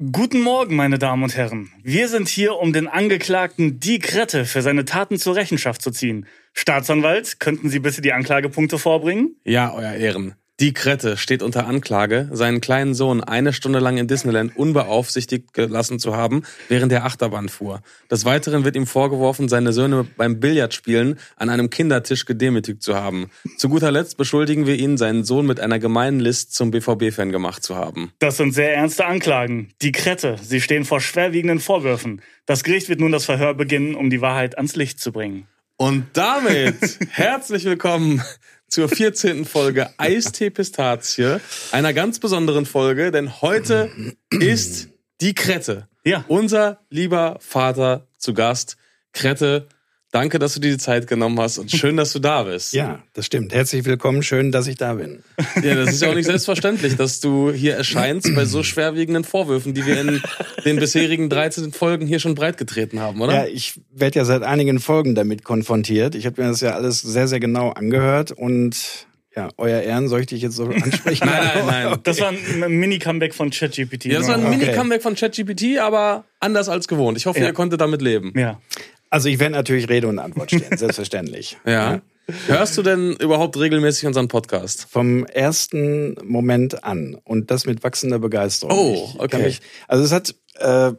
Guten Morgen, meine Damen und Herren. Wir sind hier, um den Angeklagten Die Krette für seine Taten zur Rechenschaft zu ziehen. Staatsanwalt, könnten Sie bitte die Anklagepunkte vorbringen? Ja, Euer Ehren. Die Krette steht unter Anklage, seinen kleinen Sohn eine Stunde lang in Disneyland unbeaufsichtigt gelassen zu haben, während er Achterbahn fuhr. Des Weiteren wird ihm vorgeworfen, seine Söhne beim Billardspielen an einem Kindertisch gedemütigt zu haben. Zu guter Letzt beschuldigen wir ihn, seinen Sohn mit einer gemeinen List zum BVB-Fan gemacht zu haben. Das sind sehr ernste Anklagen. Die Krette, Sie stehen vor schwerwiegenden Vorwürfen. Das Gericht wird nun das Verhör beginnen, um die Wahrheit ans Licht zu bringen. Und damit herzlich willkommen zur 14. Folge Eistee Pistazie, einer ganz besonderen Folge, denn heute ist die Krette. Ja. Unser lieber Vater zu Gast. Krette, danke, dass du dir die Zeit genommen hast und schön, dass du da bist. Ja, das stimmt. Herzlich willkommen, schön, dass ich da bin. Ja, das ist ja auch nicht selbstverständlich, dass du hier erscheinst bei so schwerwiegenden Vorwürfen, die wir in den bisherigen 13 Folgen hier schon breitgetreten haben, oder? Ja, ich werde ja seit einigen Folgen damit konfrontiert. Ich habe mir das ja alles sehr, sehr genau angehört und ja, euer Ehren, soll ich dich jetzt so ansprechen? Nein, nein, nein. Okay. Das war ein Mini-Comeback von ChatGPT. Ja, das war ein Okay. Mini-Comeback von ChatGPT, aber anders als gewohnt. Ich hoffe, Ja. ihr konntet damit leben. Ja. Also ich werde natürlich Rede und Antwort stehen, selbstverständlich. Ja. Hörst du denn überhaupt regelmäßig unseren Podcast? Vom ersten Moment an und das mit wachsender Begeisterung. Oh, okay. Mich, also es hat äh,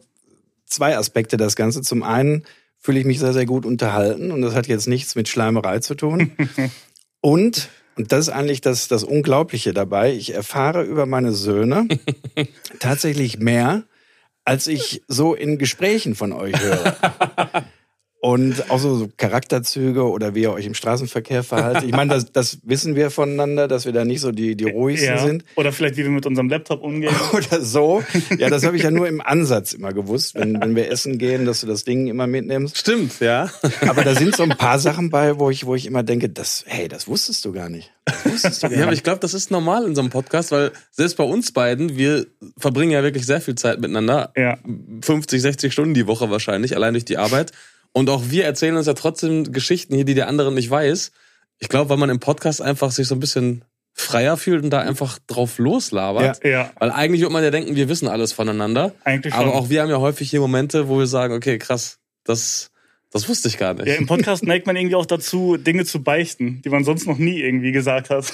zwei Aspekte das Ganze. Zum einen fühle ich mich sehr, sehr gut unterhalten und das hat jetzt nichts mit Schleimerei zu tun. und, und das ist eigentlich das, das Unglaubliche dabei, ich erfahre über meine Söhne tatsächlich mehr, als ich so in Gesprächen von euch höre. Und auch so, so Charakterzüge oder wie ihr euch im Straßenverkehr verhaltet. Ich meine, das, das wissen wir voneinander, dass wir da nicht so die, die ruhigsten ja. sind. Oder vielleicht, wie wir mit unserem Laptop umgehen. Oder so. Ja, das habe ich ja nur im Ansatz immer gewusst, wenn, wenn wir essen gehen, dass du das Ding immer mitnimmst. Stimmt, ja. Aber da sind so ein paar Sachen bei, wo ich, wo ich immer denke, das, hey, das wusstest du gar nicht. Das wusstest du gar Ja, aber ich glaube, das ist normal in so einem Podcast, weil selbst bei uns beiden, wir verbringen ja wirklich sehr viel Zeit miteinander. Ja. 50, 60 Stunden die Woche wahrscheinlich, allein durch die Arbeit. Und auch wir erzählen uns ja trotzdem Geschichten hier, die der andere nicht weiß. Ich glaube, weil man im Podcast einfach sich so ein bisschen freier fühlt und da einfach drauf loslabert. Ja. Weil eigentlich würde man ja denken, wir wissen alles voneinander. Eigentlich schon. Aber auch wir haben ja häufig hier Momente, wo wir sagen, okay, krass, das, das wusste ich gar nicht. Ja, im Podcast neigt man irgendwie auch dazu, Dinge zu beichten, die man sonst noch nie irgendwie gesagt hat.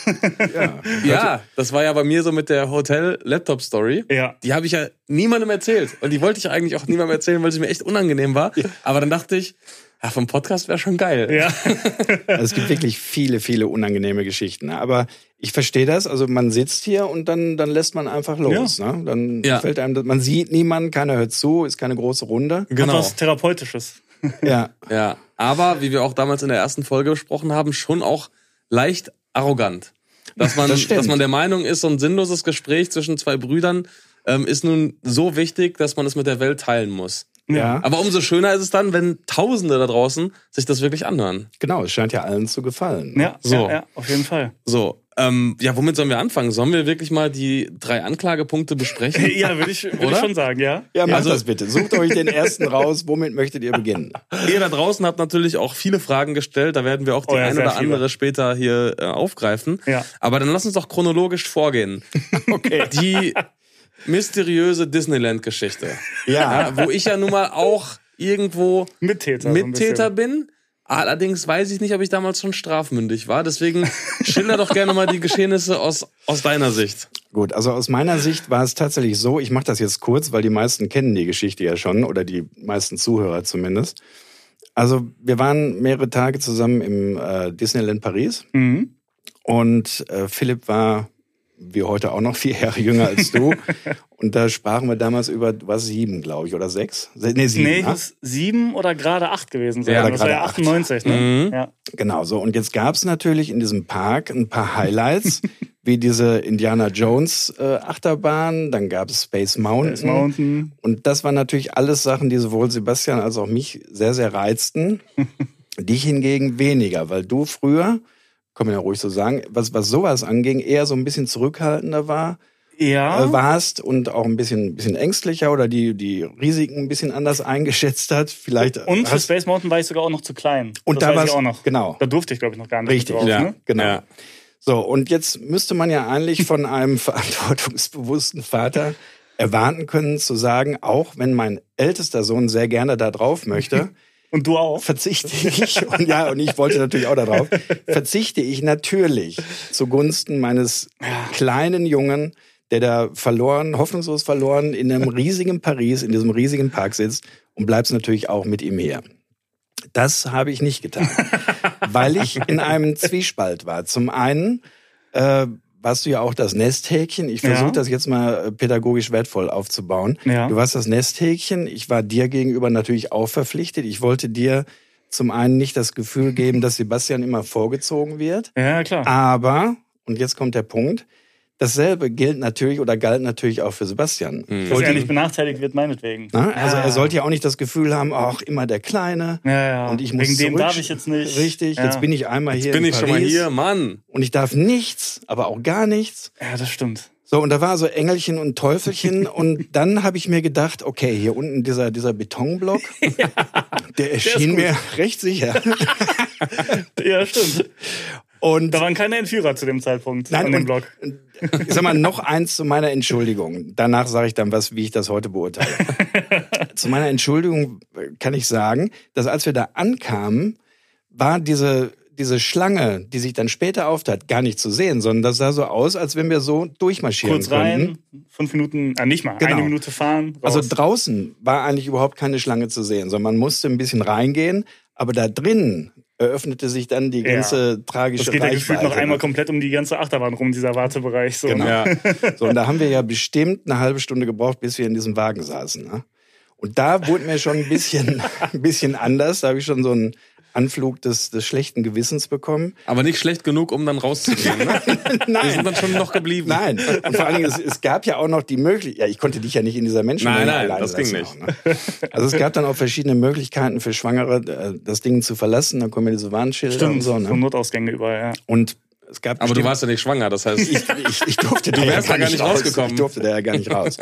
Ja. Ja, das war ja bei mir so mit der Hotel-Laptop-Story. ja. Die habe ich ja niemandem erzählt. Und die wollte ich eigentlich auch niemandem erzählen, weil sie mir echt unangenehm war. Aber dann dachte ich, ja, vom Podcast wäre schon geil. Ja. Also es gibt wirklich viele, viele unangenehme Geschichten. ne? Aber ich verstehe das. Also man sitzt hier und dann, dann lässt man einfach los. Ne? Dann Ja. fällt einem, das- man sieht niemanden, keiner hört zu, ist keine große Runde. Hat Genau. was Therapeutisches. Ja. Ja. Aber, wie wir auch damals in der ersten Folge besprochen haben, schon auch leicht arrogant. Dass man, Das dass man der Meinung ist, so ein sinnloses Gespräch zwischen zwei Brüdern ähm, ist nun so wichtig, dass man es mit der Welt teilen muss. Ja. Aber umso schöner ist es dann, wenn Tausende da draußen sich das wirklich anhören. Genau, es scheint ja allen zu gefallen. Ja, So. ja, ja, auf jeden Fall. So, ähm, ja, womit sollen wir anfangen? Sollen wir wirklich mal die drei Anklagepunkte besprechen? Ja, würde ich, würd ich schon sagen, ja. Ja, macht Also- das bitte. Sucht euch den ersten raus. Womit möchtet ihr beginnen? Ihr da draußen habt natürlich auch viele Fragen gestellt. Da werden wir auch die Oh ja, eine sehr oder viele. andere später hier äh, aufgreifen. Ja. Aber dann lass uns doch chronologisch vorgehen. Okay. Die mysteriöse Disneyland-Geschichte. Ja. Ja, wo ich ja nun mal auch irgendwo Mittäter. so ein Mittäter bisschen. bin. Allerdings weiß ich nicht, ob ich damals schon strafmündig war. Deswegen schilder doch gerne mal die Geschehnisse aus, aus deiner Sicht. Gut, also aus meiner Sicht war es tatsächlich so, ich mache das jetzt kurz, weil die meisten kennen die Geschichte ja schon oder die meisten Zuhörer zumindest. Also wir waren mehrere Tage zusammen im äh, Disneyland Paris Mhm. und äh, Philipp war wie heute auch noch vier Jahre jünger als du. und da sprachen wir damals über, du warst sieben, glaube ich, oder sechs? Se- Nee, sieben. Nee, ne? muss sieben oder gerade acht gewesen sein. Ja, oder das war ja gerade acht. 98, ne? Mhm. Ja. Genau so. Und jetzt gab es natürlich in diesem Park ein paar Highlights, wie diese Indiana Jones äh, Achterbahn, dann gab es Space Mountain. Space Mountain. Und das waren natürlich alles Sachen, die sowohl Sebastian als auch mich sehr, sehr reizten. Dich hingegen weniger, weil du früher, kann man ja ruhig so sagen, was, was sowas anging, eher so ein bisschen zurückhaltender war, Ja. äh, warst und auch ein bisschen, bisschen ängstlicher oder die, die Risiken ein bisschen anders eingeschätzt hat. Vielleicht und für Space Mountain war ich sogar auch noch zu klein. Und das da war's- ich auch noch. genau. Da durfte ich, glaube ich, noch gar nicht Richtig, drauf, ja. ne? Genau. Ja. So, und jetzt müsste man ja eigentlich von einem verantwortungsbewussten Vater erwarten können zu sagen, auch wenn mein ältester Sohn sehr gerne da drauf möchte, Und du auch? verzichte ich, und ja, und ich wollte natürlich auch darauf, verzichte ich natürlich zugunsten meines kleinen Jungen, der da verloren, hoffnungslos verloren, in einem riesigen Paris, in diesem riesigen Park sitzt und bleibst natürlich auch mit ihm her. Das habe ich nicht getan, weil ich in einem Zwiespalt war. Zum einen äh, warst du ja auch das Nesthäkchen. Ich versuche Ja. das jetzt mal äh, pädagogisch wertvoll aufzubauen. Ja. Du warst das Nesthäkchen. Ich war dir gegenüber natürlich auch verpflichtet. Ich wollte dir zum einen nicht das Gefühl geben, dass Sebastian immer vorgezogen wird. Ja, klar. Aber, und jetzt kommt der Punkt, dasselbe gilt natürlich oder galt natürlich auch für Sebastian. Ich Dass er nicht benachteiligt wird, meinetwegen. na, also Ja. er sollte ja auch nicht das Gefühl haben, ach, immer der Kleine. Ja, ja. Und ich muss Wegen dem zurück- darf ich jetzt nicht. Richtig, ja. jetzt bin ich einmal hier Bin in ich schon mal Paris hier, Mann. und ich darf nichts, aber auch gar nichts. Ja, das stimmt. So, und da war so Engelchen und Teufelchen und dann habe ich mir gedacht, okay, hier unten dieser, dieser Betonblock, der erschien gut. mir recht sicher. Ja, stimmt. Und Da waren keine Entführer zu dem Zeitpunkt Nein, an dem Blog. ich sag mal, noch eins zu meiner Entschuldigung. Danach sage ich dann was, wie ich das heute beurteile. zu meiner Entschuldigung kann ich sagen, dass als wir da ankamen, war diese, diese Schlange, die sich dann später auftat, gar nicht zu sehen, sondern das sah so aus, als wenn wir so durchmarschieren Kurz könnten. rein, fünf Minuten, ah, nicht mal, Genau. eine Minute fahren. Raus. Also draußen war eigentlich überhaupt keine Schlange zu sehen, sondern man musste ein bisschen reingehen, aber da drinnen eröffnete sich dann die Ja. ganze tragische das geht ja gefühlt noch einmal komplett um die ganze Achterbahn rum, dieser Wartebereich. So. Genau. Ja. So, und da haben wir ja bestimmt eine halbe Stunde gebraucht, bis wir in diesem Wagen saßen. Ne? Und da wurde mir schon ein bisschen, ein bisschen anders. Da habe ich schon so einen Anflug des, des schlechten Gewissens bekommen. Aber nicht schlecht genug, um dann rauszugehen. Ne? Wir sind Nein. dann schon noch geblieben. Nein. Und vor allen Dingen, es, es gab ja auch noch die Möglichkeit, ja, ich konnte dich ja nicht in dieser Menschenmenge Nein, nein, alleine das ging lassen auch, ne? Also es gab dann auch verschiedene Möglichkeiten für Schwangere, äh, das Ding zu verlassen. Da kommen ja diese Warnschilder Stimmt, und so. so Ne? Notausgänge überall, ja. Und es gab Aber du warst ja nicht schwanger, das heißt. ich, ich, ich durfte Du ja wärst da gar nicht raus. rausgekommen. Ich durfte da ja gar nicht raus.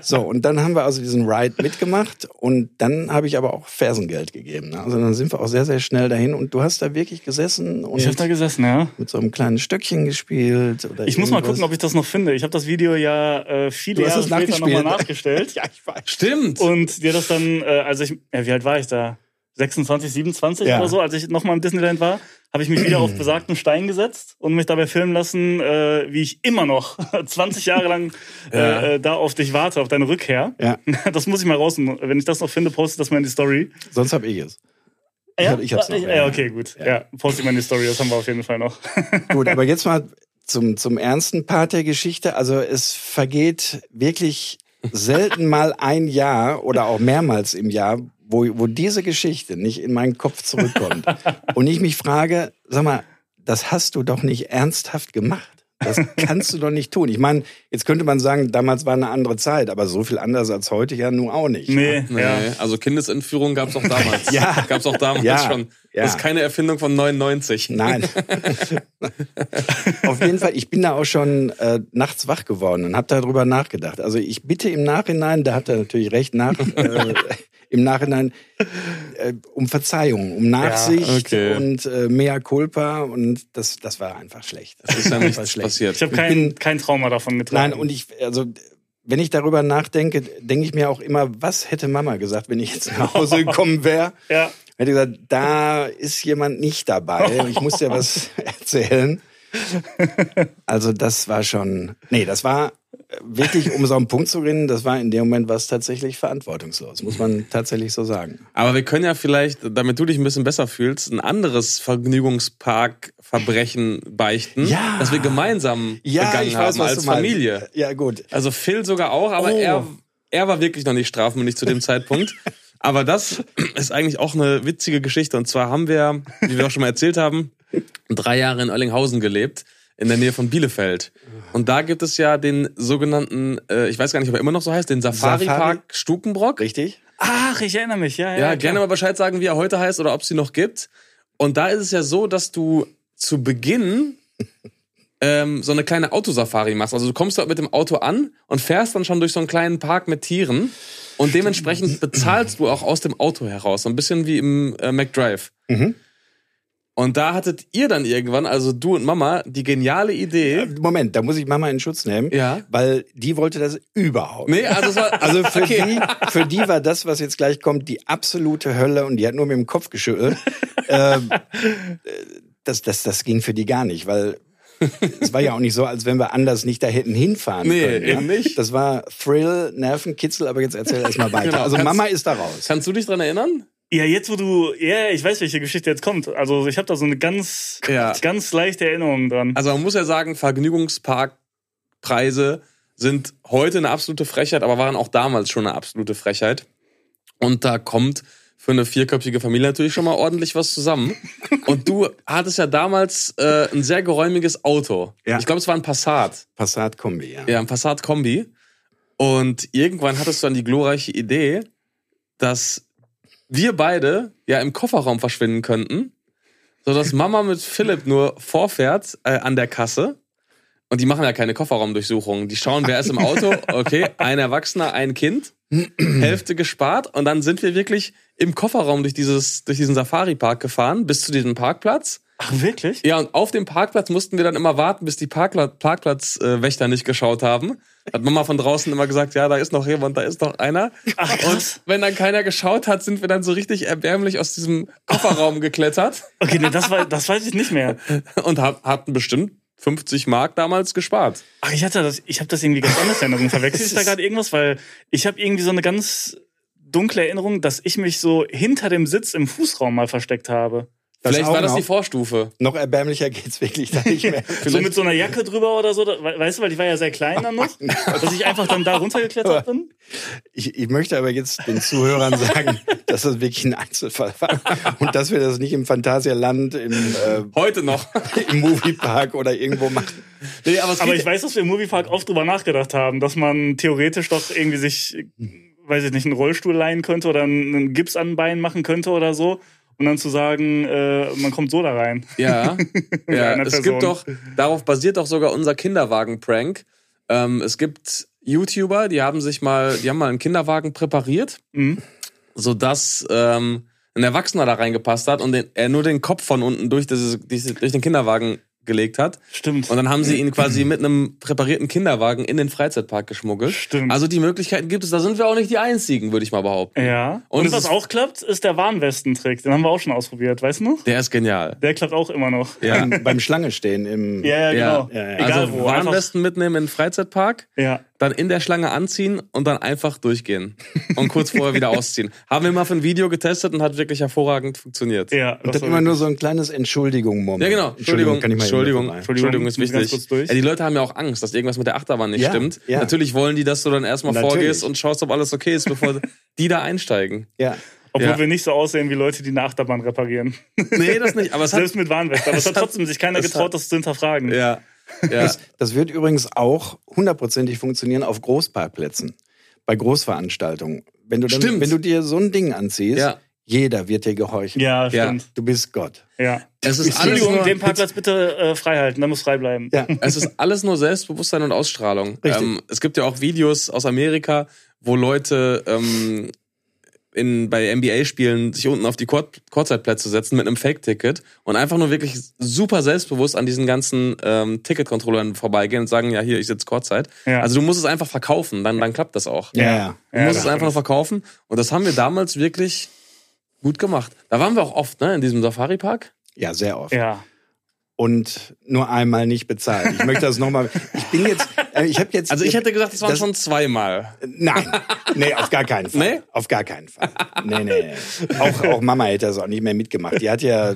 So, und dann haben wir also diesen Ride mitgemacht und dann habe ich aber auch Fersengeld gegeben. ne? Also dann sind wir auch sehr, sehr schnell dahin und du hast da wirklich gesessen und Ich habe da gesessen, ja. mit so einem kleinen Stöckchen gespielt. Oder Ich muss mal irgendwas. gucken, ob ich das noch finde. Ich habe das Video ja äh, viele Du hast Jahre es später nochmal nachgestellt. Ja, ich weiß. Stimmt. Und dir das dann, äh, also ich, ja, wie alt war ich da? 26, 27 Ja. oder so, als ich nochmal im Disneyland war, habe ich mich wieder auf besagten Stein gesetzt und mich dabei filmen lassen, äh, wie ich immer noch 20 Jahre lang Ja. äh, äh, da auf dich warte, auf deine Rückkehr. Ja, Das muss ich mal raus. Wenn ich das noch finde, poste ich das mal in die Story. sonst habe ich es. Ja, hab- ich hab's noch, ja, ja. okay, gut. Ja. poste ich mal in die Story, das haben wir auf jeden Fall noch. Gut, aber jetzt mal zum, zum ernsten Part der Geschichte. Also es vergeht wirklich selten mal ein Jahr oder auch mehrmals im Jahr, wo, wo diese Geschichte nicht in meinen Kopf zurückkommt. Und ich mich frage, sag mal, das hast du doch nicht ernsthaft gemacht. Das kannst du doch nicht tun. Ich meine, jetzt könnte man sagen, damals war eine andere Zeit, aber so viel anders als heute ja nun auch nicht. Nee, Nee, ja. also Kindesentführung gab's auch damals. Ja. Gab's auch damals Ja. schon. Ja. Das ist keine Erfindung von 99. Nein. Auf jeden Fall, ich bin da auch schon äh, nachts wach geworden und habe darüber nachgedacht. Also ich bitte im Nachhinein, da hat er natürlich recht, nach, äh, im Nachhinein äh, um Verzeihung, um Nachsicht okay. und äh, mea culpa und das, das war einfach schlecht. Das ist ja nichts passiert. Ich habe kein, kein Trauma davon getragen. Nein, und ich, also wenn ich darüber nachdenke, denke ich mir auch immer, was hätte Mama gesagt, wenn ich jetzt nach Hause gekommen wäre? ja. Hätte gesagt, da ist jemand nicht dabei. Ich muss dir was erzählen. Also das war schon, nee, das war wirklich, um so einen Punkt zu gewinnen, das war in dem Moment was tatsächlich verantwortungslos, muss man tatsächlich so sagen. Aber wir können ja vielleicht, damit du dich ein bisschen besser fühlst, ein anderes Vergnügungspark-Verbrechen beichten, Ja. das wir gemeinsam begangen haben als Familie. Ja, gut. Also Phil sogar auch, aber Oh. er, er war wirklich noch nicht strafmündig zu dem Zeitpunkt. Aber das ist eigentlich auch eine witzige Geschichte. Und zwar haben wir, wie wir auch schon mal erzählt haben, drei Jahre in Oerlinghausen gelebt, in der Nähe von Bielefeld. Und da gibt es ja den sogenannten, äh, ich weiß gar nicht, ob er immer noch so heißt, den Safari-Park Safari? Stukenbrock. Richtig? Ach, ich erinnere mich, ja. Ja, Ja, gerne mal Bescheid sagen, wie er heute heißt oder ob es sie noch gibt. Und da ist es ja so, dass du zu Beginn ähm, so eine kleine Autosafari machst. Also du kommst dort mit dem Auto an und fährst dann schon durch so einen kleinen Park mit Tieren und dementsprechend bezahlst du auch aus dem Auto heraus. So ein bisschen wie im äh, McDrive. Mhm. Und da hattet ihr dann irgendwann, also du und Mama, die geniale Idee. Moment, da muss ich Mama in Schutz nehmen, Ja. weil die wollte das überhaupt. Nee, also war, Also für, okay. die, für die war das, was jetzt gleich kommt, die absolute Hölle und die hat nur mit dem Kopf geschüttelt. ähm, das, das, das ging für die gar nicht, weil es war ja auch nicht so, als wenn wir anders nicht da hätten hinfahren Nee, können. eben nicht. Das war Thrill, Nervenkitzel, aber jetzt erzähl erst mal weiter. Genau. Also Kannst- Mama ist da raus. Kannst du dich dran erinnern? Ja, jetzt wo du, ja, ich weiß, welche Geschichte jetzt kommt. Also ich habe da so eine ganz, Ja. ganz leichte Erinnerung dran. Also man muss ja sagen, Vergnügungsparkpreise sind heute eine absolute Frechheit, aber waren auch damals schon eine absolute Frechheit. Und da kommt für eine vierköpfige Familie natürlich schon mal ordentlich was zusammen. Und du hattest ja damals äh, ein sehr geräumiges Auto. Ja. Ich glaube, es war ein Passat. Passat Kombi, ja. Ja, ein Passat Kombi. Und irgendwann hattest du dann die glorreiche Idee, dass wir beide ja im Kofferraum verschwinden könnten, sodass Mama mit Philipp nur vorfährt äh, an der Kasse. Und die machen ja keine Kofferraumdurchsuchungen. Die schauen, wer ist im Auto. Okay, ein Erwachsener, ein Kind. Hälfte gespart. Und dann sind wir wirklich im Kofferraum durch, dieses, durch diesen Safari-Park gefahren, bis zu diesem Parkplatz. Ach, wirklich? Ja, und auf dem Parkplatz mussten wir dann immer warten, bis die Parkpla Parkplatzwächter Wächter nicht geschaut haben. Hat Mama von draußen immer gesagt, ja, da ist noch jemand, da ist noch einer. Ach. Und wenn dann keiner geschaut hat, sind wir dann so richtig erbärmlich aus diesem Kofferraum geklettert Okay, nee, das, war, das weiß ich nicht mehr. und hab, hatten bestimmt 50 Mark damals gespart. Ach, ich hatte das, ich habe das irgendwie ganz anders in Erinnerung. Verwechsel ich da gerade irgendwas? Weil ich habe irgendwie so eine ganz dunkle Erinnerung, dass ich mich so hinter dem Sitz im Fußraum mal versteckt habe. Das Vielleicht war das noch. die Vorstufe. Noch erbärmlicher geht's wirklich da nicht mehr. So mit so einer Jacke drüber oder so, weißt du, weil ich war ja sehr klein dann noch, dass ich einfach dann da runtergeklettert bin. Ich, ich möchte aber jetzt den Zuhörern sagen, dass das wirklich ein Einzelfall war und dass wir das nicht im Phantasialand, im, äh, Heute noch. im Moviepark oder irgendwo machen. nee, aber Aber ich weiß, dass wir im Moviepark oft drüber nachgedacht haben, dass man theoretisch doch irgendwie sich, weiß ich nicht, einen Rollstuhl leihen könnte oder einen Gips an den Beinen machen könnte oder so. Und dann zu sagen, äh, man kommt so da rein. Ja, ja es Person. gibt doch, darauf basiert doch sogar unser Kinderwagen-Prank. Ähm, es gibt YouTuber, die haben sich mal, die haben mal einen Kinderwagen präpariert, Mhm. sodass ähm, ein Erwachsener da reingepasst hat und den, er nur den Kopf von unten durch, dieses, diese- durch den Kinderwagen gelegt hat. Stimmt. Und dann haben sie ihn quasi mit einem präparierten Kinderwagen in den Freizeitpark geschmuggelt. Stimmt. Also die Möglichkeiten gibt es. Da sind wir auch nicht die Einzigen, würde ich mal behaupten. ja. Und Und, was auch klappt, ist der Warnwestentrick. Den haben wir auch schon ausprobiert, weißt du noch? Der ist genial. Der klappt auch immer noch. Ja. Beim, beim Schlange stehen im. Ja, ja, Ja. genau. Ja, ja. Egal also wo. Warnwesten mitnehmen in den Freizeitpark. ja. Dann in der Schlange anziehen und dann einfach durchgehen und kurz vorher wieder ausziehen. Haben wir mal für ein Video getestet und hat wirklich hervorragend funktioniert. Ja, Und dann immer nur so ein kleines Entschuldigung-Moment. Ja, genau. Entschuldigung, kann ich mal Entschuldigung, Entschuldigung. Entschuldigung, ist wichtig. Ja, die Leute haben ja auch Angst, dass irgendwas mit der Achterbahn nicht Ja, stimmt. ja. Natürlich wollen die, dass du dann erstmal Natürlich. vorgehst und schaust, ob alles okay ist, bevor die da einsteigen. Ja. Obwohl Ja. wir nicht so aussehen wie Leute, die eine Achterbahn reparieren. Nee, das nicht. Aber es hat. Selbst mit Warnwesten. Aber es hat trotzdem sich keiner getraut, hat- das zu hinterfragen. Ja. Ja. Das, das wird übrigens auch hundertprozentig funktionieren auf Großparkplätzen. Bei Großveranstaltungen. Wenn du, dann, Stimmt. wenn du dir so ein Ding anziehst, Ja. jeder wird dir gehorchen. Ja, Ja. stimmt. Du bist Gott. Ja. Es ist alles Entschuldigung, nur, den Parkplatz bitte äh, frei halten, der muss frei bleiben. Ja. es ist alles nur Selbstbewusstsein und Ausstrahlung. Richtig. Ähm, es gibt ja auch Videos aus Amerika, wo Leute ähm, in, bei NBA-Spielen sich unten auf die Kur Kurzzeitplätze setzen mit einem Fake-Ticket und einfach nur wirklich super selbstbewusst an diesen ganzen ähm, Ticket-Controllern vorbeigehen und sagen, ja, hier, ich sitze Kurzzeit. Ja. Also du musst es einfach verkaufen, dann, dann klappt das auch. Ja, ja. Du Ja, musst es einfach nur verkaufen. Und das haben wir damals wirklich gut gemacht. Da waren wir auch oft, ne, in diesem Safari-Park. Ja, sehr oft. Ja. Und nur einmal nicht bezahlt. Ich möchte das nochmal. Ich bin jetzt. Äh, ich habe jetzt. Also ich hätte gesagt, das waren Das- schon zweimal. Nein, nee, auf gar keinen Fall. Nee? Auf gar keinen Fall. Nee, nee, nee. Auch, auch Mama hätte das auch nicht mehr mitgemacht. Die hat ja,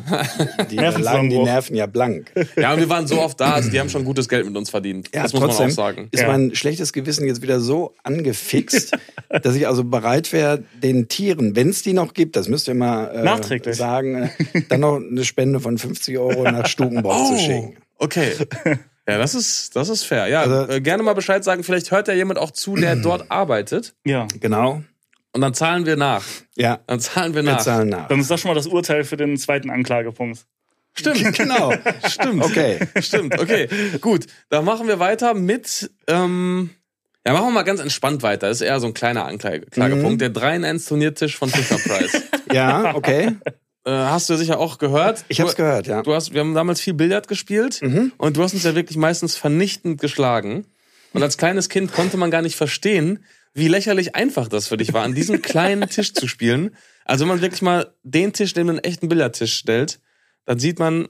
die lagen die. Nerven ja blank. Ja, und wir waren so oft da, also die haben schon gutes Geld mit uns verdient. Ja, das muss trotzdem man auch sagen. ist Ja. mein schlechtes Gewissen jetzt wieder so angefixt, dass ich also bereit wäre, den Tieren, wenn es die noch gibt, das müsst ihr mal äh, Nachträglich. sagen, äh, dann noch eine Spende von 50 Euro nach Stubenbrock zu schicken. okay. Ja, das ist, das ist fair. Ja, Also- äh, gerne mal Bescheid sagen. Vielleicht hört ja jemand auch zu, der dort arbeitet. Ja. Genau. Und dann zahlen wir nach. Ja, Dann zahlen wir wir nach. zahlen nach. Dann ist das schon mal das Urteil für den zweiten Anklagepunkt. Stimmt, Genau. stimmt. Okay. Stimmt, okay. Gut, dann machen wir weiter mit. Ähm, ja, machen wir mal ganz entspannt weiter. Das ist eher so ein kleiner Anklagepunkt. Mhm. Der 3 in 1 Turniertisch von Fisher Price. Ja, okay. Äh, hast du ja sicher auch gehört. Ich hab's du, gehört, ja. Du hast, wir haben damals viel Billard gespielt Mhm. und du hast uns ja wirklich meistens vernichtend geschlagen. Und als kleines Kind konnte man gar nicht verstehen, wie lächerlich einfach das für dich war, an diesem kleinen Tisch zu spielen. Also wenn man wirklich mal den Tisch neben einen echten Billardtisch stellt, dann sieht man,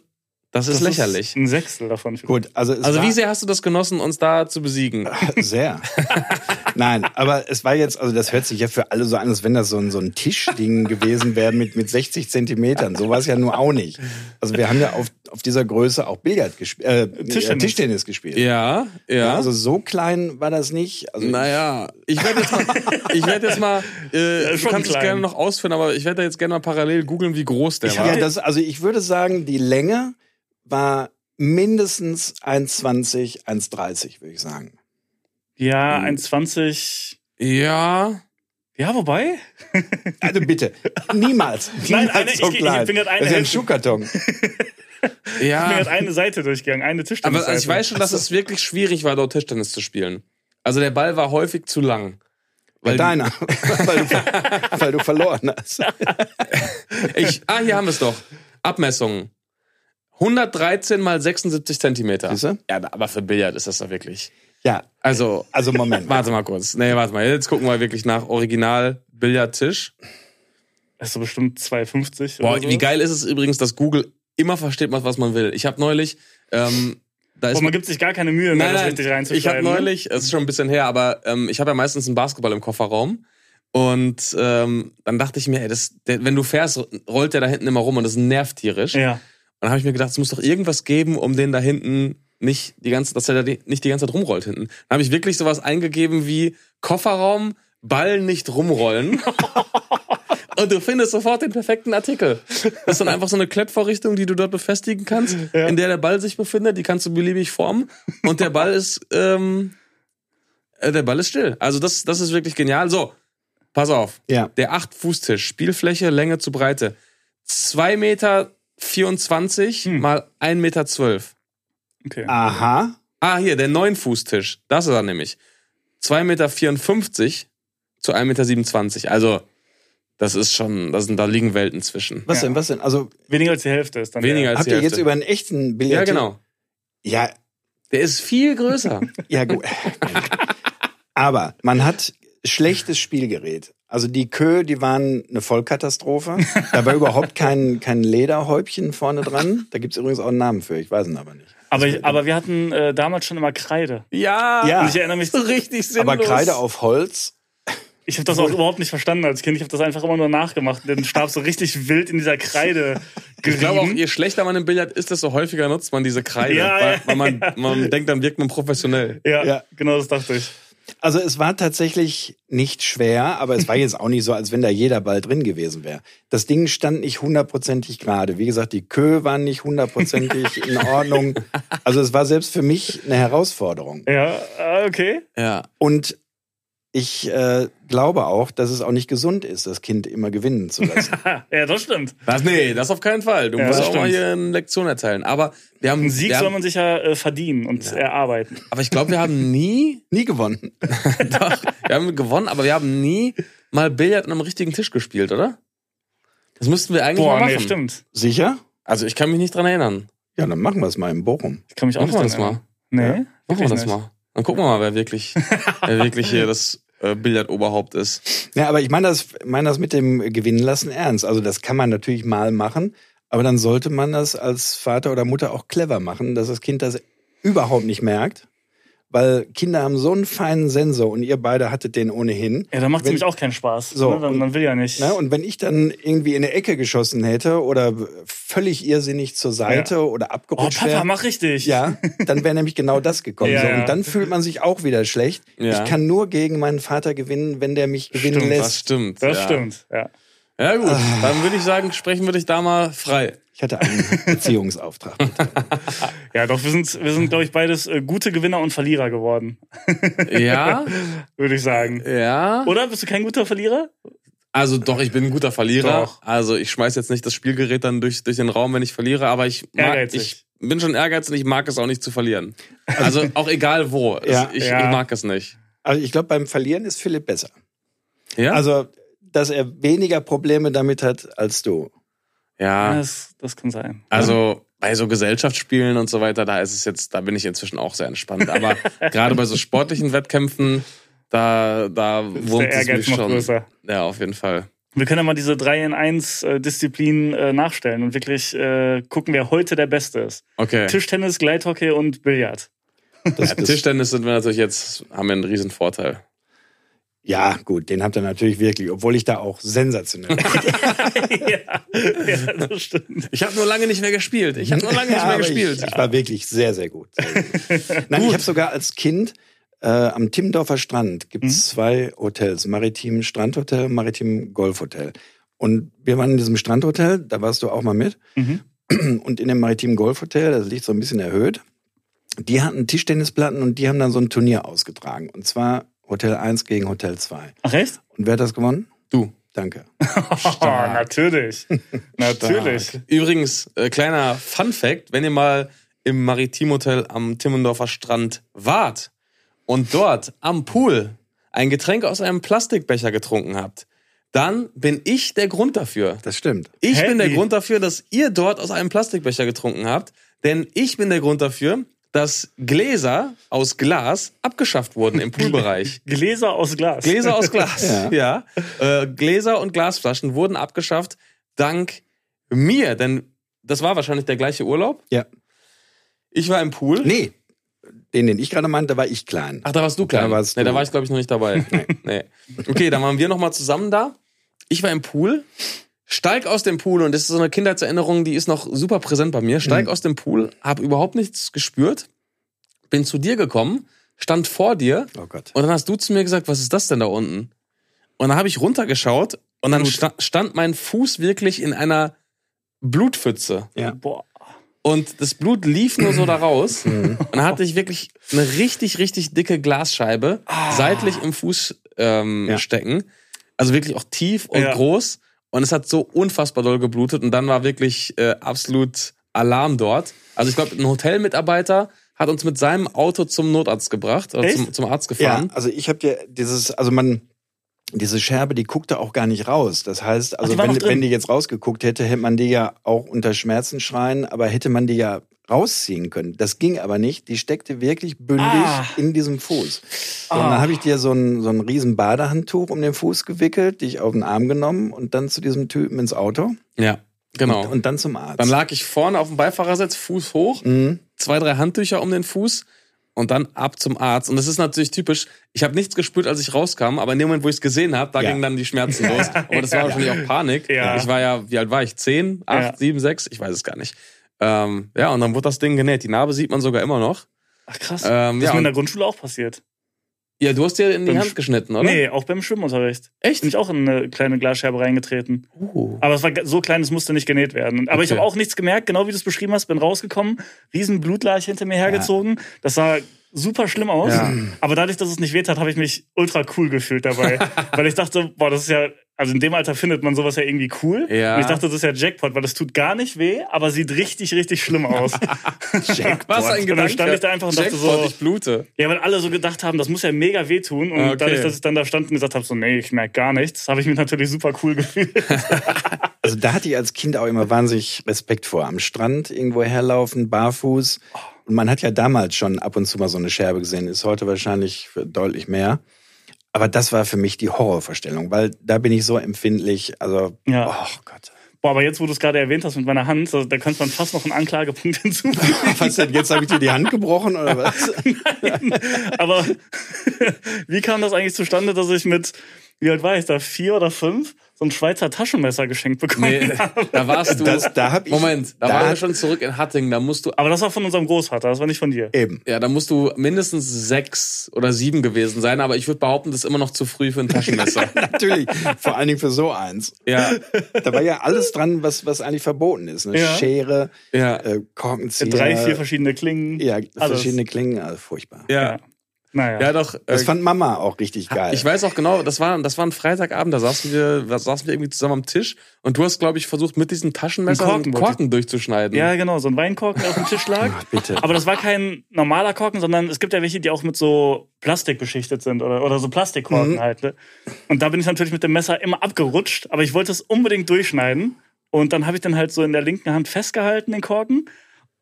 das ist Das lächerlich. ein Sechstel davon. Gut, also es also wie sehr hast du das genossen, uns da zu besiegen? sehr. Nein, aber es war jetzt, also das hört sich ja für alle so an, als wenn das so ein, so ein Tischding gewesen wäre mit, mit 60 Zentimetern. So war es ja nur auch nicht. Also wir haben ja auf, auf dieser Größe auch Billard gespielt, äh, Tischtennis. Tischtennis gespielt. Ja, ja. Ja, also so klein war das nicht. Also Naja, ich werde jetzt mal, ich werde jetzt mal, äh, Ja, du kannst es gerne noch ausführen, aber ich werde da jetzt gerne mal parallel googeln, wie groß der war. Ja, das, also ich würde sagen, die Länge war mindestens 1,20, 1,30, würde ich sagen. Ja, Hm. 1,20. Ja, Ja, wobei? Also bitte, niemals, Nein, eine- so ich- ich klein. bin grad eine das ist ja ein. Schuhkarton. Ich bin ja. jetzt eine Seite durchgegangen, eine Tischtennis. Aber also ich weiß schon, dass es wirklich schwierig war, dort Tischtennis zu spielen. Also der Ball war häufig zu lang. Weil deiner, weil, du, weil du verloren hast. ich, ah, hier haben wir es doch. Abmessungen. 113 mal 76 Zentimeter. Siehst du? Ja, aber für Billard ist das doch wirklich. Ja, Also, also Moment. warte mal kurz. Nee, warte mal. Jetzt gucken wir wirklich nach Original Billardtisch. Das ist so bestimmt 2,50. Boah, oder so. wie geil ist es übrigens, dass Google immer versteht, was man will. Ich habe neulich, ähm, da ist Boah, man gibt sich gar keine Mühe mehr, nein, das nein, richtig ich reinzuschreiben. habe ne? neulich, es ist schon ein bisschen her, aber ähm, ich habe ja meistens einen Basketball im Kofferraum. Und ähm, dann dachte ich mir, ey, das, der, wenn du fährst, rollt der da hinten immer rum und das nervt tierisch. Ja. Und dann habe ich mir gedacht, es muss doch irgendwas geben, um den da hinten nicht die ganze, dass er da nicht die ganze Zeit rumrollt hinten. Dann habe ich wirklich sowas eingegeben wie Kofferraum, Ball nicht rumrollen. Und du findest sofort den perfekten Artikel. Das ist dann einfach so eine Klettvorrichtung, die du dort befestigen kannst, Ja. in der der Ball sich befindet. Die kannst du beliebig formen. Und der Ball ist, ähm, äh, der Ball ist still. Also das, das ist wirklich genial. So, pass auf. Ja, Der 8-Fuß-Tisch, Spielfläche, Länge zu Breite. 2 Meter 24 Hm. mal 1 Meter 12. Okay. aha. Ah, hier, der 9-Fuß-Tisch. Das ist er nämlich. 2 Meter 54 zu 1 Meter 27. Also, das ist schon, das sind, da liegen Welten zwischen. Was Ja. denn, was denn? Also, Weniger als die Hälfte ist dann. Weniger als habt die ihr jetzt Hälfte. über einen echten Billard? Ja, genau. Ja, Der ist viel größer. ja, gut. Aber man hat schlechtes Spielgerät. Also die Kö, die waren eine Vollkatastrophe. Da war überhaupt kein, kein Lederhäubchen vorne dran. Da gibt's übrigens auch einen Namen für, ich weiß ihn aber nicht. Aber, ich, aber wir hatten äh, damals schon immer Kreide. Ja, Ja. Und ich erinnere mich, so richtig sinnlos. Aber Kreide auf Holz, ich habe das auch überhaupt nicht verstanden als Kind. Ich habe das einfach immer nur nachgemacht. Den Stab so richtig wild in dieser Kreide Ich glaube auch, gerieben. je schlechter man im Billard ist, desto häufiger nutzt man diese Kreide. Ja, weil, ja, weil man, man denkt, dann wirkt man professionell. Ja, Ja. genau das dachte ich. Also es war tatsächlich nicht schwer, aber es war jetzt auch nicht so, als wenn da jeder Ball drin gewesen wäre. Das Ding stand nicht hundertprozentig gerade. Wie gesagt, die Kö waren nicht hundertprozentig in Ordnung. Also es war selbst für mich eine Herausforderung. Ja, äh, okay. Ja. Und ich äh, glaube auch, dass es auch nicht gesund ist, das Kind immer gewinnen zu lassen. Ja, das stimmt. Das, nee, das auf keinen Fall. Du Ja, musst das auch mal stimmt. hier eine Lektion erzählen. Aber wir haben, Einen Sieg wir soll haben man sich ja äh, verdienen und erarbeiten. aber ich glaube, wir haben nie, Nie gewonnen. doch, wir haben gewonnen, aber wir haben nie mal Billard an einem richtigen Tisch gespielt, oder? Das müssten wir eigentlich Boah, mal nee, machen. stimmt. Sicher? Also ich kann mich nicht dran erinnern. Ja, dann machen wir es mal in Bochum. Ich kann mich auch Machen wir nicht das dran mal. erinnern. Nee, Machen wir das nicht. mal. Dann gucken wir mal, wer wirklich, wer wirklich hier das äh, Billard-Oberhaupt ist. Ja, aber ich meine das, meine das mit dem Gewinnen lassen ernst. Also das kann man natürlich mal machen, aber dann sollte man das als Vater oder Mutter auch clever machen, dass das Kind das überhaupt nicht merkt. Weil Kinder haben so einen feinen Sensor und ihr beide hattet den ohnehin. Ja, dann macht es nämlich auch keinen Spaß. So, ne? dann, und- man will ja nicht. Ne? Und wenn ich dann irgendwie in eine Ecke geschossen hätte oder völlig irrsinnig zur Seite oder oh, abgerutscht Papa, wäre, mach richtig. ja, dann wäre nämlich genau das gekommen. Ja, so, ja. und dann fühlt man sich auch wieder schlecht. Ja. Ich kann nur gegen meinen Vater gewinnen, wenn der mich gewinnen Stimmt, Das lässt. stimmt. Das ja. stimmt, ja. Ja gut, dann würde ich sagen, sprechen wir dich da mal frei. Ich hatte einen Beziehungsauftrag. Ja, doch, wir sind, wir sind glaube ich, beides äh, gute Gewinner und Verlierer geworden, Ja, würde ich sagen. ja. Oder? Bist du kein guter Verlierer? Also doch, ich bin ein guter Verlierer. Doch. Also ich schmeiß jetzt nicht das Spielgerät dann durch, durch den Raum, wenn ich verliere, aber ich mag, ich bin schon ehrgeizig und ich mag es auch nicht zu verlieren. Also auch egal wo. Es- Ja. ich, Ja. ich mag es nicht. Also ich glaube, beim Verlieren ist Philipp besser. Ja? Also, dass er weniger Probleme damit hat als du. Ja, Das, das kann sein. also bei so Gesellschaftsspielen und so weiter, da ist es jetzt, da bin ich inzwischen auch sehr entspannt. Aber gerade bei so sportlichen Wettkämpfen, da, da wurmt es mich schon. größer. Ja, auf jeden Fall. Wir können ja mal diese 3 in 1 äh, Disziplin äh, nachstellen und wirklich äh, gucken, wer heute der Beste ist. Okay. Tischtennis, Gleithockey und Billard. Das, Ja, Tischtennis sind wir natürlich jetzt, haben wir einen riesen Vorteil. Ja, gut, den habt ihr natürlich wirklich, obwohl ich da auch sensationell ja, ja, das stimmt. Ich habe nur lange nicht mehr gespielt. Ich habe nur lange nicht Ja, mehr aber gespielt. Ich, ich war wirklich sehr, sehr gut. Sehr gut. Nein, ich habe sogar als Kind äh, am Timmendorfer Strand gibt es zwei Hotels, Maritim Strandhotel, Maritim Golfhotel. Und wir waren in diesem Strandhotel, da warst du auch mal mit. Mhm. Und in dem Maritim Golfhotel, das liegt so ein bisschen erhöht, die hatten Tischtennisplatten und die haben dann so ein Turnier ausgetragen. Und zwar Hotel 1 gegen Hotel 2. Ach echt? Und wer hat das gewonnen? Du. Danke. Oh, natürlich. natürlich. Übrigens, äh, kleiner Fun Fact, wenn ihr mal im Maritimhotel am Timmendorfer Strand wart und dort am Pool ein Getränk aus einem Plastikbecher getrunken habt, dann bin ich der Grund dafür. Das stimmt. Ich Hä? bin der? Grund dafür, dass ihr dort aus einem Plastikbecher getrunken habt, denn ich bin der Grund dafür, dass Gläser aus Glas abgeschafft wurden im Poolbereich. Gläser aus Glas. Gläser aus Glas, ja. Ja. Äh, Gläser und Glasflaschen wurden abgeschafft dank mir, denn das war wahrscheinlich der gleiche Urlaub. Ja. Ich war im Pool. Nee, den, den ich gerade meinte, da war ich klein. Ach, da warst du klein. Da warst nee, du. da war ich, glaube ich, noch nicht dabei. nee. Okay, dann waren wir noch mal zusammen da. Ich war im Pool, steig aus dem Pool und das ist so eine Kindheitserinnerung, die ist noch super präsent bei mir. Mhm. Steig aus dem Pool, habe überhaupt nichts gespürt, bin zu dir gekommen, stand vor dir Oh Gott. und dann hast du zu mir gesagt, was ist das denn da unten? Und dann habe ich runtergeschaut und dann sta stand mein Fuß wirklich in einer Blutpfütze. Ja. Boah. Und das Blut lief nur so da raus. Mhm. Und dann hatte ich wirklich eine richtig, richtig dicke Glasscheibe seitlich im Fuß ähm, Ja. stecken. Also wirklich auch tief und Ja. groß. Und es hat so unfassbar doll geblutet. Und dann war wirklich äh, absolut Alarm dort. Also ich glaube, ein Hotelmitarbeiter hat uns mit seinem Auto zum Notarzt gebracht, oder zum, zum Arzt Ja, gefahren. also ich habe dir dieses, also man, diese Scherbe, die guckte auch gar nicht raus. Das heißt, also die war wenn, wenn die jetzt rausgeguckt hätte, hätte man die ja auch unter Schmerzen schreien, aber hätte man die ja rausziehen können. Das ging aber nicht. Die steckte wirklich bündig Ah. in diesem Fuß. Und dann habe ich dir so ein, so ein riesen Badehandtuch um den Fuß gewickelt, dich auf den Arm genommen und dann zu diesem Typen ins Auto Ja, genau. und, und dann zum Arzt. dann lag ich vorne auf dem Beifahrersitz, Fuß hoch, Mhm. zwei, drei Handtücher um den Fuß und dann ab zum Arzt. Und das ist natürlich typisch. Ich habe nichts gespürt, als ich rauskam, aber in dem Moment, wo ich es gesehen habe, da Ja. gingen dann die Schmerzen los. Aber das war wahrscheinlich auch Panik. Ja. Ich war ja, wie alt war ich? Zehn, acht, Ja. sieben, sechs? Ich weiß es gar nicht. Ähm, ja, und dann wurde das Ding genäht. Die Narbe sieht man sogar immer noch. Ach krass. Ähm, das ja, ist mir in der Grundschule auch passiert. Ja, du hast dir in die Hand Sch- geschnitten, oder? Nee, auch beim Schwimmunterricht. Echt? Bin ich auch in eine kleine Glasscherbe reingetreten. Uh. Aber es war so klein, es musste nicht genäht werden. Aber ich Okay. habe auch nichts gemerkt, genau wie du es beschrieben hast. Bin rausgekommen, riesen Blutlaich hinter mir hergezogen. Das sah super schlimm aus. Ja. Aber dadurch, dass es nicht weht hat, habe ich mich ultra cool gefühlt dabei. weil ich dachte, boah, das ist ja, also in dem Alter findet man sowas ja irgendwie cool. Ja. Und ich dachte, das ist ja Jackpot, weil das tut gar nicht weh, aber sieht richtig, richtig schlimm aus. Jackpot. Was ein Und Gedanke. dann stand ich da einfach und dachte Jackpot, so- ich blute. Ja, weil alle so gedacht haben, das muss ja mega wehtun. Und okay. dadurch, dass ich dann da stand und gesagt habe, so, nee, ich merke gar nichts, habe ich mich natürlich super cool gefühlt. Also da hatte ich als Kind auch immer wahnsinnig Respekt vor. Am Strand irgendwo herlaufen, barfuß. Und man hat ja damals schon ab und zu mal so eine Scherbe gesehen, ist heute wahrscheinlich deutlich mehr. Aber das war für mich die Horrorvorstellung, weil da bin ich so empfindlich. Also, Ja. oh Gott. Boah, aber jetzt, wo du es gerade erwähnt hast mit meiner Hand, so, da könnte man fast noch einen Anklagepunkt hinzufügen. Was denn? Jetzt habe ich dir die Hand gebrochen oder was? aber wie kam das eigentlich zustande, dass ich mit, wie alt war ich da, vier oder fünf, so ein Schweizer Taschenmesser geschenkt bekommen Nee, habe? da warst du. Das, da hab ich. Moment, da, da waren wir schon zurück in Hattingen. Da musst du Aber das war von unserem Großvater, das war nicht von dir. Eben. Ja, da musst du mindestens sechs oder sieben gewesen sein, aber ich würde behaupten, das ist immer noch zu früh für ein Taschenmesser. Natürlich. Vor allen Dingen für so eins. ja, Da war ja alles dran, was, was eigentlich verboten ist. Eine Ja. Schere, ja, äh, Korkenzieher. Drei, vier verschiedene Klingen. Ja, alles. verschiedene Klingen. Also furchtbar. ja. Ja. Naja. Ja, doch. Das äh, fand Mama auch richtig geil. ich weiß auch genau, das war, das war ein Freitagabend, da saßen wir, da saßen wir irgendwie zusammen am Tisch und du hast, glaube ich, versucht, mit diesem Taschenmesser Einen einen Korken Korken, durchzuschneiden. ja, genau, so ein Weinkorken, der auf dem Tisch lag. Ach, bitte. Aber das war kein normaler Korken, sondern es gibt ja welche, die auch mit so Plastik beschichtet sind oder, oder so Plastikkorken Mhm. halt. Ne? Und da bin ich natürlich mit dem Messer immer abgerutscht, aber ich wollte es unbedingt durchschneiden. Und dann habe ich dann halt so in der linken Hand festgehalten, den Korken.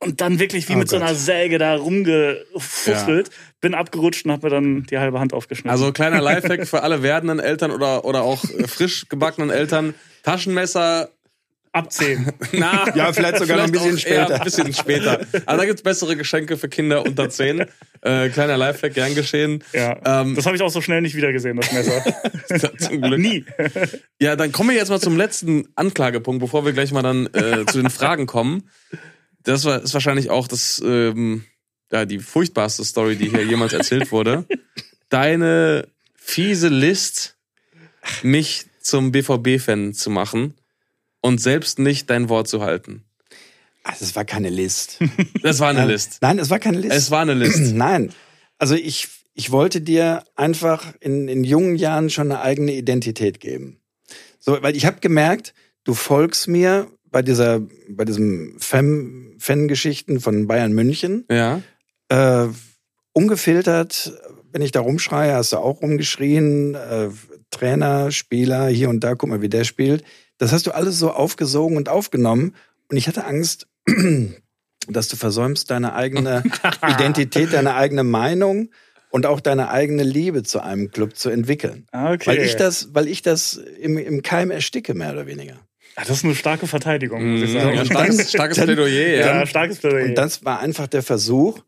Und dann wirklich wie Oh mit so Gott. einer Säge da rumgefuchtelt. Bin abgerutscht und habe mir dann die halbe Hand aufgeschnitten. Also kleiner Lifehack für alle werdenden Eltern oder, oder auch äh, frisch gebackenen Eltern. Taschenmesser, ab 10. na, Ja, vielleicht sogar noch ein bisschen später. ein bisschen später. Aber da gibt's bessere Geschenke für Kinder unter 10. Äh, kleiner Lifehack, gern geschehen. Ja. Ähm, das habe ich auch so schnell nicht wieder gesehen, das Messer. Zum Glück. Nie. Ja, dann kommen wir jetzt mal zum letzten Anklagepunkt, bevor wir gleich mal dann äh, zu den Fragen kommen. Das war, ist wahrscheinlich auch das, ähm, ja, die furchtbarste Story, die hier jemals erzählt wurde. Deine fiese List, mich zum BVB-Fan zu machen und selbst nicht dein Wort zu halten. Ach, das war keine List. Das war eine List. Nein, es war keine List. Es war eine List. Nein. Also ich, ich wollte dir einfach in, in jungen Jahren schon eine eigene Identität geben. So, weil ich habe gemerkt, du folgst mir bei dieser, bei diesem Fan- Fan-Geschichten von Bayern München. Ja. Äh, ungefiltert, wenn ich da rumschreie, hast du auch rumgeschrien. Äh, Trainer, Spieler, hier und da, guck mal, wie der spielt. Das hast du alles so aufgesogen und aufgenommen. Und ich hatte Angst, dass du versäumst, deine eigene Identität, deine eigene Meinung und auch deine eigene Liebe zu einem Club zu entwickeln. Okay. Weil ich das, weil ich das im, im Keim ersticke, mehr oder weniger. Ah, das ist eine starke Verteidigung, muss ich Mhm. sagen. Ja, Und starkes, dann- starkes dann- Plädoyer, ja. Ja, starkes Plädoyer. Und das war einfach der Versuch,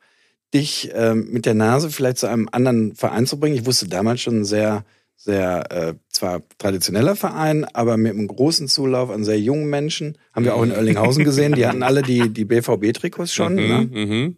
dich ähm, mit der Nase vielleicht zu einem anderen Verein zu bringen. Ich wusste damals schon sehr, sehr, äh, zwar traditioneller Verein, aber mit einem großen Zulauf an sehr jungen Menschen. Haben wir auch in Oerlinghausen gesehen. Die hatten alle die, die BVB-Trikots schon. Ne? Mhm, mhm.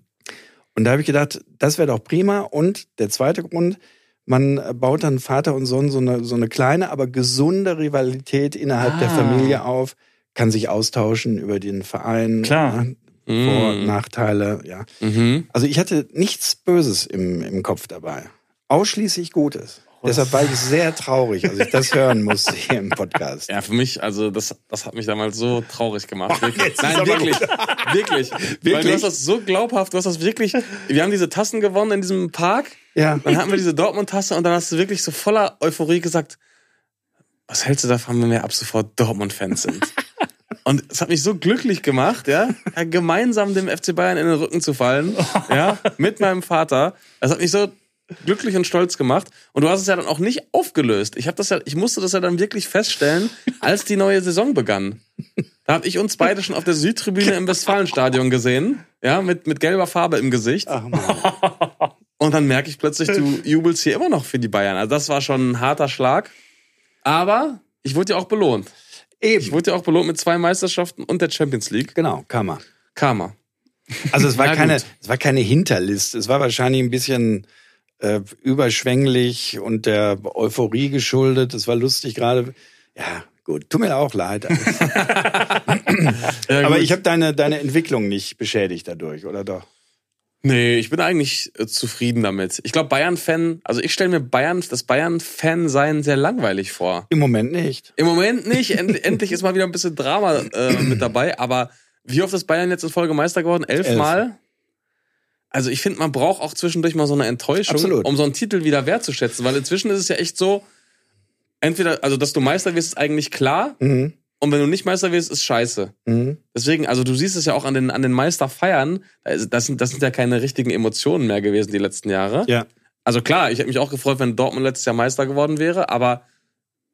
Und da habe ich gedacht, das wäre doch prima. Und der zweite Grund, man baut dann Vater und Sohn so eine, so eine kleine, aber gesunde Rivalität innerhalb der Ah. Familie auf, kann sich austauschen über den Verein. Klar. ne? Vor- und Mhm. Nachteile, ja. Mhm. Also ich hatte nichts Böses im, im Kopf dabei. Ausschließlich Gutes. Deshalb war ich sehr traurig, als ich das hören musste hier im Podcast. Ja, für mich, also das, das hat mich damals so traurig gemacht. Wirklich. ist Nein, aber wirklich. wirklich. Weil du Wirklich? hast das so glaubhaft, du hast das wirklich. Wir haben diese Tassen gewonnen in diesem Park. Ja. Dann hatten wir diese Dortmund-Tasse und dann hast du wirklich so voller Euphorie gesagt, was hältst du davon, wenn wir ab sofort Dortmund-Fans sind? Und es hat mich so glücklich gemacht, ja, ja, gemeinsam dem FC Bayern in den Rücken zu fallen, ja, mit meinem Vater. Das hat mich so glücklich und stolz gemacht. Und du hast es ja dann auch nicht aufgelöst. Ich habe das ja, ich musste das ja dann wirklich feststellen, als die neue Saison begann. Da habe ich uns beide schon auf der Südtribüne im Westfalenstadion gesehen, ja, mit mit gelber Farbe im Gesicht. Ach man. Und dann merke ich plötzlich, du jubelst hier immer noch für die Bayern. Also das war schon ein harter Schlag. Aber ich wurde ja auch belohnt. Ich Eben. wurde ja auch belohnt mit zwei Meisterschaften und der Champions League. Genau, Kammer. Karma. Also es war keine, es war keine Hinterlist. Es war wahrscheinlich ein bisschen äh, überschwänglich und der Euphorie geschuldet. Es war lustig gerade. Ja, gut. Tut mir auch leid. Ja, Aber ich habe deine, deine Entwicklung nicht beschädigt dadurch, oder doch? Nee, ich bin eigentlich äh, zufrieden damit. Ich glaube, Bayern-Fan, also ich stelle mir Bayern, das Bayern-Fan-Sein sehr langweilig vor. Im Moment nicht. Im Moment nicht. End, endlich ist mal wieder ein bisschen Drama äh, mit dabei. Aber wie oft ist Bayern jetzt in Folge Meister geworden? Elfmal? Also ich finde, man braucht auch zwischendurch mal so eine Enttäuschung, Absolut. um so einen Titel wieder wertzuschätzen. Weil inzwischen ist es ja echt so, entweder, also dass du Meister wirst, ist eigentlich klar. Mhm. Und wenn du nicht Meister wirst, ist scheiße. Mhm. Deswegen, also du siehst es ja auch an den, an den Meisterfeiern. Das sind, das sind ja keine richtigen Emotionen mehr gewesen die letzten Jahre. Ja. Also klar, ich hätte mich auch gefreut, wenn Dortmund letztes Jahr Meister geworden wäre, aber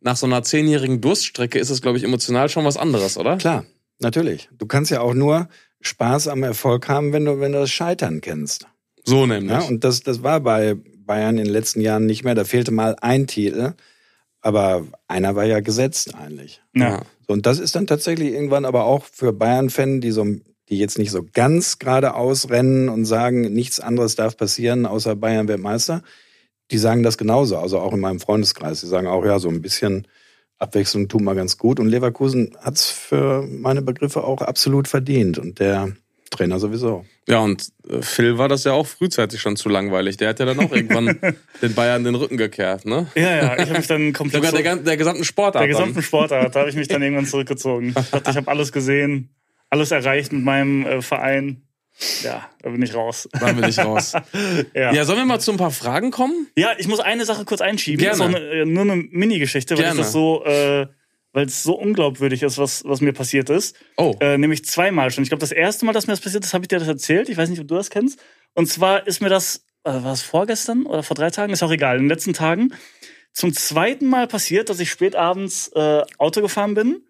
nach so einer zehnjährigen Durststrecke ist es, glaube ich, emotional schon was anderes, oder? Klar, natürlich. Du kannst ja auch nur Spaß am Erfolg haben, wenn du, wenn du das Scheitern kennst. So nämlich. Ja, und das, das war bei Bayern in den letzten Jahren nicht mehr. Da fehlte mal ein Titel, aber einer war ja gesetzt eigentlich. Ja. So, und das ist dann tatsächlich irgendwann aber auch für Bayern-Fan, die so, die jetzt nicht so ganz geradeaus rennen und sagen, nichts anderes darf passieren, außer Bayern wird Meister. Die sagen das genauso, also auch in meinem Freundeskreis. Die sagen auch, ja, so ein bisschen Abwechslung tut mal ganz gut. Und Leverkusen hat's für meine Begriffe auch absolut verdient. Und der Trainer sowieso. Ja, und äh, Phil war das ja auch frühzeitig schon zu langweilig. Der hat ja dann auch irgendwann den Bayern den Rücken gekehrt, ne? Ja, ja, ich habe mich dann komplett Sogar so, der, der gesamten Sportart. der gesamten Sportart, da habe ich mich dann irgendwann zurückgezogen. Ich dachte, ich habe alles gesehen, alles erreicht mit meinem äh, Verein. Ja, da bin ich raus. Da bin ich raus. Ja. Ja, sollen wir mal zu ein paar Fragen kommen? Ja, ich muss eine Sache kurz einschieben. Gerne. So eine, äh, nur eine Mini-Geschichte, weil Gerne. ich das so äh, weil es so unglaubwürdig ist, was, was mir passiert ist. Oh. Äh, nämlich zweimal schon. Ich glaube, das erste Mal, dass mir das passiert ist, habe ich dir das erzählt. Ich weiß nicht, ob du das kennst. Und zwar ist mir das, äh, war es vorgestern oder vor drei Tagen? Ist auch egal, in den letzten Tagen. Zum zweiten Mal passiert, dass ich spät abends äh, Auto gefahren bin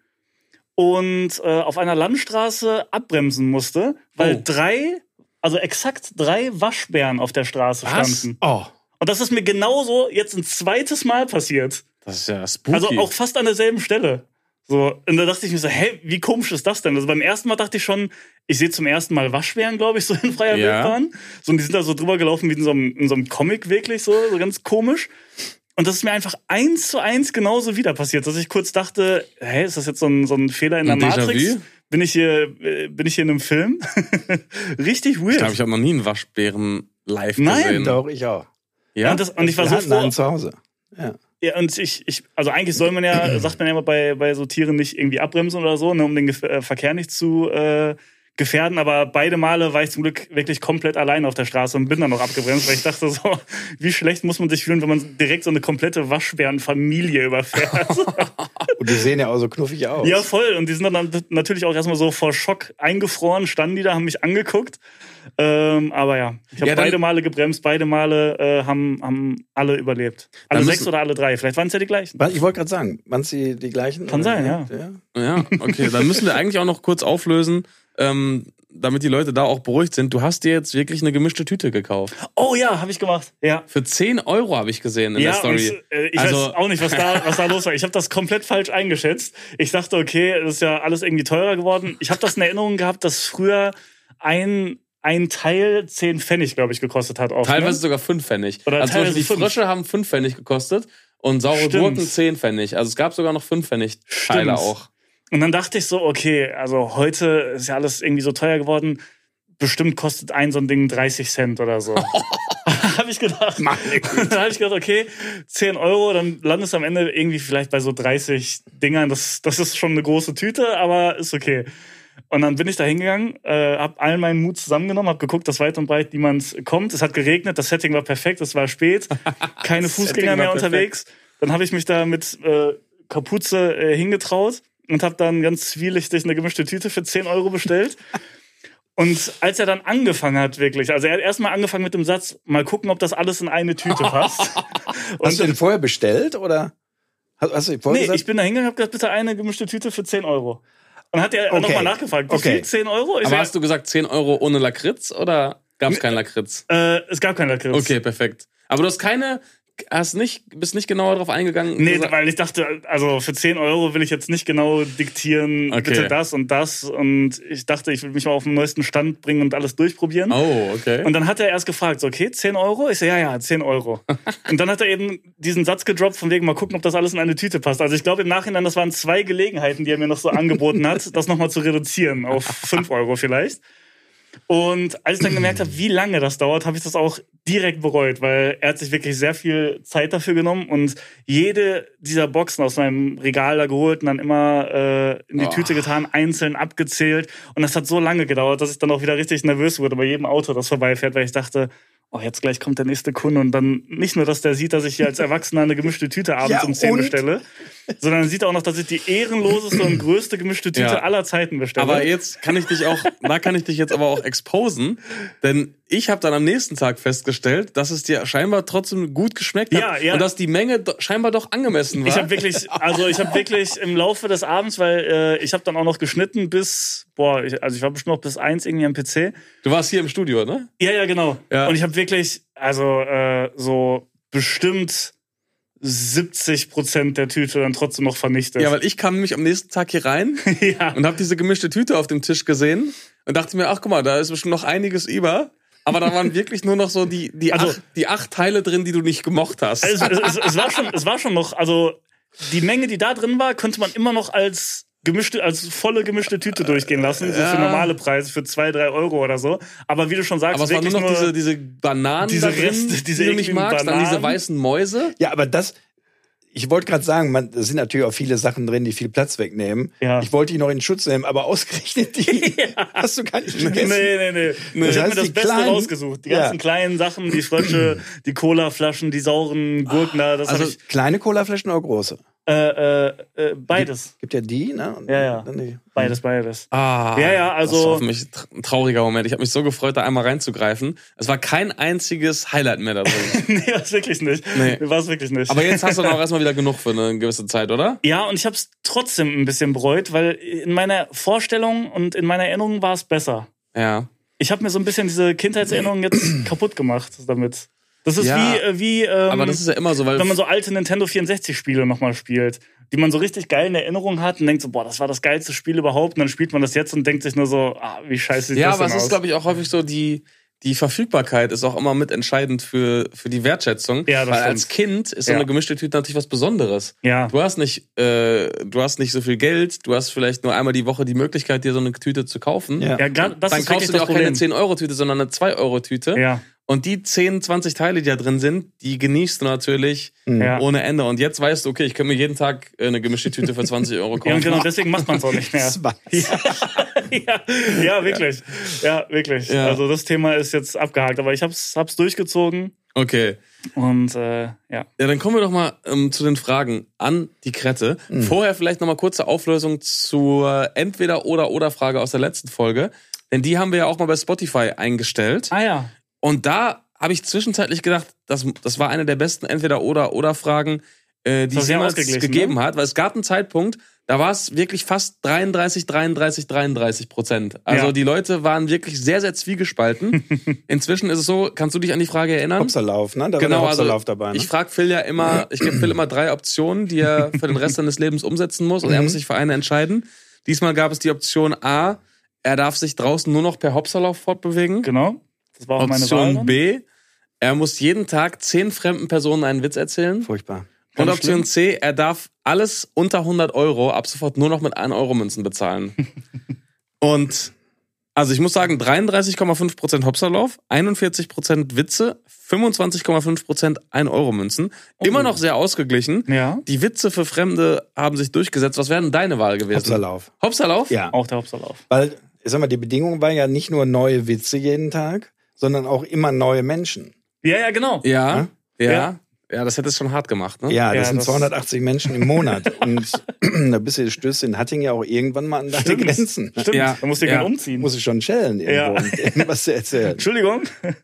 und äh, auf einer Landstraße abbremsen musste, weil Oh. drei, also exakt drei Waschbären auf der Straße Was? standen. Oh. Und das ist mir genauso jetzt ein zweites Mal passiert. Das ist ja spooky. Also auch fast an derselben Stelle. So, und da dachte ich mir so, hä, wie komisch ist das denn? Also beim ersten Mal dachte ich schon, ich sehe zum ersten Mal Waschbären, glaube ich, so in freier Ja. Wildbahn. So, und die sind da so drüber gelaufen wie in so einem, in so einem Comic wirklich, so, so ganz komisch. Und das ist mir einfach eins zu eins genauso wieder passiert, dass ich kurz dachte, hä, ist das jetzt so ein, so ein Fehler in der? Matrix? Bin ich hier, äh, bin ich hier in einem Film? Richtig weird. ich glaube, ich habe noch nie einen Waschbären live Nein, gesehen. Doch, ich auch. Ja? und, das, und ich war so froh. zu Hause. Ja. Ja, und ich, ich, also eigentlich soll man ja, sagt man ja immer bei, bei so Tieren nicht irgendwie abbremsen oder so, ne, um den Gef äh, Verkehr nicht zu äh, gefährden. Aber beide Male war ich zum Glück wirklich komplett allein auf der Straße und bin dann noch abgebremst, weil ich dachte so, wie schlecht muss man sich fühlen, wenn man direkt so eine komplette Waschbärenfamilie überfährt. Und die sehen ja auch so knuffig aus. ja, voll. Und die sind dann natürlich auch erstmal so vor Schock eingefroren, standen die da, haben mich angeguckt. Ähm, aber ja, ich habe Ja, beide Male gebremst, beide Male äh, haben, haben alle überlebt. Alle Dann sechs müssen- oder alle drei. Vielleicht waren es ja die gleichen. Ich wollte gerade sagen, waren es die, die gleichen? Kann sein, ja. Ja, okay. Dann müssen wir eigentlich auch noch kurz auflösen, ähm, damit die Leute da auch beruhigt sind. Du hast dir jetzt wirklich eine gemischte Tüte gekauft. Oh ja, habe ich gemacht. Ja. Für 10 Euro habe ich gesehen in Ja, der Story. und äh, ich Also- weiß auch nicht, was da, was da los war. Ich habe das komplett falsch eingeschätzt. Ich dachte, okay, das ist ja alles irgendwie teurer geworden. Ich habe das in Erinnerung gehabt, dass früher ein, ein Teil 10 Pfennig, glaube ich, gekostet hat. Oft, Teilweise ne? sogar 5 Pfennig. Oder also Beispiel die teilweise fünf. Frösche haben 5 Pfennig gekostet und saure Stimmt. Gurken 10 Pfennig. Also es gab sogar noch 5 Pfennig Teile Stimmt. auch. Und dann dachte ich so, okay, also heute ist ja alles irgendwie so teuer geworden. Bestimmt kostet ein so ein Ding 30 Cent oder so. habe ich gedacht. Meine dann habe ich gedacht, okay, 10 Euro, dann landest du am Ende irgendwie vielleicht bei so 30 Dingern. Das, das ist schon eine große Tüte, aber ist okay. Und dann bin ich da hingegangen, äh, habe all meinen Mut zusammengenommen, habe geguckt, dass weit und breit niemand kommt. Es hat geregnet, das Setting war perfekt, es war spät, keine Fußgänger mehr unterwegs. Dann habe ich mich da mit äh, Kapuze äh, hingetraut und habe dann ganz zwielichtig eine gemischte Tüte für 10 Euro bestellt. Und als er dann angefangen hat, wirklich, also er hat erstmal angefangen mit dem Satz, mal gucken, ob das alles in eine Tüte passt. Hast du den vorher bestellt oder hast, hast du den vorher nee, gesagt? ich bin da hingegangen und hab gesagt, bitte eine gemischte Tüte für 10 Euro. Und dann hat er Okay. nochmal nachgefragt, wie Okay. viel? 10 Euro? Ich Aber sag, hast du gesagt 10 Euro ohne Lakritz oder gab es kein Lakritz? äh, es gab kein Lakritz. Okay, perfekt. Aber du hast keine, hast nicht, bist nicht genauer drauf eingegangen. Nee, weil ich dachte, also für 10 Euro will ich jetzt nicht genau diktieren, Okay. bitte das und das. Und ich dachte, ich will mich mal auf den neuesten Stand bringen und alles durchprobieren. Oh, okay. Und dann hat er erst gefragt, so, okay, 10 Euro? Ich so, ja, ja, 10 Euro. und dann hat er eben diesen Satz gedroppt, von wegen mal gucken, ob das alles in eine Tüte passt. Also ich glaube im Nachhinein, das waren zwei Gelegenheiten, die er mir noch so angeboten hat, das nochmal zu reduzieren auf 5 Euro vielleicht. Und als ich dann gemerkt habe, wie lange das dauert, habe ich das auch direkt bereut, weil er hat sich wirklich sehr viel Zeit dafür genommen und jede dieser Boxen aus meinem Regal da geholt und dann immer äh, in die Oh. Tüte getan, einzeln abgezählt. Und das hat so lange gedauert, dass ich dann auch wieder richtig nervös wurde bei jedem Auto, das vorbeifährt, weil ich dachte, oh, jetzt gleich kommt der nächste Kunde und dann nicht nur, dass der sieht, dass ich hier als Erwachsener eine gemischte Tüte abends Ja, um 10 und? bestelle, sondern er sieht auch noch, dass ich die ehrenloseste und größte gemischte Tüte Ja. aller Zeiten bestelle. Aber jetzt kann ich dich auch, da kann ich dich jetzt aber auch exposen, denn ich habe dann am nächsten Tag festgestellt, dass es dir scheinbar trotzdem gut geschmeckt hat Ja, ja. und dass die Menge do- scheinbar doch angemessen war. Ich habe wirklich, also ich habe wirklich im Laufe des Abends, weil äh, ich habe dann auch noch geschnitten bis, boah, ich, also ich war bestimmt noch bis eins irgendwie am PC. du warst hier im Studio, ne? Ja, ja, genau. Ja. Und ich habe wirklich, also äh, so bestimmt 70 Prozent der Tüte dann trotzdem noch vernichtet. Ja, weil ich kam nämlich am nächsten Tag hier rein ja. und habe diese gemischte Tüte auf dem Tisch gesehen und dachte mir, ach guck mal, da ist bestimmt noch einiges über. Aber da waren wirklich nur noch so die, die, Also- acht, die acht Teile drin, die du nicht gemocht hast. es, es, es, es, war schon, es war schon noch, also die Menge, die da drin war, könnte man immer noch als gemischte, als volle gemischte Tüte durchgehen lassen, so Ja. für normale Preise, für zwei, drei Euro oder so. Aber wie du schon sagst, Aber es waren nur noch diese, diese Bananen diese da drin, Reste, diese die du nicht magst, dann diese Bananen. weißen Mäuse. Ja, aber das, ich wollte gerade sagen, man, da sind natürlich auch viele Sachen drin, die viel Platz wegnehmen. Ja. Ich wollte die noch in Schutz nehmen, aber ausgerechnet die hast du gar nicht Nee, gegessen. nee, nee. nee. Das ich habe heißt, mir das die Beste kleinen- rausgesucht. Die Ja. ganzen kleinen Sachen, die Frösche, die Colaflaschen, die sauren Gurken da, das Also ich. Kleine Colaflaschen oder große? Äh, äh, äh, beides. Gibt ja die, ne? Und Ja, ja. dann die- Beides, beides. Ah, Ja, ja, also- Das war für mich ein trauriger Moment. Ich habe mich so gefreut, da einmal reinzugreifen. Es war kein einziges Highlight mehr da drin. nee, war es wirklich nicht. Nee. War es wirklich nicht. Aber jetzt hast du dann auch erstmal wieder genug für eine gewisse Zeit, oder? ja, und ich habe es trotzdem ein bisschen bereut, weil in meiner Vorstellung und in meiner Erinnerung war es besser. Ja. Ich habe mir so ein bisschen diese Kindheitserinnerung jetzt kaputt gemacht damit. Das ist Ja, wie, äh, wie ähm, Aber das ist ja immer so, weil wenn man so alte Nintendo 64-Spiele nochmal spielt, die man so richtig geil in Erinnerung hat und denkt so, boah, das war das geilste Spiel überhaupt. Und dann spielt man das jetzt und denkt sich nur so, ah, wie scheiße sieht Ja, das aber denn es ist, aus? glaube ich, auch häufig so, die, die Verfügbarkeit ist auch immer mit entscheidend für, für die Wertschätzung. Ja, das Weil stimmt. als Kind ist so Ja. eine gemischte Tüte natürlich was Besonderes. ja. Du hast nicht, äh, du hast nicht so viel Geld, du hast vielleicht nur einmal die Woche die Möglichkeit, dir so eine Tüte zu kaufen. Ja. Ja, das Dann ist kaufst du dir auch keine Problem. 10-Euro-Tüte, sondern eine 2-Euro-Tüte. Ja, Und die 10, 20 Teile, die da drin sind, die genießt du natürlich ja. ohne Ende. Und jetzt weißt du, okay, ich kann mir jeden Tag äh, eine gemischte Tüte für 20 Euro kaufen. ja, und genau deswegen macht man es auch nicht mehr. Zwei. ja, ja, wirklich. Ja, wirklich. Ja. Also das Thema ist jetzt abgehakt, aber ich hab's, hab's durchgezogen Okay. und äh, ja. Ja, dann kommen wir doch mal ähm, zu den Fragen an die Krette. Vorher vielleicht noch mal kurze Auflösung zur Entweder-oder-oder-Frage aus der letzten Folge. Denn die haben wir ja auch mal bei Spotify eingestellt. Ah ja. Und da habe ich zwischenzeitlich gedacht, das, das war eine der besten Entweder-oder-oder-Fragen, äh, die es jemals gegeben ne? hat. Weil es gab einen Zeitpunkt, da war es wirklich fast 33, 33, 33 Prozent. Also Ja. die Leute waren wirklich sehr, sehr zwiegespalten. Inzwischen ist es so, kannst du dich an die Frage erinnern? Hopserlauf, ne? Da Genau, war der also Hopserlauf dabei. Ne? ich frage Phil ja immer, ich gebe Phil immer drei Optionen, die er für den Rest seines Lebens umsetzen muss und er Mhm. muss sich für eine entscheiden. Diesmal gab es die Option A, er darf sich draußen nur noch per Hopserlauf fortbewegen. Genau. Das war auch meine Wahl. Option. B, er muss jeden Tag zehn fremden Personen einen Witz erzählen. Furchtbar. Und Option C, er darf alles unter 100 Euro ab sofort nur noch mit 1 Euro Münzen bezahlen. und also ich muss sagen, 33,5% Hopserlauf, 41% Witze, 25,5% 1 Euro Münzen. Immer noch sehr ausgeglichen. Ja. Die Witze für Fremde haben sich durchgesetzt. Was wäre denn deine Wahl gewesen? Hopserlauf. Hopserlauf? Ja. Auch der Hauptsallauf. Weil, ich sag mal, die Bedingung war ja nicht nur neue Witze jeden Tag, sondern auch immer neue Menschen. Ja, ja, genau. Ja. Ja. Ja. Ja, das hätte es schon hart gemacht, ne? Ja, das Ja, sind das- 280 Menschen im Monat. Und da bist du, stößt in Hatting ja auch irgendwann mal an deine Stimmt. Grenzen. Stimmt. Ja. Da musst du Ja. ja. umziehen. Muss ich schon chillen irgendwo Ja. und irgendwas zu erzählen. Entschuldigung.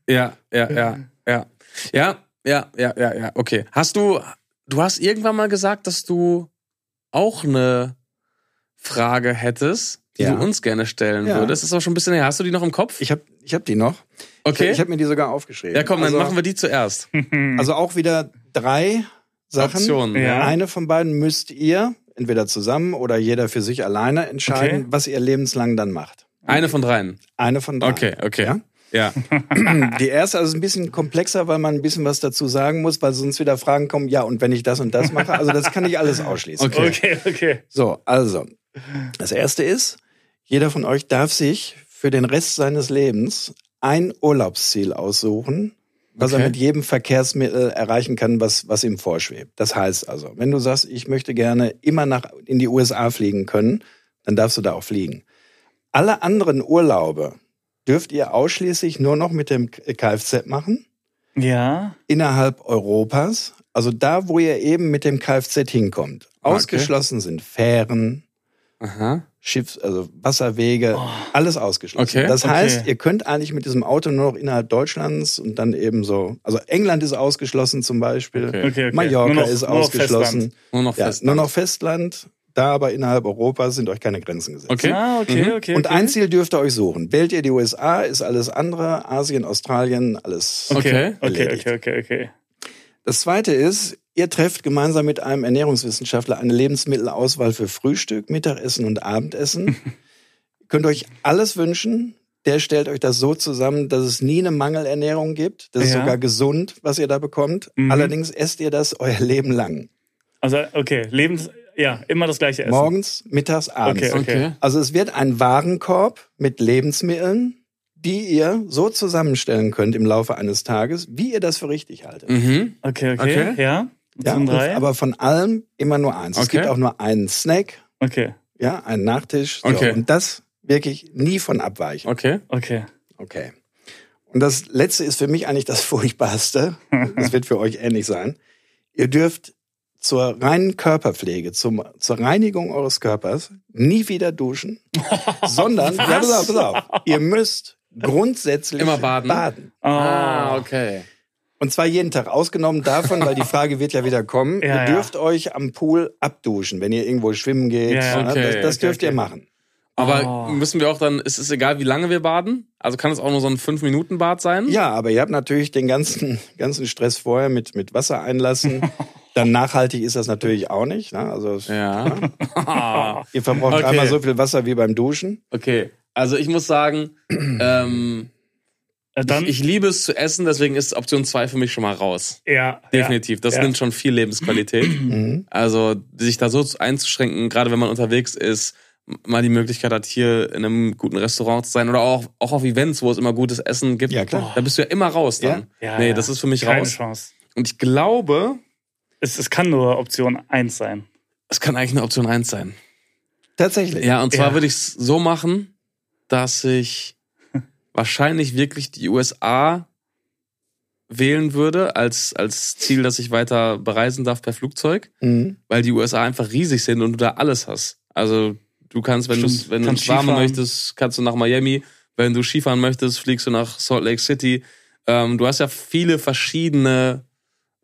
Ja, ja, ja, ja. Ja, ja, ja, ja, ja. Okay. Hast du, du hast irgendwann mal gesagt, dass du auch eine Frage hättest, die Ja. du uns gerne stellen Ja. würdest. Das ist auch schon ein bisschen her. Hast du die noch im Kopf? Ich habe ich hab die noch. Okay. Ich, ich habe mir die sogar aufgeschrieben. ja, komm, dann also, machen wir die zuerst. Also auch wieder drei Sachen. Optionen. Ja. Eine von beiden müsst ihr entweder zusammen oder jeder für sich alleine entscheiden, Okay. was ihr lebenslang dann macht. Eine von dreien. Eine von drei. Okay, okay. Ja? Ja. Die erste also ist ein bisschen komplexer, weil man ein bisschen was dazu sagen muss, weil sonst wieder Fragen kommen, ja, und wenn ich das und das mache, also das kann ich alles ausschließen. Okay. Okay, okay. So, also, das erste ist, jeder von euch darf sich für den Rest seines Lebens ein Urlaubsziel aussuchen, was Okay. er mit jedem Verkehrsmittel erreichen kann, was, was ihm vorschwebt. Das heißt also, wenn du sagst, ich möchte gerne immer nach, in die USA fliegen können, dann darfst du da auch fliegen. Alle anderen Urlaube dürft ihr ausschließlich nur noch mit dem Kfz machen Ja. innerhalb Europas, also da, wo ihr eben mit dem Kfz hinkommt. Ausgeschlossen sind Fähren, Aha. Schiffs, also Wasserwege, alles ausgeschlossen. Okay, das okay. heißt, ihr könnt eigentlich mit diesem Auto nur noch innerhalb Deutschlands und dann eben so, also England ist ausgeschlossen zum Beispiel, Okay. Okay, okay. Mallorca noch- ist nur noch ausgeschlossen, Festland. Nur noch ja, fest. nur noch Festland, da aber innerhalb Europas sind euch keine Grenzen gesetzt. Okay. Ah, okay, Mhm. okay. Und okay. ein Ziel dürft ihr euch suchen. Wählt ihr die USA, ist alles andere, Asien, Australien, alles. Okay. Okay, okay, okay, okay, okay. Das zweite ist, ihr trefft gemeinsam mit einem Ernährungswissenschaftler eine Lebensmittelauswahl für Frühstück, Mittagessen und Abendessen. ihr könnt euch alles wünschen. Der stellt euch das so zusammen, dass es nie eine Mangelernährung gibt. Das ist Ja. sogar gesund, was ihr da bekommt. Mhm. Allerdings esst ihr das euer Leben lang. Also, okay, Lebens, ja, immer das gleiche Essen. Morgens, mittags, abends. Okay, Okay. Also es wird ein Warenkorb mit Lebensmitteln, die ihr so zusammenstellen könnt im Laufe eines Tages, wie ihr das für richtig haltet. Mhm. Okay, okay, Okay. ja. Ja, aber von allem immer nur eins. Es Okay. gibt auch nur einen Snack, okay, ja, einen Nachtisch. So. Okay. Und das wirklich nie von abweichen. Okay. okay. Okay. Und das letzte ist für mich eigentlich das Furchtbarste. Das wird für euch ähnlich sein. Ihr dürft zur reinen Körperpflege, zum, zur Reinigung eures Körpers nie wieder duschen, sondern, ja, pass auf, pass auf, ihr müsst grundsätzlich Immer baden? baden. Ah, okay. Und zwar jeden Tag, ausgenommen davon, weil die Frage wird ja wieder kommen. Ja, ihr dürft euch am Pool abduschen, wenn ihr irgendwo schwimmen geht. Ja, ja. ne? Okay, das das okay, dürft ihr okay. machen. Aber Oh. müssen wir auch dann, ist es egal, wie lange wir baden? Also kann es auch nur so ein 5-Minuten-Bad sein? Ja, aber ihr habt natürlich den ganzen, ganzen Stress vorher mit, mit Wasser einlassen. Dann nachhaltig ist das natürlich auch nicht. Ne? Also es- Ja. ihr verbraucht Okay. einmal so viel Wasser wie beim Duschen. okay. Also ich muss sagen, ähm, Äh, Dann, ich liebe es zu essen, deswegen ist Option 2 für mich schon mal raus. ja, Definitiv. Das Ja. nimmt schon viel Lebensqualität. Mhm. Also sich da so einzuschränken, gerade wenn man unterwegs ist, mal die Möglichkeit hat, hier in einem guten Restaurant zu sein oder auch, auch auf Events, wo es immer gutes Essen gibt. Ja, klar. Da bist du ja immer raus dann. Ja, nee, ja. das ist für mich Keine raus. Chance. Und ich glaube, Es, es kann nur Option 1 sein. es kann eigentlich eine Option 1 sein. Tatsächlich. Ja, und zwar Ja. würde ich es so machen, dass ich wahrscheinlich wirklich die USA wählen würde als, als Ziel, dass ich weiter bereisen darf per Flugzeug, Mhm. weil die USA einfach riesig sind und du da alles hast. Also du kannst, wenn, Stimmt. du's, wenn du Kannst ins Warme Skifahren. möchtest, kannst du nach Miami. Wenn du Skifahren möchtest, fliegst du nach Salt Lake City. Ähm, du hast ja viele verschiedene,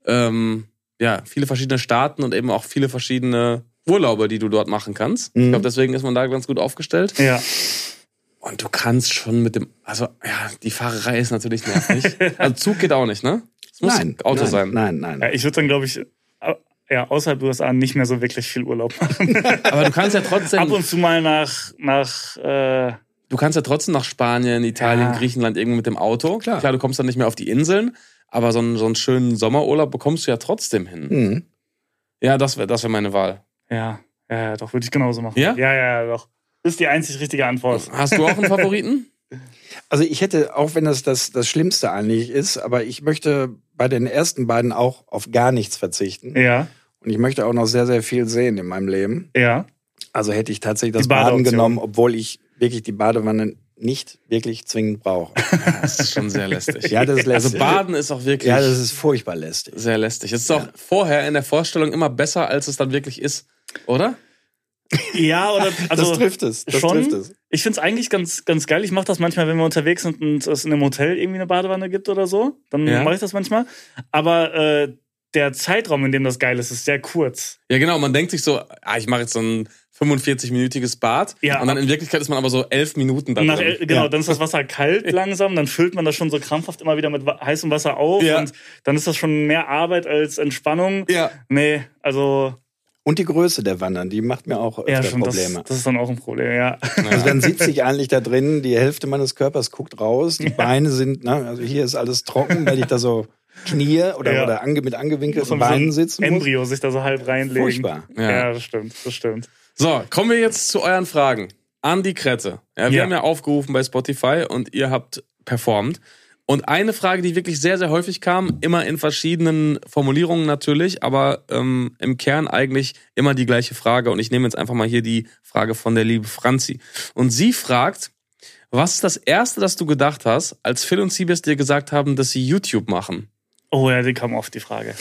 ähm, ja, viele verschiedene Staaten und eben auch viele verschiedene Urlaube, die du dort machen kannst. Ich Mhm. glaube, deswegen ist man da ganz gut aufgestellt. Ja. Und du kannst schon mit dem, also ja, die Fahrerei ist natürlich nervig. also Zug geht auch nicht, ne? Es muss nein, Auto nein, sein. Nein, nein. ja ich würde dann, glaube ich, ja, außerhalb der USA nicht mehr so wirklich viel Urlaub machen. Aber du kannst ja trotzdem, Ab und zu mal nach, nach äh, du kannst ja trotzdem nach Spanien, Italien, Ja. Griechenland irgendwo mit dem Auto. Klar. Klar, du kommst dann nicht mehr auf die Inseln, aber so einen, so einen schönen Sommerurlaub bekommst du ja trotzdem hin. Mhm. Ja, das wäre das wär meine Wahl. ja, ja, ja, doch, würde ich genauso machen. Ja? Ja, ja, ja, doch. Das ist die einzig richtige Antwort. Hast du auch einen Favoriten? Also ich hätte, auch wenn das, das das Schlimmste eigentlich ist, aber ich möchte bei den ersten beiden auch auf gar nichts verzichten. Ja, Und ich möchte auch noch sehr, sehr viel sehen in meinem Leben. ja. Also hätte ich tatsächlich das Baden genommen, obwohl ich wirklich die Badewanne nicht wirklich zwingend brauche. Das ist schon sehr lästig. Ja, das ist Also lästig. Baden ist auch wirklich Ja, das ist furchtbar lästig. sehr lästig. Es ist auch vorher in der Vorstellung immer besser, als es dann wirklich ist, oder? Ja, oder also das trifft es. Das schon. trifft es. Ich find's eigentlich ganz, ganz geil. Ich mache das manchmal, wenn wir unterwegs sind und es in einem Hotel irgendwie eine Badewanne gibt oder so. Dann Ja. mache ich das manchmal. Aber äh, der Zeitraum, in dem das geil ist, ist sehr kurz. Ja, genau. Man denkt sich so, ah, ich mache jetzt so ein 45-minütiges Bad. Ja. Und dann in Wirklichkeit ist man aber so elf Minuten da Nach, drin. genau, Ja. dann ist das Wasser kalt langsam, dann füllt man das schon so krampfhaft immer wieder mit heißem Wasser auf Ja. und dann ist das schon mehr Arbeit als Entspannung. Ja. Nee, also Und die Größe der Wandern, die macht mir auch ja, schon, das, Probleme. das ist dann auch ein Problem, ja. Also dann sitze ich eigentlich da drin, die Hälfte meines Körpers guckt raus, die Beine sind, ne, also hier ist alles trocken, weil ich da so knie oder, Ja. oder ange, mit angewinkelten Beinen so ein sitzen muss. Embryo sich da so halb reinlegen. Furchtbar. Ja. Ja. das stimmt, das stimmt. So, kommen wir jetzt zu euren Fragen. An die Krette. Ja, wir Ja. haben ja aufgerufen bei Spotify und ihr habt performt. Und eine Frage, die wirklich sehr, sehr häufig kam, immer in verschiedenen Formulierungen natürlich, aber ähm, im Kern eigentlich immer die gleiche Frage. Und ich nehme jetzt einfach mal hier die Frage von der liebe Franzi. Und sie fragt, was ist das Erste, das du gedacht hast, als Phil und Siebes dir gesagt haben, dass sie YouTube machen? Oh ja, die kam oft die Frage.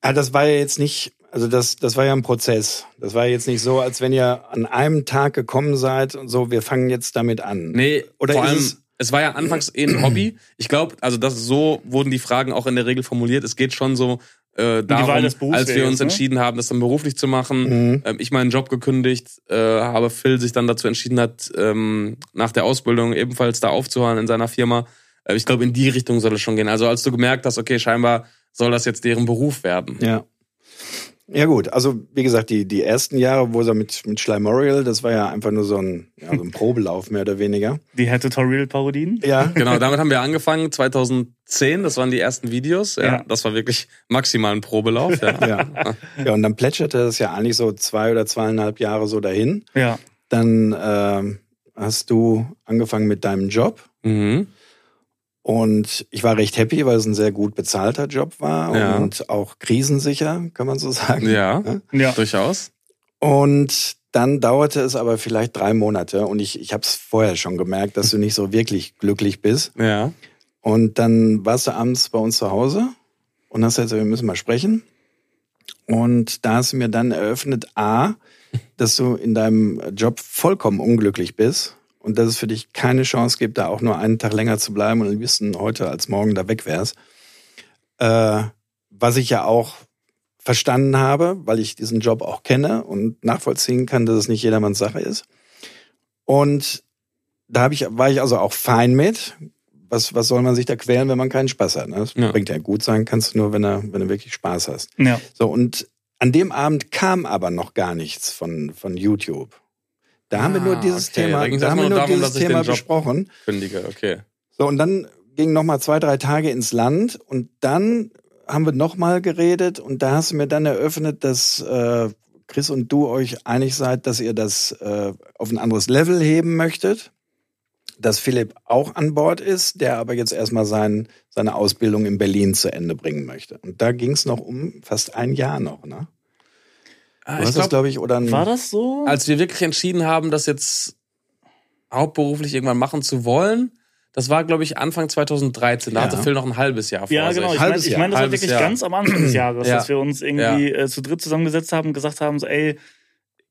Ah, das war ja jetzt nicht, also das, das war ja ein Prozess. Das war jetzt nicht so, als wenn ihr an einem Tag gekommen seid und so, wir fangen jetzt damit an. Nee, Oder vor ist allem, es- es, war ja anfangs eh ein Hobby. Ich glaube, also das so wurden die Fragen auch in der Regel formuliert. Es geht schon so äh, darum, Wahl des Berufsweges, als wir uns ne? entschieden haben, das dann beruflich zu machen. Mhm. Ähm, ich meinen Job gekündigt, äh, habe Phil sich dann dazu entschieden hat, ähm, nach der Ausbildung ebenfalls da aufzuhören in seiner Firma. Äh, ich glaube, in die Richtung soll es schon gehen. Also als du gemerkt hast, okay, scheinbar soll das jetzt deren Beruf werden. Ja. Ja gut, also wie gesagt, die, die ersten Jahre, wo so mit, mit Schleimorial, das war ja einfach nur so ein, ja, so ein Probelauf mehr oder weniger. Die Head-Tutorial-Parodien. Ja, Genau, damit haben wir angefangen, 2010, das waren die ersten Videos. Ja, Ja. Das war wirklich maximal ein Probelauf. Ja. ja. ja, und dann plätscherte das ja eigentlich so zwei oder zweieinhalb Jahre so dahin. Ja. Dann ähm, hast du angefangen mit deinem Job. Mhm. Und ich war recht happy, weil es ein sehr gut bezahlter Job war Ja. und auch krisensicher, kann man so sagen. Ja, Ja. durchaus. Und dann dauerte es aber vielleicht drei Monate und ich, ich habe es vorher schon gemerkt, dass du nicht so wirklich glücklich bist. Ja. Und dann warst du abends bei uns zu Hause und hast gesagt, wir müssen mal sprechen. Und da hast du mir dann eröffnet, A, dass du in deinem Job vollkommen unglücklich bist und dass es für dich keine Chance gibt, da auch nur einen Tag länger zu bleiben und am liebsten heute als morgen da weg wärst. Äh, was ich ja auch verstanden habe, weil ich diesen Job auch kenne und nachvollziehen kann, dass es nicht jedermanns Sache ist. Und da hab ich, war ich also auch fein mit. Was, was soll man sich da quälen, wenn man keinen Spaß hat? Ne? Das Ja. bringt ja gut sein, kannst du nur, wenn du, wenn du wirklich Spaß hast. Ja. So, und an dem Abend kam aber noch gar nichts von, von YouTube. Da haben wir nur Ah, dieses okay. Thema, Da haben wir nur darum, dieses Thema besprochen. Kündige, okay. So, und dann ging noch mal zwei, drei Tage ins Land und dann haben wir noch mal geredet und da hast du mir dann eröffnet, dass äh, Chris und du euch einig seid, dass ihr das äh, auf ein anderes Level heben möchtet. Dass Philipp auch an Bord ist, der aber jetzt erstmal sein, seine Ausbildung in Berlin zu Ende bringen möchte. Und da ging es noch um fast ein Jahr noch, ne? Ah, Du ich hast das, glaub, glaube ich, oder ein, War das so? als wir wirklich entschieden haben, das jetzt hauptberuflich irgendwann machen zu wollen, das war, glaube ich, Anfang 2013. Da Ja. hatte Phil noch ein halbes Jahr vor ja, sich. genau. Ich meine, ich mein, das war wirklich Jahr. ganz am Anfang des Jahres, Ja. dass wir uns irgendwie äh, zu dritt zusammengesetzt haben und gesagt haben, so, ey,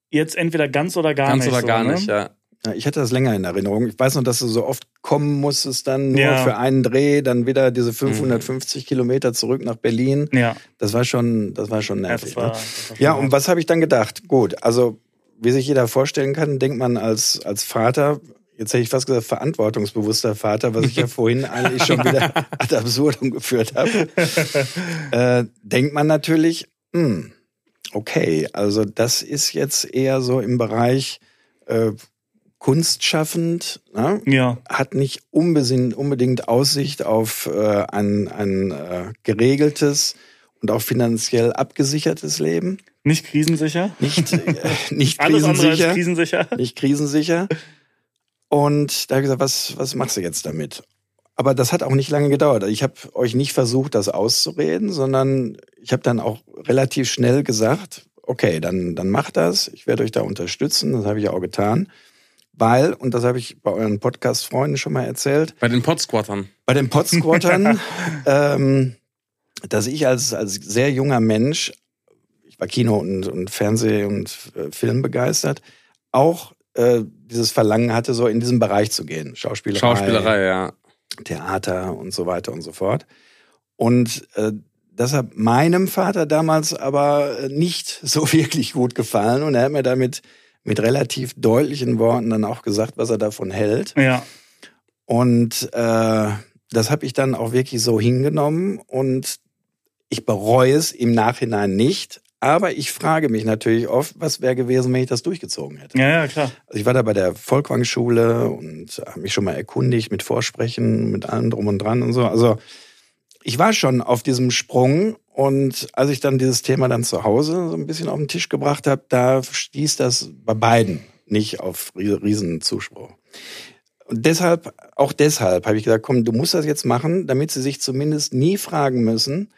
jetzt entweder ganz oder gar Ganz nicht. oder so, gar ne? nicht, ja. Ja, ich hatte das länger in Erinnerung. Ich weiß noch, dass du so oft kommen musstest, dann nur Ja. für einen Dreh, dann wieder Mhm. diese 550 Kilometer zurück nach Berlin. Ja, Das war schon, das war schon ja, nervig. war, ne? war schon ja und was habe ich dann gedacht? Gut, also wie sich jeder vorstellen kann, denkt man als, als Vater, jetzt hätte ich fast gesagt, verantwortungsbewusster Vater, was ich ja vorhin eigentlich schon wieder ad absurdum geführt habe, äh, denkt man natürlich, hm, okay, also das ist jetzt eher so im Bereich äh, kunstschaffend, ne? Ja, hat nicht unbedingt, unbedingt Aussicht auf äh, ein, ein äh, geregeltes und auch finanziell abgesichertes Leben. nicht krisensicher. Nicht, äh, nicht Alles andere als krisensicher. krisensicher. Nicht krisensicher. Und da habe ich gesagt, was, was machst du jetzt damit? Aber das hat auch nicht lange gedauert. Ich habe euch nicht versucht, das auszureden, sondern ich habe dann auch relativ schnell gesagt, okay, dann, dann macht das. Ich werde euch da unterstützen. Das habe ich auch getan. Weil, und das habe ich bei euren Podcast-Freunden schon mal erzählt, Bei den Podsquattern. bei den Podsquattern, ähm, dass ich als, als sehr junger Mensch, ich war Kino- und, und Fernseh- und äh, Film begeistert, auch äh, dieses Verlangen hatte, so in diesen Bereich zu gehen. Schauspielerei, Schauspielerei, ja. Theater und so weiter und so fort. Und äh, das hat meinem Vater damals aber äh, nicht so wirklich gut gefallen und er hat mir damit mit relativ deutlichen Worten dann auch gesagt, was er davon hält. Ja, Und äh, das habe ich dann auch wirklich so hingenommen und ich bereue es im Nachhinein nicht. Aber ich frage mich natürlich oft, was wäre gewesen, wenn ich das durchgezogen hätte. ja, ja, klar. Also ich war da bei der Volkwang-Schule und habe mich schon mal erkundigt mit Vorsprechen, mit allem drum und dran und so. Also ich war schon auf diesem Sprung und als ich dann dieses Thema dann zu Hause so ein bisschen auf den Tisch gebracht habe, da stieß das bei beiden nicht auf rie- riesen Zuspruch. Und deshalb, auch deshalb habe ich gesagt, komm, du musst das jetzt machen, damit sie sich zumindest nie fragen müssen,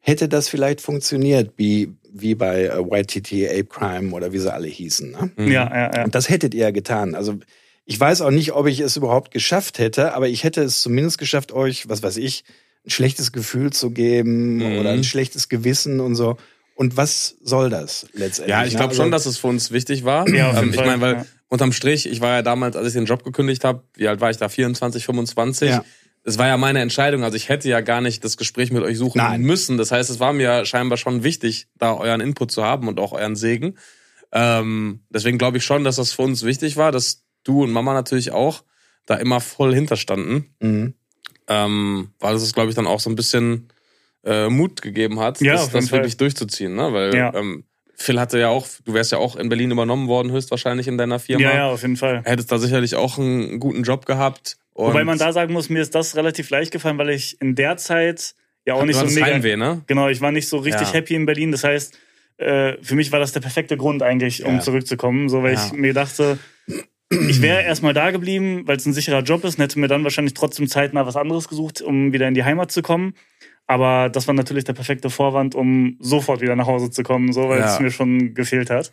hätte das vielleicht funktioniert, wie, wie bei äh, YTT, Ape Crime oder wie sie alle hießen. Ne? Mhm. Ja, ja, ja. Und das hättet ihr ja getan. Also ich weiß auch nicht, ob ich es überhaupt geschafft hätte, aber ich hätte es zumindest geschafft, euch, was weiß ich, ein schlechtes Gefühl zu geben Mhm. oder ein schlechtes Gewissen und so. Und was soll das letztendlich? Ja, ich ne? glaube Also, schon, dass es für uns wichtig war. Ja, auf jeden ähm, ich meine, weil ja. unterm Strich, ich war ja damals, als ich den Job gekündigt habe, wie alt war ich da? 24, 25. Ja. Es war ja meine Entscheidung, also ich hätte ja gar nicht das Gespräch mit euch suchen Nein. müssen. Das heißt, es war mir scheinbar schon wichtig, da euren Input zu haben und auch euren Segen. Ähm, deswegen glaube ich schon, dass das für uns wichtig war, dass du und Mama natürlich auch da immer voll hinterstanden. Mhm. Ähm, weil es, glaube ich, dann auch so ein bisschen äh, Mut gegeben hat, Ja, das, das wirklich durchzuziehen. Ne? Weil Ja. ähm, Phil hatte ja auch, du wärst ja auch in Berlin übernommen worden, höchstwahrscheinlich in deiner Firma. Ja, ja, auf jeden Fall. Hättest da sicherlich auch einen guten Job gehabt. Wobei man da sagen muss, mir ist das relativ leicht gefallen, weil ich in der Zeit ja auch nicht so mega. Heimweh, ne? Genau, ich war nicht so richtig Ja. happy in Berlin. Das heißt, äh, für mich war das der perfekte Grund eigentlich, um Ja. zurückzukommen. So, weil Ja. ich mir dachte, ich wäre erstmal da geblieben, weil es ein sicherer Job ist und hätte mir dann wahrscheinlich trotzdem zeitnah was anderes gesucht, um wieder in die Heimat zu kommen. Aber das war natürlich der perfekte Vorwand, um sofort wieder nach Hause zu kommen, so weil Ja. es mir schon gefehlt hat.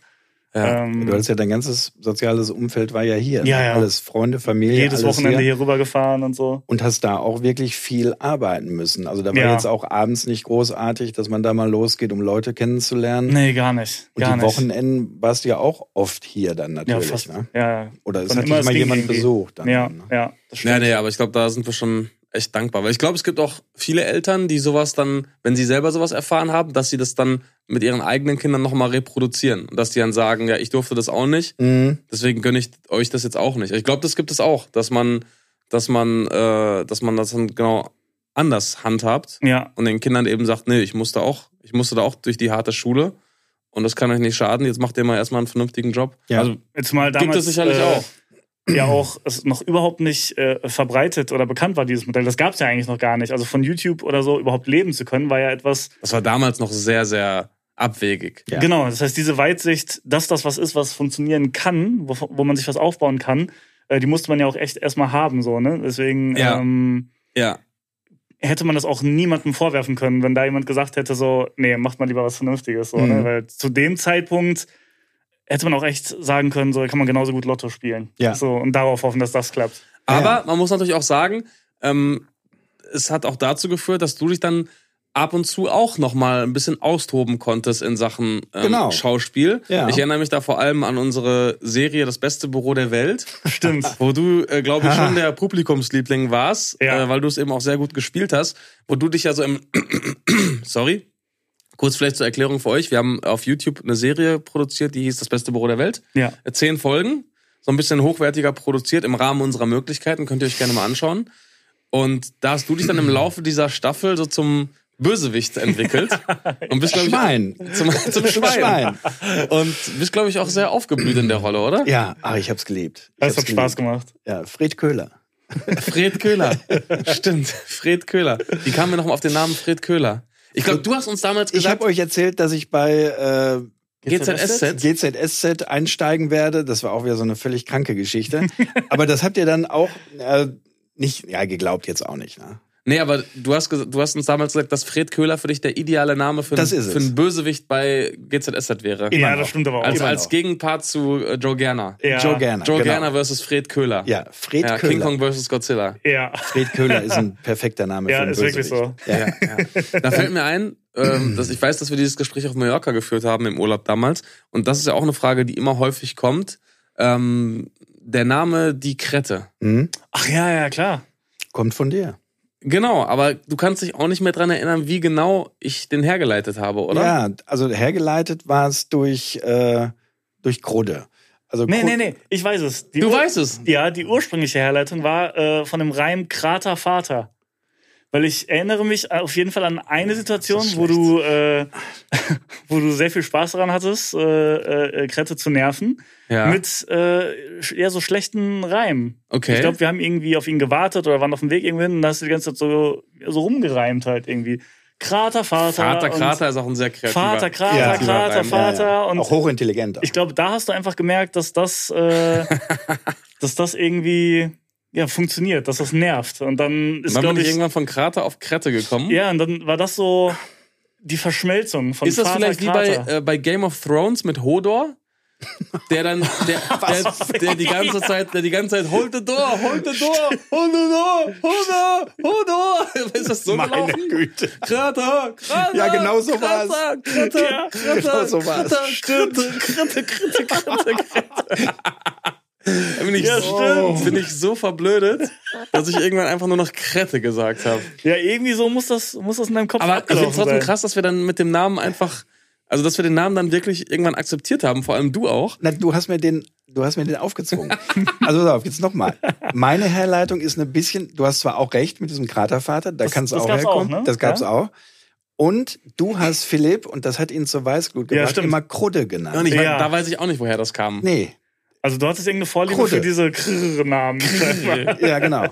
Ja. Ähm, Du hattest ja dein ganzes soziales Umfeld war ja hier. Ja, ne? ja. Alles Freunde, Familie. jedes alles Wochenende hier. hier rüber gefahren und so. Und hast da auch wirklich viel arbeiten müssen. Also da war Ja. jetzt auch abends nicht großartig, dass man da mal losgeht, um Leute kennenzulernen. Nee, gar nicht. Und Gar die nicht. Wochenenden warst du ja auch oft hier dann ja, natürlich. fast. Ne? Ja, Oder es hat immer dich mal jemand irgendwie. besucht. Dann, ja, ne? ja. Das Ja, stimmt. nee, aber ich glaube, da sind wir schon echt dankbar. Weil ich glaube, es gibt auch viele Eltern, die sowas dann, wenn sie selber sowas erfahren haben, dass sie das dann mit ihren eigenen Kindern nochmal reproduzieren. Und dass die dann sagen, ja, ich durfte das auch nicht, Mhm. deswegen gönne ich euch das jetzt auch nicht. Ich glaube, das gibt es auch, dass man, dass man, äh, dass man das dann genau anders handhabt Ja, und den Kindern eben sagt, nee, ich musste auch, ich musste da auch durch die harte Schule und das kann euch nicht schaden. Jetzt macht ihr mal erstmal einen vernünftigen Job. Ja. Also jetzt mal damals. gibt es sicherlich äh, auch. ja auch es noch überhaupt nicht äh, verbreitet oder bekannt war, dieses Modell. Das gab es ja eigentlich noch gar nicht. Also von YouTube oder so überhaupt leben zu können, war ja etwas, Das war damals noch sehr, sehr abwegig. Ja. genau, das heißt, diese Weitsicht, dass das was ist, was funktionieren kann, wo, wo man sich was aufbauen kann, äh, die musste man ja auch echt erstmal haben, so, ne? Deswegen Ja. ähm, Ja. hätte man das auch niemandem vorwerfen können, wenn da jemand gesagt hätte, so, nee, macht mal lieber was Vernünftiges, so, ne? Mhm. Weil zu dem Zeitpunkt hätte man auch echt sagen können, so kann man genauso gut Lotto spielen. Ja. So, und darauf hoffen, dass das klappt. Aber man muss natürlich auch sagen, ähm, es hat auch dazu geführt, dass du dich dann ab und zu auch noch mal ein bisschen austoben konntest in Sachen ähm, Genau. Schauspiel. Ja. Ich erinnere mich da vor allem an unsere Serie Das beste Büro der Welt, Stimmt. wo du, äh, glaube ich, schon der Publikumsliebling warst, Ja. äh, weil du es eben auch sehr gut gespielt hast, wo du dich ja so im sorry, kurz vielleicht zur Erklärung für euch, wir haben auf YouTube eine Serie produziert, die hieß Das beste Büro der Welt Ja. zehn Folgen, so ein bisschen hochwertiger produziert im Rahmen unserer Möglichkeiten, könnt ihr euch gerne mal anschauen. Und da hast du dich dann im Laufe dieser Staffel so zum Bösewicht entwickelt und bist glaube ich Schwein. zum, zum Schwein. und bist glaube ich auch sehr aufgeblüht in der Rolle, oder? Ja, ach, ich hab's geliebt. Ich Das hab's hat Spaß gemacht. Ja, Fred Köhler. Fred Köhler. Stimmt, Fred Köhler. Wie kamen wir nochmal auf den Namen Fred Köhler? Ich glaube, du hast uns damals Ich gesagt, habe euch erzählt, dass ich bei äh, GZSZ. GZSZ einsteigen werde. Das war auch wieder so eine völlig kranke Geschichte. Aber das habt ihr dann auch äh, nicht, ja, geglaubt jetzt auch nicht. Ne? Nee, aber du hast, du hast uns damals gesagt, dass Fred Köhler für dich der ideale Name für, Das einen- für einen Bösewicht bei GZSZ wäre. Ja, noch. das stimmt aber auch. Als, Immer als. Gegenpart zu äh, Joe Gerner. ja. Joe Gerner. Joe genau. Gerner versus Fred Köhler. Ja, Fred Ja, King Köhler. Kong versus Godzilla. Ja. Fred Köhler ist ein perfekter Name Ja, für einen ist wirklich so. Ja. Ja. Da fällt mir ein, ähm, dass ich weiß, dass wir dieses Gespräch auf Mallorca geführt haben im Urlaub damals. Und das ist ja auch eine Frage, die immer häufig kommt. Ähm, der Name Die Krette. Hm? Ach ja, ja, klar. Kommt von dir. Genau, aber du kannst dich auch nicht mehr dran erinnern, wie genau ich den hergeleitet habe, oder? Ja, also hergeleitet war es durch, äh, durch Krudde. Also Nee, Krud- nee, nee, ich weiß es. Die Du Ur- weißt es. Ja, die ursprüngliche Herleitung war äh, von dem Reim Krater Vater. Weil ich erinnere mich auf jeden Fall an eine Situation, wo du, äh, wo du sehr viel Spaß daran hattest, äh, äh, Krette zu nerven. Ja. Mit äh, eher so schlechten Reimen. Okay. Ich glaube, wir haben irgendwie auf ihn gewartet oder waren auf dem Weg irgendwo hin und da hast du die ganze Zeit so, so rumgereimt halt irgendwie. Krater Vater. Vater Krater ist auch ein sehr kreativer. Vater, Krater, Ja. Krater, Vater. ja, ja. Und auch hochintelligent. ich glaube, da hast du einfach gemerkt, dass das, äh, dass das irgendwie ja, funktioniert, dass das nervt. Und dann Und ist, dann bin glaube ich ich, irgendwann von Krater auf Krette gekommen. ja, und dann war das so die Verschmelzung von Ist das Vater, vielleicht wie Krater. bei, äh, bei Game of Thrones mit Hodor? Der dann, der, der, der die ganze Zeit, der die ganze Zeit, hold the door, hold the door, hold the door, hold the, hold the. Ist das so Meine gelaufen? Güte. Krater, Krater. Ja, genau so Krater, war's. Krater, Ja, Krater, genau so war's. Krater, Krater, Krater, Krater, Krater, Krater. Da bin ich, Ja, so, stimmt. bin ich so verblödet, dass ich irgendwann einfach nur noch Krette gesagt habe. ja, irgendwie so muss das, muss das in deinem Kopf Aber ich finde es trotzdem sein. krass, dass wir dann mit dem Namen einfach, also dass wir den Namen dann wirklich irgendwann akzeptiert haben, vor allem du auch. Na, du hast mir den, du hast mir den aufgezwungen. also pass auf, jetzt nochmal. Meine Herleitung ist ein bisschen, du hast zwar auch recht mit diesem Kratervater, da Das- kannst du auch gab's herkommen. auch, ne? Das gab's Ja. auch. Und du hast Philipp, und das hat ihn zur Weißglut Ja, gebracht, stimmt. immer Krudde genannt. Und ich Ja. da weiß ich auch nicht, woher das kam. Nee, Also du hattest irgendeine Vorliebe Krudde. für diese Krrr-Namen. ja, genau.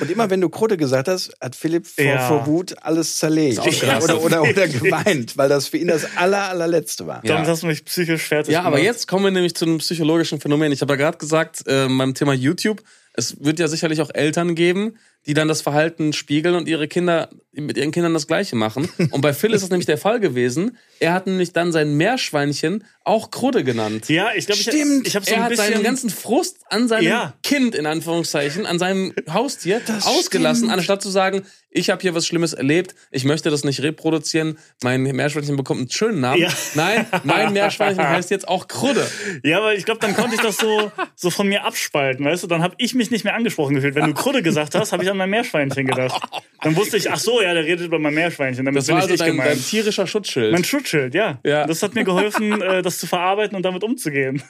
Und immer wenn du Krudde gesagt hast, hat Philipp vor, Ja. vor Wut alles zerlegt. Oder, oder, oder geweint, weil das für ihn das aller, allerletzte war. Ja. Damit hast du mich psychisch fertig Ja, aber gemacht. jetzt kommen wir nämlich zu einem psychologischen Phänomen. Ich habe ja gerade gesagt, äh, beim Thema YouTube, es wird ja sicherlich auch Eltern geben, die dann das Verhalten spiegeln und ihre Kinder mit ihren Kindern das Gleiche machen. Und bei Phil ist das nämlich der Fall gewesen. Er hat nämlich dann sein Meerschweinchen auch Krudde genannt. Ja, ich glaube, ich, Stimmt. ich habe so er ein hat bisschen seinen ganzen Frust an seinem Ja. Kind, in Anführungszeichen, an seinem Haustier Das ausgelassen, stimmt. anstatt zu sagen, ich habe hier was Schlimmes erlebt, ich möchte das nicht reproduzieren, mein Meerschweinchen bekommt einen schönen Namen. Ja. Nein, mein Meerschweinchen heißt jetzt auch Krudde. Ja, aber ich glaube, dann konnte ich das so, so von mir abspalten, weißt du? Dann habe ich mich nicht mehr angesprochen gefühlt. Wenn du Krudde gesagt hast, habe ich an mein Meerschweinchen gedacht. Dann wusste ich, ach so, ja, der redet über mein Meerschweinchen. Damit Das bin war ich also nicht dein, dein gemeint. tierischer Schutzschild. Mein Schutzschild, ja. Ja. Das hat mir geholfen, äh, das zu verarbeiten und damit umzugehen.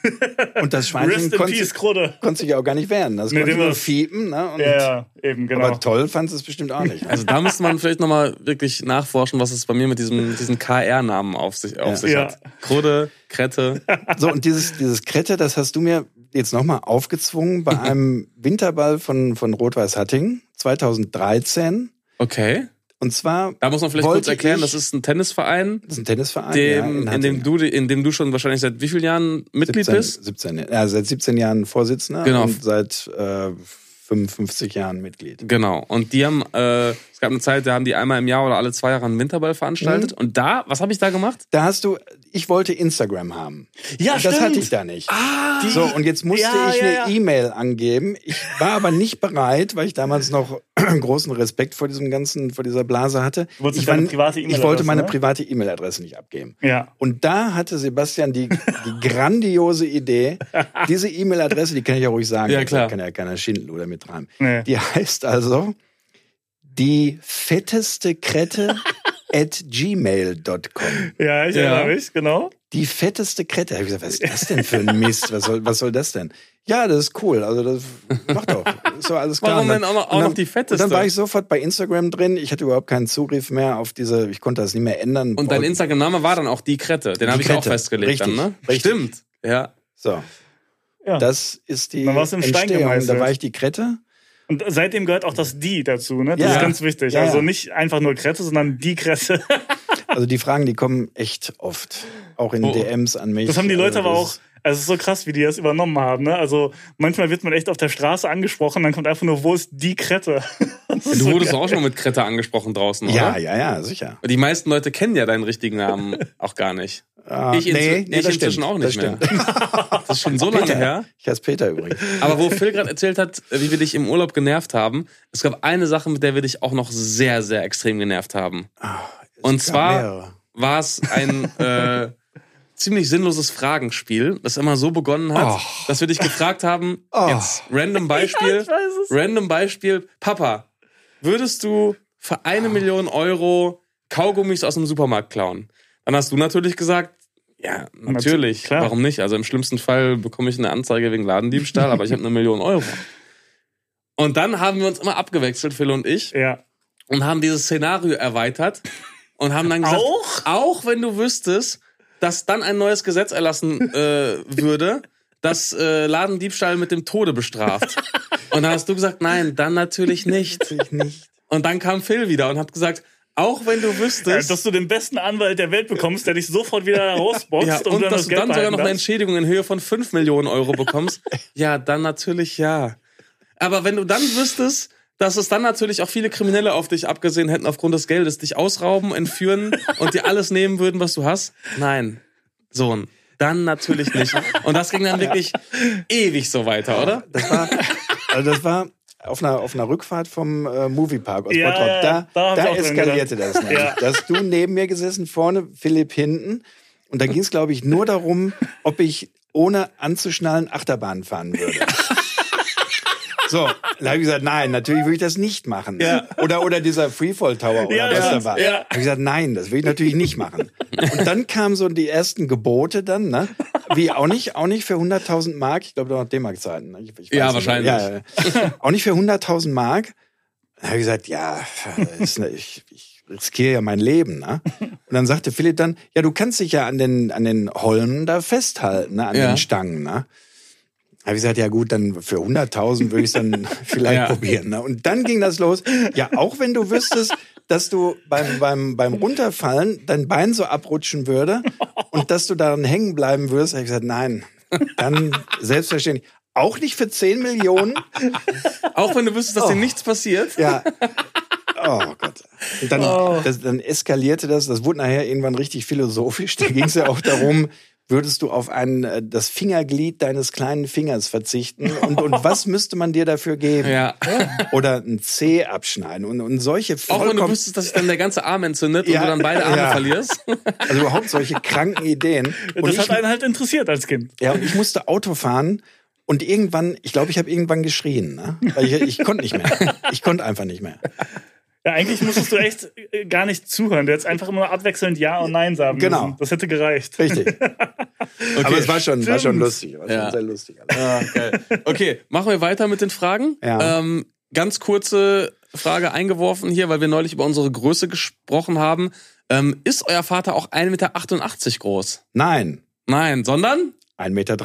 Und das Schweinchen konnte, peace, Krudde. konnte sich ja auch gar nicht wehren. Das Nee, konnte nur fiepen. Ne? Und, Ja, ja, eben, genau. Aber toll fand es bestimmt auch nicht. Also da müsste man vielleicht nochmal wirklich nachforschen, was es bei mir mit diesem, diesen KR-Namen auf sich, auf Ja. sich Ja. hat. Krudde, Krette. So, und dieses, dieses Krette, das hast du mir jetzt nochmal aufgezwungen bei einem Winterball von, von Rot-Weiß Hatting 2013. Okay. Und zwar, Da muss man vielleicht kurz erklären, ich- das ist ein Tennisverein, das ist ein Tennisverein. dem, ja, in, dem Hattingen. du, in dem du schon wahrscheinlich seit wie vielen Jahren Mitglied 17, bist? 17, ja, seit 17 Jahren Vorsitzender Genau. und seit äh, 55 Jahren Mitglied. Genau. Und die haben, äh, es gab eine Zeit, da haben die einmal im Jahr oder alle zwei Jahre einen Winterball veranstaltet. Mhm. Und da, was habe ich da gemacht? Da hast du, ich wollte Instagram haben. Ja, Und das stimmt. hatte ich da nicht. Ah, So, und jetzt musste Ja, ich ja, eine ja. E-Mail angeben. Ich war aber nicht bereit, weil ich damals noch großen Respekt vor diesem ganzen, vor dieser Blase hatte. Ich, war- private ich wollte meine ne? private E-Mail-Adresse nicht abgeben. Ja. Und da hatte Sebastian die, die grandiose Idee, diese E-Mail-Adresse, die kann ich ja ruhig sagen, Ja, klar. da kann ja keiner Schindluder mit rein. Nee. Die heißt also die fetteste Krette at gmail.com. Ja, ich Ja. erinnere mich, genau. Die fetteste Krette. Da hab ich gesagt, was ist das denn für ein Mist? Was soll, was soll das denn? Ja, das ist cool. Also das mach doch. Doch alles klar. Warum denn auch noch- auch dann- noch die fetteste? Und dann war ich sofort bei Instagram drin. Ich hatte überhaupt keinen Zugriff mehr auf diese, ich konnte das nicht mehr ändern. Und dein Instagram-Name war dann auch die Krette. Den habe ich auch festgelegt Richtig, dann, ne? richtig. Stimmt. Ja. So, Ja. das ist die Entstehung. Da war ich die Krette. Und seitdem gehört auch das Die dazu, ne? Das Ja. ist ganz wichtig. Ja, also ja. nicht einfach nur Krette, sondern die Krette. Also die Fragen, die kommen echt oft. Auch in Oh. DMs an mich. Das haben die Leute also aber auch. Also es ist so krass, wie die das übernommen haben. Ne? Also manchmal wird man echt auf der Straße angesprochen, dann kommt einfach nur, wo ist die Krette? Ist Du so wurdest geil. auch schon mal mit Krette angesprochen draußen, oder? Ja, ja, ja, sicher. Die meisten Leute kennen ja deinen richtigen Namen auch gar nicht. Ah, Ich, nee, nee, ich das inzwischen stimmt, auch das nicht mehr. stimmt. Das ist schon so lange Peter. her. Ich heiße Peter übrigens. Aber wo Phil gerade erzählt hat, wie wir dich im Urlaub genervt haben, es gab eine Sache, mit der wir dich auch noch sehr, sehr extrem genervt haben. Und Es gab zwar war es ein äh, ziemlich sinnloses Fragenspiel, das immer so begonnen hat, Oh. dass wir dich gefragt haben, Oh. jetzt random Beispiel, es. random Beispiel, Papa, würdest du für eine Million Euro Kaugummis aus dem Supermarkt klauen? Dann hast du natürlich gesagt, ja, natürlich, klar. warum nicht? Also im schlimmsten Fall bekomme ich eine Anzeige wegen Ladendiebstahl, aber ich habe eine Million Euro. Und dann haben wir uns immer abgewechselt, Phil und ich, Ja. und haben dieses Szenario erweitert und haben dann gesagt, Auch? auch wenn du wüsstest, dass dann ein neues Gesetz erlassen äh, würde, das äh, Ladendiebstahl mit dem Tode bestraft. Und dann hast du gesagt, nein, dann natürlich nicht. Ich nicht. Und dann kam Phil wieder und hat gesagt, auch wenn du Ja, wüsstest, dass du den besten Anwalt der Welt bekommst, der dich sofort wieder rausboxt ja, und dann dass das du dann sogar noch eine. Entschädigung in Höhe von 5 Millionen Euro bekommst, ja, dann natürlich ja. Aber wenn du dann wüsstest, dass es dann natürlich auch viele Kriminelle auf dich abgesehen hätten aufgrund des Geldes, dich ausrauben, entführen und dir alles nehmen würden, was du hast, nein, Sohn, dann natürlich nicht. Und das ging dann wirklich ewig so weiter, oder? Das war, also das war auf einer, auf einer Rückfahrt vom äh, Moviepark aus Ja, Bottrop. ja, Da, da da, eskalierte das. nämlich. Ja. Da hast du neben mir gesessen, vorne Philipp hinten. Und da ging es, glaube ich, nur darum, ob ich ohne anzuschnallen Achterbahn fahren würde. So, da habe ich gesagt, nein, natürlich würde ich das nicht machen. Ja. Oder, oder dieser Freefall Tower oder Ja, was da war. ja. Da habe ich gesagt, nein, das will ich natürlich nicht machen. Und dann kamen so die ersten Gebote dann, ne? Wie auch nicht, auch nicht für 100.000 Mark. Ich glaube, da noch D-Mark-Zeiten. ne? Ja, nicht. wahrscheinlich. Ja. Auch nicht für 100.000 Mark. Da habe ich gesagt, ja, ist, ne- ich, ich riskiere ja mein Leben. Ne? Und dann sagte Philipp dann, ja, du kannst dich ja an den, an den Holmen da festhalten, ne? an Ja. den Stangen. Ne? Habe ich gesagt, ja gut, dann für 100.000 würde ich es dann vielleicht Ja. probieren. Ne? Und dann ging das los. Ja, auch wenn du wüsstest, dass du beim, beim, beim Runterfallen dein Bein so abrutschen würde und dass du daran hängen bleiben würdest, habe ich gesagt, nein, dann selbstverständlich. Auch nicht für 10 Millionen? Auch wenn du wüsstest, dass dir Oh. nichts passiert. Ja. Oh Gott. Und dann, Oh. das, dann eskalierte das. Das wurde nachher irgendwann richtig philosophisch. Da ging es ja auch darum, würdest du auf ein, äh, das Fingerglied deines kleinen Fingers verzichten? Und, und was müsste man dir dafür geben? Ja. Oder ein C abschneiden? Und, und solche Auch wenn du wüsstest, dass sich dann der ganze Arm entzündet und Ja. du dann beide Arme Ja. verlierst. also überhaupt solche kranken Ideen. Und Das ich, hat einen halt interessiert als Kind. ja, und ich musste Auto fahren. Und irgendwann, ich glaube, ich habe irgendwann geschrien. Ne? Weil ich, ich konnte nicht mehr. Ich konnte einfach nicht mehr. Ja, eigentlich musstest du echt äh, gar nicht zuhören. Du hättest einfach immer nur abwechselnd Ja und Nein sagen Genau. müssen. Das hätte gereicht. Richtig. Aber es war schon, war schon lustig. War schon Ja. sehr lustig. Ah, geil. Okay, machen wir weiter mit den Fragen. Ja. Ähm, ganz kurze Frage eingeworfen hier, weil wir neulich über unsere Größe gesprochen haben. Ähm, ist euer Vater auch 1,88 Meter groß? Nein, Nein, sondern 1,93 Meter.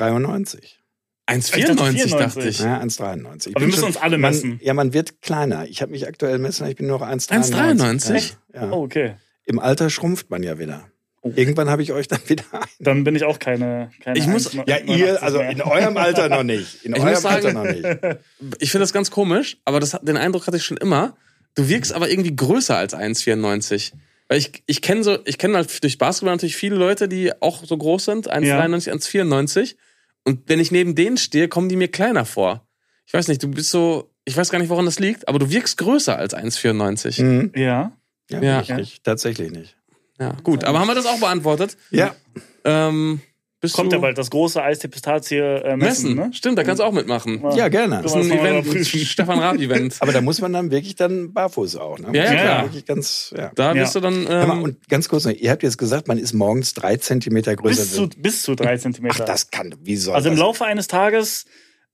1,94 dachte 94. ich. Ja, 1,93. Ich Aber wir müssen uns alle man, messen. Ja, man wird kleiner. Ich habe mich aktuell messen, ich bin nur noch 1,93. 1,93? Ja, ja. Oh, okay. Im Alter schrumpft man ja wieder. Oh. Irgendwann habe ich euch dann wieder ein. Dann bin ich auch keine. keine Ich muss- 1,89 Ja, ihr, also in eurem Alter noch nicht. In Ich eurem muss sagen- Alter noch nicht. Ich finde das ganz komisch, aber das, hat- den Eindruck hatte ich schon immer. Du wirkst aber irgendwie größer als 1,94. Weil ich, ich kenne so, ich kenne halt durch Basketball natürlich viele Leute, die auch so groß sind, 1,93, 1,94. Und wenn ich neben denen stehe, kommen die mir kleiner vor. Ich weiß nicht, du bist so, ich weiß gar nicht, woran das liegt, aber du wirkst größer als 1,94. Mhm. Ja. Ja, Ja. Nicht, tatsächlich nicht. Ja, gut, aber haben wir das auch beantwortet? Ja, Ähm, bist Kommt du ja bald das große Eistee Pistazie äh, Messen, messen, ne? Stimmt, da kannst du auch mitmachen. ja, gerne. Das ist ein Event, ein? Stefan Raab-Event. Aber da muss man dann wirklich dann barfuß auch. Ne? Ja, ja, klar. Wirklich ganz, ja. Da Ja. bist du dann. Hör mal, Ähm, und ganz kurz noch, ihr habt jetzt gesagt, man ist morgens drei Zentimeter größer. Bis zu, bis zu drei Zentimeter. Ach, das kann, wie soll Also im das? Laufe eines Tages,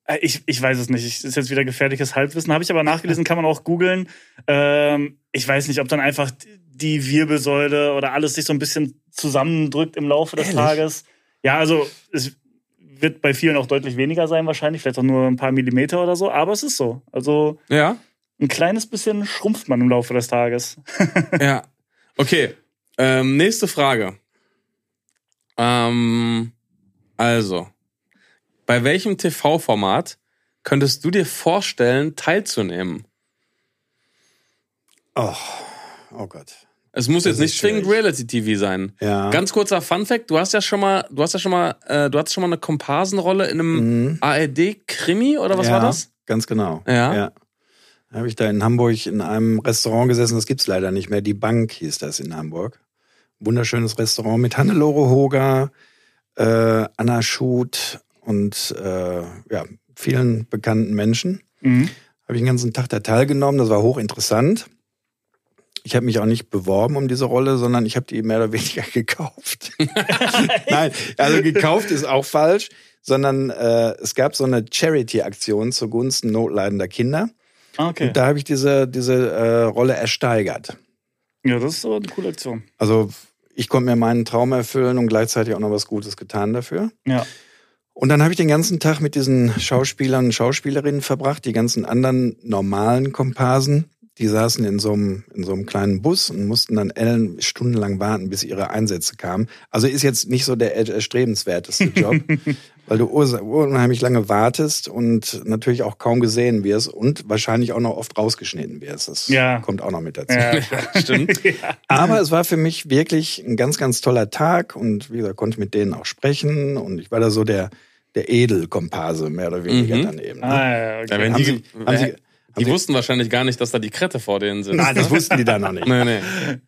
äh, ich, ich weiß es nicht, das ist jetzt wieder gefährliches Halbwissen, habe ich aber nachgelesen, kann man auch googeln. Ähm, ich weiß nicht, ob dann einfach die Wirbelsäule oder alles sich so ein bisschen zusammendrückt im Laufe des Ehrlich? Tages. Ja, also es wird bei vielen auch deutlich weniger sein wahrscheinlich, vielleicht auch nur ein paar Millimeter oder so, aber es ist so. Also ja. ein kleines bisschen schrumpft man im Laufe des Tages. Ja. Okay. Ähm, nächste Frage. Ähm, also, bei welchem TV-Format könntest du dir vorstellen, teilzunehmen? Oh, oh Gott. Es muss Das jetzt nicht zwingend schwierig. Reality-TV sein. Ja. Ganz kurzer Fun-Fact: Du hast ja schon mal, du hast ja schon mal, äh, du hattest schon mal eine Komparsenrolle in einem Mhm. ARD-Krimi oder was ja, war das? Ganz genau. Ja. ja. Da habe ich da in Hamburg in einem Restaurant gesessen, das gibt's leider nicht mehr. Die Bank hieß das in Hamburg. Wunderschönes Restaurant mit Hannelore Hoger, äh, Anna Schut und äh, ja, vielen bekannten Menschen. Mhm. Habe ich den ganzen Tag da teilgenommen, das war hochinteressant. Ich habe mich auch nicht beworben um diese Rolle, sondern ich habe die mehr oder weniger gekauft. Nein, also gekauft ist auch falsch, sondern äh, es gab so eine Charity-Aktion zugunsten notleidender Kinder. Ah, Okay. Und da habe ich diese, diese äh, Rolle ersteigert. Ja, das ist aber eine coole Aktion. Also ich konnte mir meinen Traum erfüllen und gleichzeitig auch noch was Gutes getan dafür. Ja. Und dann habe ich den ganzen Tag mit diesen Schauspielern und Schauspielerinnen verbracht, die ganzen anderen normalen Komparsen. Die saßen in so einem, in so einem kleinen Bus und mussten dann Ellen stundenlang warten, bis ihre Einsätze kamen. Also ist jetzt nicht so der erstrebenswerteste Job, weil du unheimlich lange wartest und natürlich auch kaum gesehen wirst und wahrscheinlich auch noch oft rausgeschnitten wirst. Das Ja. kommt auch noch mit dazu. Ja. Stimmt. Aber es war für mich wirklich ein ganz, ganz toller Tag und wie gesagt, konnte mit denen auch sprechen und ich war da so der, der Edelkomparse, mehr oder weniger Mhm. dann eben. Ne? Ah, ja, okay. Ja, wenn Haben die, Sie- haben Sie- die Sie- wussten wahrscheinlich gar nicht, dass da die Krette vor denen sind. Nein, das wussten die da noch nicht. Nee, nee.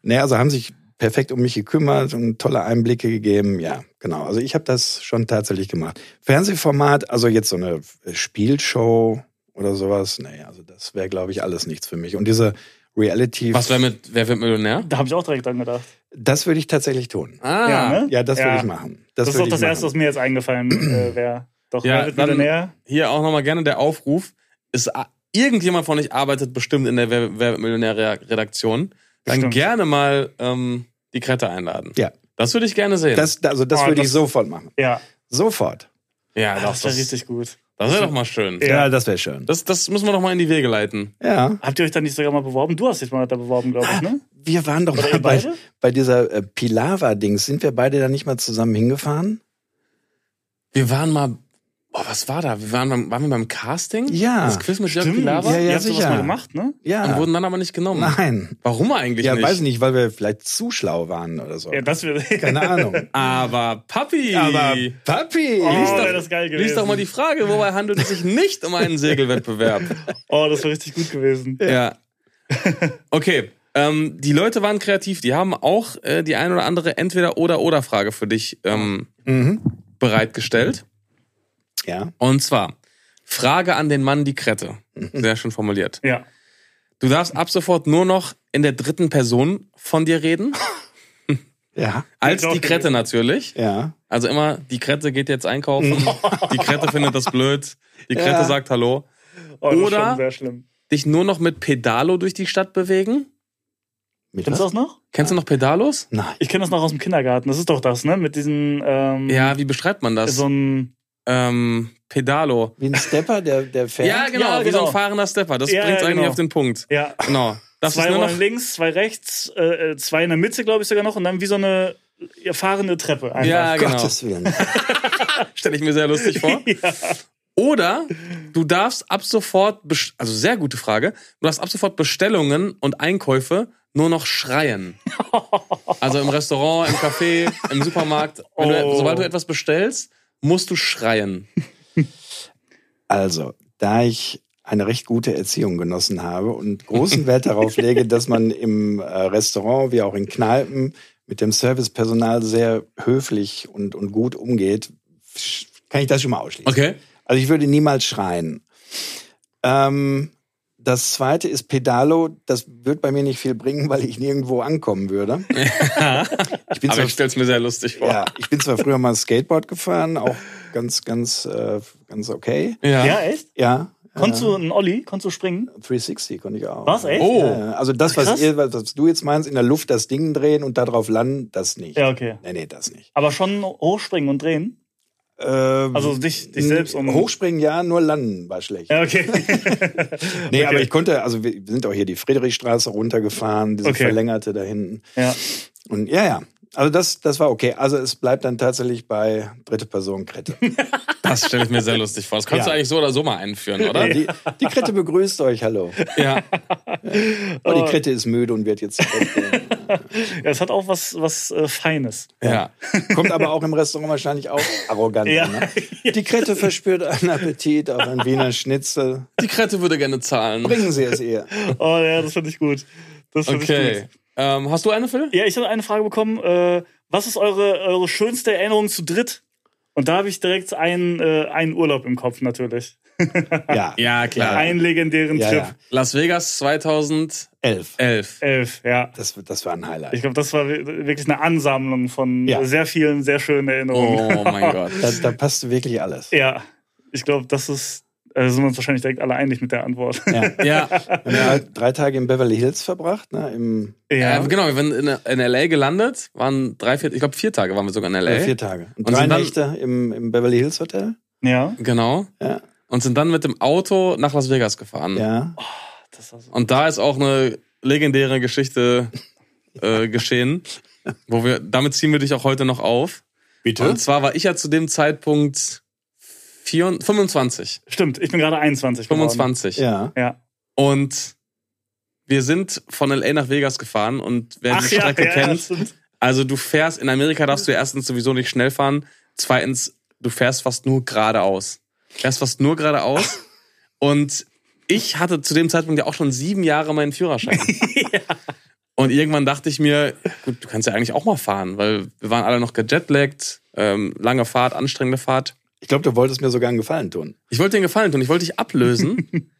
Nee, also haben sich perfekt um mich gekümmert und tolle Einblicke gegeben. Ja, genau. Also ich habe das schon tatsächlich gemacht. Fernsehformat, also jetzt so eine Spielshow oder sowas, nee, also das wäre, glaube ich, alles nichts für mich. Und diese Reality, Was wäre mit Wer wird Millionär? Da habe ich auch direkt dran gedacht. das würde ich tatsächlich tun. Ah, Ja, ne? Ja, das Ja. würde ich machen. Das, ist würde doch das ich Erste, was machen. mir jetzt eingefallen äh, wäre. Doch, Ja, wer wird Millionär? hier auch nochmal gerne der Aufruf. Ist irgendjemand von euch arbeitet bestimmt in der Wer Millionär-Redaktion? Dann Bestimmt. gerne mal ähm, die Krette einladen. Ja. Das würde ich gerne sehen. Das, also das Oh, würde ich sofort machen. Ja, Sofort. ja, Ah, doch, das wäre richtig gut. das wäre doch mal schön. Ja. Ja, das wäre schön. Das, das müssen wir doch mal in die Wege leiten. Ja. Habt ihr euch da nicht sogar mal beworben? Du hast dich mal da beworben, glaube ich, ne? Wir waren doch Oder mal bei, beide? bei dieser äh, Pilava-Dings. Sind wir beide da nicht mal zusammen hingefahren? Wir waren mal, oh, was war da? Wir waren, beim, waren wir beim Casting? Ja. Das Quiz mit Jörg. Pilawa? Ja, ja. Ihr habt sowas sicher. mal gemacht, ne? Ja. Und wurden dann aber nicht genommen. Nein. Warum eigentlich Ja, nicht? weiß ich nicht, weil wir vielleicht zu schlau waren oder so. Ja, das wird. Keine Ahnung. Aber Papi! Aber Papi! Oh, Lies doch- wäre das geil gewesen. Lies doch mal die Frage, wobei handelt es sich nicht um einen Segelwettbewerb? Oh, das wäre richtig gut gewesen. Ja. Okay. Ähm, die Leute waren kreativ. Die haben auch äh, die ein oder andere Entweder-oder-oder-Frage für dich ähm, Mhm. bereitgestellt. Ja. Und zwar, Frage an den Mann die Krette. Sehr schön formuliert. Ja. Du darfst ab sofort nur noch in der dritten Person von dir reden. Ja. Als die Krette natürlich. Ja. Also immer, die Krette geht jetzt einkaufen. Die Krette findet das blöd. Die Krette Ja. sagt Hallo. Oh, Oder- schon sehr schlimm. Dich nur noch mit Pedalo durch die Stadt bewegen. Mit Kennst du das noch? Kennst du noch Pedalos? Nein. Ich kenne das noch aus dem Kindergarten. Das ist doch das, ne? Mit diesen. Ähm, Ja, wie beschreibt man das? So ein. Ähm, Pedalo. Wie ein Stepper, der, der fährt? Ja, genau, Ja, wie so genau. ein fahrender Stepper. Das Ja, bringt's ja, eigentlich genau. auf den Punkt. Ja. Genau. Das zwei ist nur noch. links, zwei rechts, äh, äh, zwei in der Mitte, glaube ich sogar noch, und dann wie so eine fahrende Treppe. Einfach. Ja, genau. Gottes Willen. Stelle ich mir sehr lustig vor. Ja. Oder du darfst ab sofort, also sehr gute Frage, du darfst ab sofort Bestellungen und Einkäufe nur noch schreien. Also im Restaurant, im Café, im Supermarkt. Wenn du, Oh. sobald du etwas bestellst, musst du schreien. Also, da ich eine recht gute Erziehung genossen habe und großen Wert darauf lege, dass man im äh, Restaurant wie auch in Kneipen mit dem Servicepersonal sehr höflich und, und gut umgeht, kann ich das schon mal ausschließen. Okay. Also ich würde niemals schreien. Ähm, das zweite ist Pedalo. Das wird bei mir nicht viel bringen, weil ich nirgendwo ankommen würde. Ich bin Aber zwar ich stell's mir sehr lustig vor. ja, ich bin zwar früher mal Skateboard gefahren, auch ganz, ganz, äh, ganz okay. Ja. ja, echt? Ja. Konntest äh, du einen Olli? Konntest du springen? 360 konnte ich auch. Was, echt? Oh. Ja, ja. also das, was, ihr, was du jetzt meinst, in der Luft das Ding drehen und darauf landen, das nicht. Ja, okay. Nee, nee, das nicht. Aber schon hochspringen und drehen? Ähm, Also dich, dich selbst um. Hochspringen ja, nur landen war schlecht. Ja, okay. Nee, Okay. aber ich konnte, also wir wir sind auch hier die Friedrichstraße runtergefahren, diese Okay. verlängerte da hinten. ja. Und ja, ja. Also das, das war okay. Also es bleibt dann tatsächlich bei dritte Person Krette. Das stelle ich mir sehr lustig vor. Das kannst Ja. du eigentlich so oder so mal einführen, oder? Die, die Krette begrüßt euch, hallo. Ja. Oh, die. Krette ist müde und wird jetzt ja. Es hat auch was, was äh, Feines. Ja. Kommt aber auch im Restaurant wahrscheinlich auch arrogant. Ja. Ne? Die Krette verspürt einen Appetit auf ein Wiener Schnitzel. Die Krette würde gerne zahlen. Bringen Sie es ihr. Oh ja, das finde ich gut. Das find Ich Okay. gut. Ähm, hast du eine, Phil? Ja, ich habe eine Frage bekommen. Äh, was ist eure, eure schönste Erinnerung zu dritt? Und da habe ich direkt einen, äh, einen Urlaub im Kopf natürlich. Ja. Ja, klar. Einen legendären Ja, Trip. ja. Las Vegas 2011. Elf. Elf, ja. Das, das war ein Highlight. Ich glaube, das war wirklich eine Ansammlung von Ja. sehr vielen, sehr schönen Erinnerungen. Oh mein Gott. Da, da passte wirklich alles. Ja, ich glaube, das ist, äh, sind wir uns wahrscheinlich direkt alle einig mit der Antwort. Ja. Ja, Wir haben halt drei Tage in Beverly Hills verbracht, ne, im ja. genau. Wir sind in, in LA gelandet, waren drei, vier, ich glaube vier Tage waren wir sogar in LA. äh, vier Tage. Und, Und drei sind dann- Nächte im, im Beverly Hills Hotel. ja. Genau. Ja. Und sind dann mit dem Auto nach Las Vegas gefahren. Ja. Das war so. Und da ist auch eine legendäre Geschichte äh, geschehen, wo wir, damit ziehen wir dich auch heute noch auf. Bitte? Und zwar war ich ja zu dem Zeitpunkt 24, 25. Stimmt, ich bin gerade 21 geworden. 25. Ja. Ja. Und wir sind von LA nach Vegas gefahren und wer die Strecke ja, kennt, stimmt. also du fährst, in Amerika darfst du erstens sowieso nicht schnell fahren, zweitens, du fährst fast nur geradeaus. Fährst fast nur geradeaus. Und ich hatte zu dem Zeitpunkt ja auch schon sieben Jahre meinen Führerschein. Und irgendwann dachte ich mir, gut, du kannst ja eigentlich auch mal fahren, weil wir waren alle noch gejetlaggt, ähm, lange Fahrt, anstrengende Fahrt. Ich glaube, du wolltest mir sogar einen Gefallen tun. Ich wollte dir einen Gefallen tun, ich wollte dich ablösen.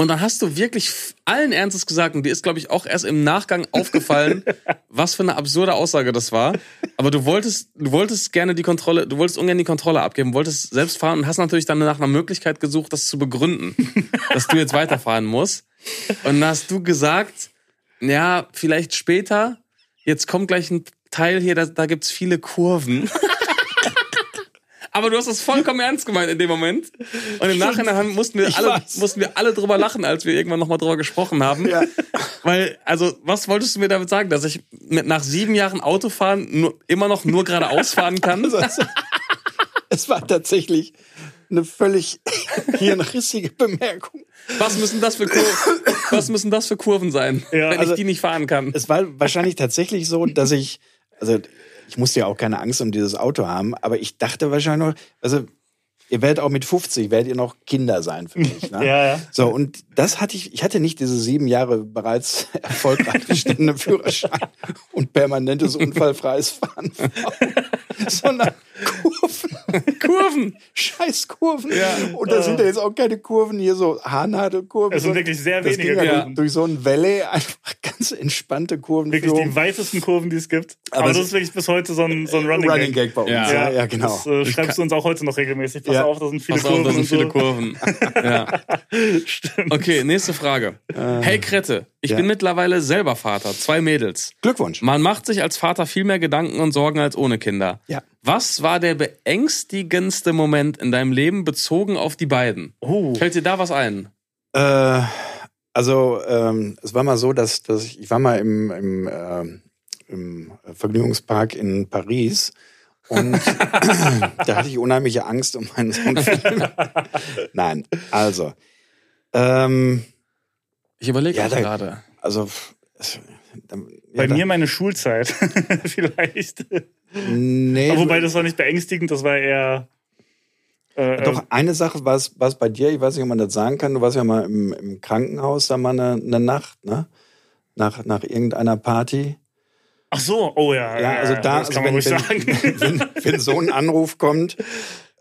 Und dann hast du wirklich allen Ernstes gesagt, und dir ist, glaube ich, auch erst im Nachgang aufgefallen, was für eine absurde Aussage das war. Aber du wolltest, du wolltest gerne die Kontrolle, du wolltest ungern die Kontrolle abgeben, wolltest selbst fahren und hast natürlich dann nach einer Möglichkeit gesucht, das zu begründen, dass du jetzt weiterfahren musst. Und dann hast du gesagt, ja, vielleicht später, jetzt kommt gleich ein Teil hier, da, da gibt's viele Kurven. Aber du hast es vollkommen ernst gemeint in dem Moment. Und im Nachhinein mussten, wir Ich alle, weiß. mussten wir alle drüber lachen, als wir irgendwann nochmal drüber gesprochen haben. Ja. Weil, also, was wolltest du mir damit sagen? Dass ich mit, nach sieben Jahren Autofahren nur, immer noch nur geradeaus fahren kann? Also, es war tatsächlich eine völlig hirnrissige Bemerkung. Was müssen das für Kurven, was müssen das für Kurven sein, Ja, wenn also- ich die nicht fahren kann? Es war wahrscheinlich tatsächlich so, dass ich, also ich musste ja auch keine Angst um dieses Auto haben, aber ich dachte wahrscheinlich noch, also ihr werdet auch mit 50, werdet ihr noch Kinder sein für mich. Ne? Ja, ja. So, und das hatte ich, ich hatte nicht diese sieben Jahre bereits erfolgreich bestehende Führerschein und permanentes unfallfreies Fahren, sondern Kurven, Kurven! scheiß Kurven. Ja. Und da sind ja jetzt auch keine Kurven hier so Haarnadelkurven. Es sind wirklich sehr das wenige ging ja durch- so ein Valley einfach ganz entspannte Kurven. Wirklich die weitesten Kurven, die es gibt. Aber Aber, es- das ist wirklich bis heute so ein, so ein Running, Running Gag bei uns. Ja. Ja, ja, genau. Das äh, schreibst du uns auch heute noch regelmäßig. Pass Ja. auf, da sind viele Pass auf, Kurven. da sind und viele so. Kurven. Ja. Stimmt. Okay, nächste Frage. Hey Krette, ich Ja. bin mittlerweile selber Vater, zwei Mädels. Glückwunsch. Man macht sich als Vater viel mehr Gedanken und Sorgen als ohne Kinder. Ja. Was war der beängstigendste Moment in deinem Leben bezogen auf die beiden? Oh. Fällt dir da was ein? Äh, also ähm, es war mal so, dass, dass ich, ich war mal im, im, ähm, im Vergnügungspark in Paris und da hatte ich unheimliche Angst um meinen Sohn. Nein, also ähm, Ich überlege Ja, da- gerade. also Bei ja, da- mir meine Schulzeit. Vielleicht. nee, Aber wobei das war nicht beängstigend, das war eher. Äh, Doch, eine Sache war es bei dir, ich weiß nicht, ob man das sagen kann, du warst ja mal im, im Krankenhaus, da mal eine, eine Nacht, ne? Nach, nach irgendeiner Party. Ach so, oh ja. Ja, also da, das also kann man wenn, ruhig wenn, sagen. wenn, wenn so ein Anruf kommt,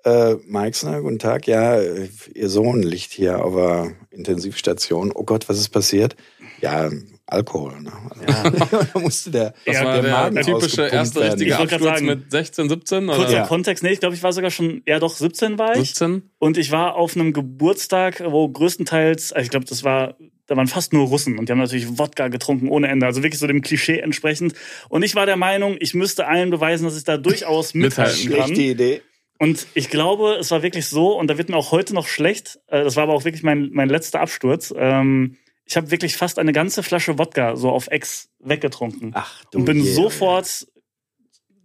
äh, Meixner, guten Tag, ja, Ihr Sohn liegt hier auf der Intensivstation. Oh Gott, was ist passiert? Ja, Alkohol. Ne? da musste der, Das Ja, war der der, Magen typische ausgepumpt erste werden. richtige Ich wollte grad Absturz sagen, mit 16, 17 Kurzer oder Ja. Kontext, nee, ich glaube, ich war sogar schon, ja doch, 17 war ich. 17? Und ich war auf einem Geburtstag, wo größtenteils, also ich glaube, das war, da waren fast nur Russen und die haben natürlich Wodka getrunken ohne Ende, also wirklich so dem Klischee entsprechend. Und ich war der Meinung, ich müsste allen beweisen, dass ich da durchaus mithalten kann. schlechte Idee. Und ich glaube, es war wirklich so, und da wird mir auch heute noch schlecht, äh, das war aber auch wirklich mein, mein letzter Absturz. Ähm, ich habe wirklich fast eine ganze Flasche Wodka so auf Ex weggetrunken. Ach du und bin je. sofort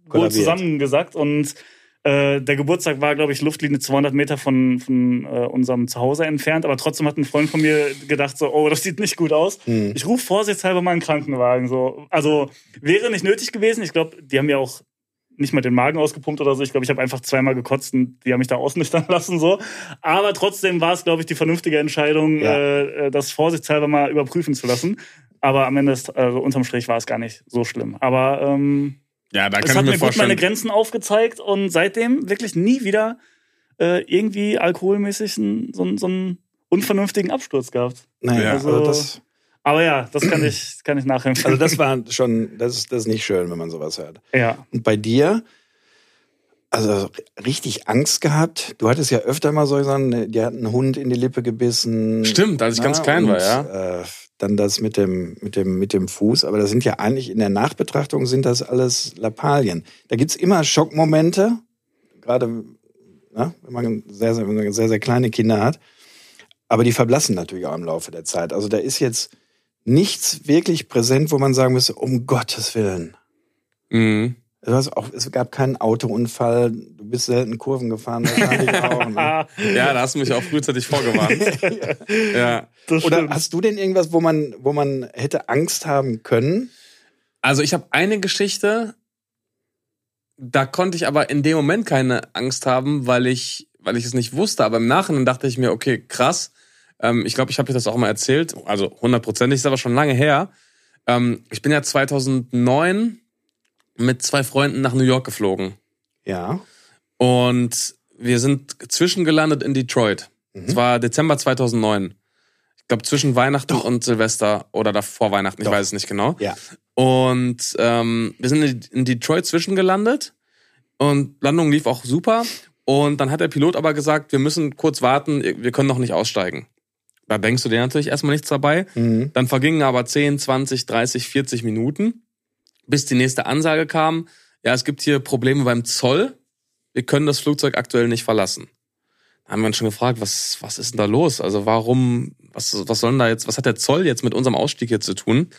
wohl zusammengesackt und äh, der Geburtstag war, glaube ich, Luftlinie 200 Meter von, von äh, unserem Zuhause entfernt, aber trotzdem hat ein Freund von mir gedacht so, oh, das sieht nicht gut aus. Hm. Ich rufe vorsichtshalber mal einen Krankenwagen. So. Also wäre nicht nötig gewesen. Ich glaube, die haben ja auch nicht mal den Magen ausgepumpt oder so. Ich glaube, ich habe einfach zweimal gekotzt und die haben mich da ausnüchtern lassen. so. Aber trotzdem war es, glaube ich, die vernünftige Entscheidung, Ja. äh, das vorsichtshalber mal überprüfen zu lassen. Aber am Ende, ist, also unterm Strich war es gar nicht so schlimm. Aber ähm, Ja, da es kann hat ich mir mir gut meine. Grenzen aufgezeigt und seitdem wirklich nie wieder äh, irgendwie alkoholmäßig so, einen- so einen unvernünftigen Absturz gehabt. Naja, Ja. also, Also- das, Aber ja, das kann ich, kann ich nachempfinden. also das war schon, das ist, das ist nicht schön, wenn man sowas hört. ja. Und bei dir, also richtig Angst gehabt. Du hattest ja öfter mal so gesagt, die hat einen Hund in die Lippe gebissen. Stimmt, als ich ganz Na, klein war, und, ja. Äh, dann das mit dem, mit, dem, mit dem Fuß. Aber das sind ja eigentlich in der Nachbetrachtung sind das alles Lappalien. Da gibt's immer Schockmomente, gerade ne, wenn man sehr, sehr, wenn man sehr, sehr kleine Kinder hat. Aber die verblassen natürlich auch im Laufe der Zeit. Also da ist jetzt nichts wirklich präsent, wo man sagen müsste, um Gottes Willen. Mhm. Du hast auch, es gab keinen Autounfall, du bist selten Kurven gefahren, wahrscheinlich auch. Ne? Ja, da hast du mich auch frühzeitig vorgewarnt. ja. Oder hast du denn irgendwas, wo man, wo man hätte Angst haben können? Also ich habe eine Geschichte, da konnte ich aber in dem Moment keine Angst haben, weil ich, weil ich es nicht wusste. Aber im Nachhinein dachte ich mir, okay, krass. Ähm, ich glaube, ich habe dir das auch mal erzählt. Also hundertprozentig, ist aber schon lange her. Ähm, ich bin ja 2009 mit zwei Freunden nach New York geflogen. Ja. Und wir sind zwischengelandet in Detroit. Mhm. Es war Dezember 2009. Ich glaube, zwischen Weihnachten Doch. und Silvester oder davor Weihnachten, ich Doch. weiß es nicht genau. Ja. Und ähm, wir sind in, in Detroit zwischengelandet und Landung lief auch super. Und dann hat der Pilot aber gesagt, wir müssen kurz warten, wir können noch nicht aussteigen. Da denkst du dir natürlich erstmal nichts dabei. Mhm. Dann vergingen aber 10, 20, 30, 40 Minuten, bis die nächste Ansage kam. Ja, es gibt hier Probleme beim Zoll. Wir können das Flugzeug aktuell nicht verlassen. Da haben wir uns schon gefragt, was, was ist denn da los? Also warum, was, was soll denn da jetzt, was hat der Zoll jetzt mit unserem Ausstieg hier zu tun?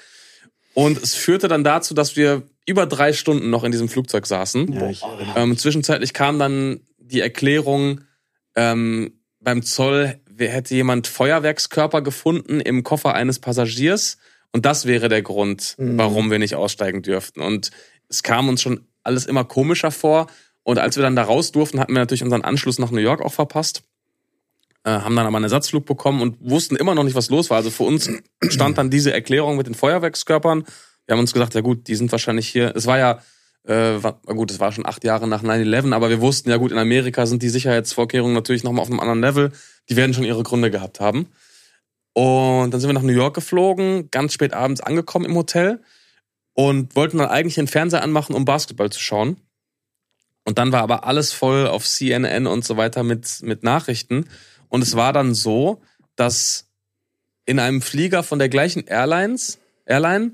Und es führte dann dazu, dass wir über drei Stunden noch in diesem Flugzeug saßen. Ja, Ähm, zwischenzeitlich kam dann die Erklärung, Ähm, beim Zoll hätte jemand Feuerwerkskörper gefunden im Koffer eines Passagiers. Und das wäre der Grund, Mhm. warum wir nicht aussteigen dürften. Und es kam uns schon alles immer komischer vor. Und als wir dann da raus durften, hatten wir natürlich unseren Anschluss nach New York auch verpasst. Äh, haben dann aber einen Ersatzflug bekommen und wussten immer noch nicht, was los war. Also für uns stand dann diese Erklärung mit den Feuerwerkskörpern. Wir haben uns gesagt, ja gut, die sind wahrscheinlich hier. Es war ja, äh, war, gut, es war schon acht Jahre nach 9-11, aber wir wussten, ja gut, in Amerika sind die Sicherheitsvorkehrungen natürlich nochmal auf einem anderen Level. Die werden schon ihre Gründe gehabt haben. Und dann sind wir nach New York geflogen, ganz spät abends angekommen im Hotel und wollten dann eigentlich den Fernseher anmachen, um Basketball zu schauen. Und dann war aber alles voll auf CNN und so weiter mit, mit Nachrichten. Und es war dann so, dass in einem Flieger von der gleichen Airlines, Airline,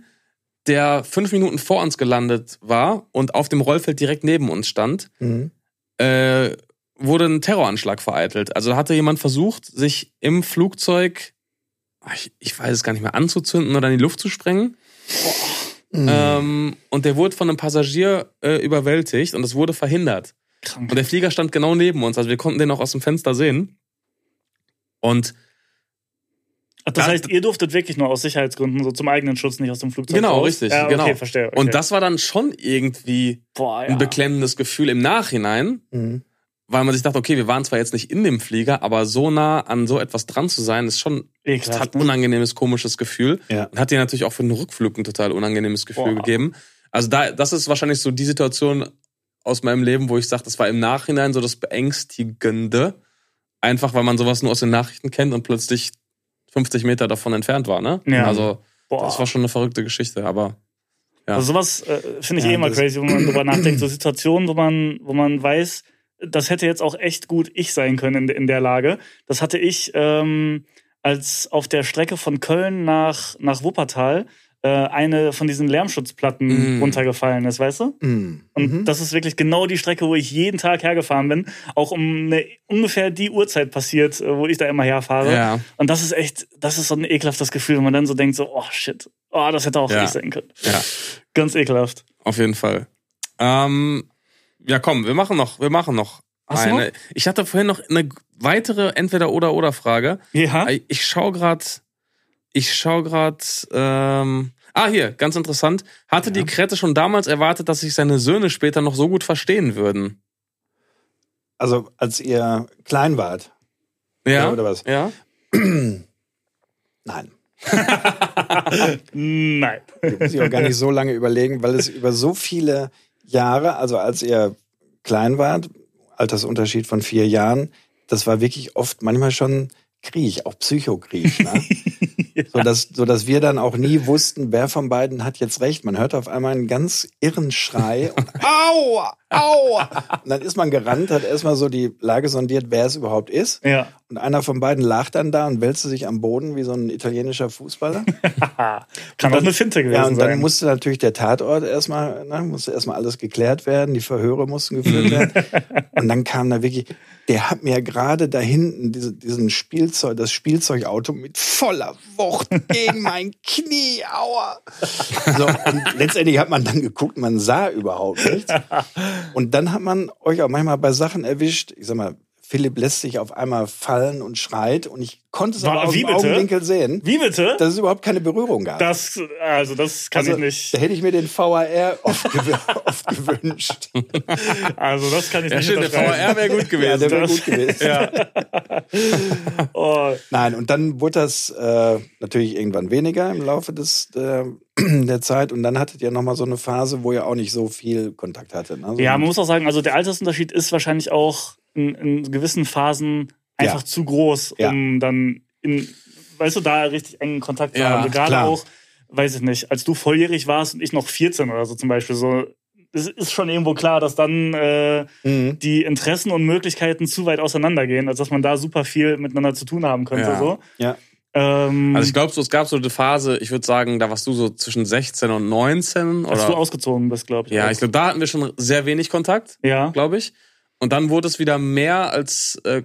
der fünf Minuten vor uns gelandet war und auf dem Rollfeld direkt neben uns stand, Mhm. äh, wurde ein Terroranschlag vereitelt. Also hatte jemand versucht, sich im Flugzeug, ach, ich, ich weiß es gar nicht mehr, anzuzünden oder in die Luft zu sprengen. Mhm. Ähm, und der wurde von einem Passagier äh, überwältigt und es wurde verhindert. Krank. Und der Flieger stand genau neben uns, also wir konnten den auch aus dem Fenster sehen. Und Ach, das Ja, heißt, ihr durftet wirklich nur aus Sicherheitsgründen, so zum eigenen Schutz nicht aus dem Flugzeug Genau, raus? richtig, Ja, okay, genau. verstehe. Okay. und das war dann schon irgendwie Boah, ja. ein beklemmendes Gefühl im Nachhinein, Mhm. Weil man sich dachte, okay, wir waren zwar jetzt nicht in dem Flieger, aber so nah an so etwas dran zu sein, ist schon Ekelhaft, hat ne? unangenehmes, komisches Gefühl. Ja. Und hat dir natürlich auch für den Rückflug ein total unangenehmes Gefühl Boah. gegeben. Also da, das ist wahrscheinlich so die Situation aus meinem Leben, wo ich sage, das war im Nachhinein so das Beängstigende. Einfach, weil man sowas nur aus den Nachrichten kennt und plötzlich 50 Meter davon entfernt war, ne? Ja. Also, Boah. das war schon eine verrückte Geschichte, aber ja. Also sowas äh, finde ich Ja, eh immer crazy, wenn man drüber nachdenkt. So Situationen, wo man, wo man weiß, das hätte jetzt auch echt gut ich sein können in, in der Lage. Das hatte ich, ähm, als auf der Strecke von Köln nach, nach Wuppertal äh, eine von diesen Lärmschutzplatten Mm. runtergefallen ist, weißt du? Mhm. Und Mhm. das ist wirklich genau die Strecke, wo ich jeden Tag hergefahren bin. Auch um eine, ungefähr die Uhrzeit passiert, äh, wo ich da immer herfahre. ja. Und das ist echt, das ist so ein ekelhaftes Gefühl, wenn man dann so denkt, so, oh shit, oh, das hätte auch Ja. ich sein können. Ja. Ganz ekelhaft. Auf jeden Fall. Ähm, ja, komm, wir machen noch, wir machen noch Hast eine. Ich hatte vorhin noch eine weitere Entweder-oder-oder-Frage. Ja. Ich schau grad, ich schau grad, ähm, ah, hier, ganz interessant. Hatte die Krette schon damals erwartet, dass sich seine Söhne später noch so gut verstehen würden? Also, als ihr klein wart. Ja. Oder was? Ja. Nein. Nein. muss ich auch gar nicht so lange überlegen, weil es über so viele Jahre, also als ihr klein wart, Altersunterschied von vier Jahren, das war wirklich oft manchmal schon Krieg, auch Psychokrieg. Ne? so, dass, so dass wir dann auch nie wussten, wer von beiden hat jetzt recht. Man hört auf einmal einen ganz irren Schrei und aua, aua. Und dann ist man gerannt, hat erstmal so die Lage sondiert, wer es überhaupt ist. Ja. Und einer von beiden lag dann da und wälzte sich am Boden wie so ein italienischer Fußballer. Kann doch eine Finte gewesen Ja, und dann sein. musste natürlich der Tatort erstmal, ne, musste erstmal alles geklärt werden, die Verhöre mussten geführt werden. und dann kam da wirklich, der hat mir gerade da hinten diese, diesen Spielzeug, das Spielzeugauto mit voller Wucht gegen mein Knie, aua. So, und letztendlich hat man dann geguckt, man sah überhaupt nichts. Und dann hat man euch auch manchmal bei Sachen erwischt, ich sag mal, Philipp lässt sich auf einmal fallen und schreit und ich konnte es Wa- aber aus wie dem bitte? Augenwinkel sehen, Wie bitte? dass es überhaupt keine Berührung gab. Das, also das kann Also, ich nicht. Da hätte ich mir den VAR oft, gew oft gewünscht. Also das kann ich Ja, nicht schön, der. VR wäre gut Ja, gewesen. der wäre gut gewesen. ja. Oh, Nein, und dann wurde das äh, natürlich irgendwann weniger im Laufe des, äh, der Zeit. Und dann hattet ihr nochmal so eine Phase, wo ihr auch nicht so viel Kontakt hattet. Ne? So Ja, man muss auch sagen, also der Altersunterschied ist wahrscheinlich auch in, in gewissen Phasen einfach Ja. zu groß, Ja. um dann in, weißt du, da richtig engen Kontakt zu Ja, haben. Also Gerade klar. auch, weiß ich nicht, als du volljährig warst und ich noch 14 oder so zum Beispiel, so, es ist schon irgendwo klar, dass dann äh, Mhm. die Interessen und Möglichkeiten zu weit auseinandergehen, als dass man da super viel miteinander zu tun haben könnte. Ja. So. Ja. Ähm, Also ich glaube, so, es gab so eine Phase, ich würde sagen, da warst du so zwischen 16 und 19. als du Oder, ausgezogen bist, glaube ich. ja, ich glaube, da hatten wir schon sehr wenig Kontakt, ja. glaube ich. Und dann wurde es wieder mehr als, äh,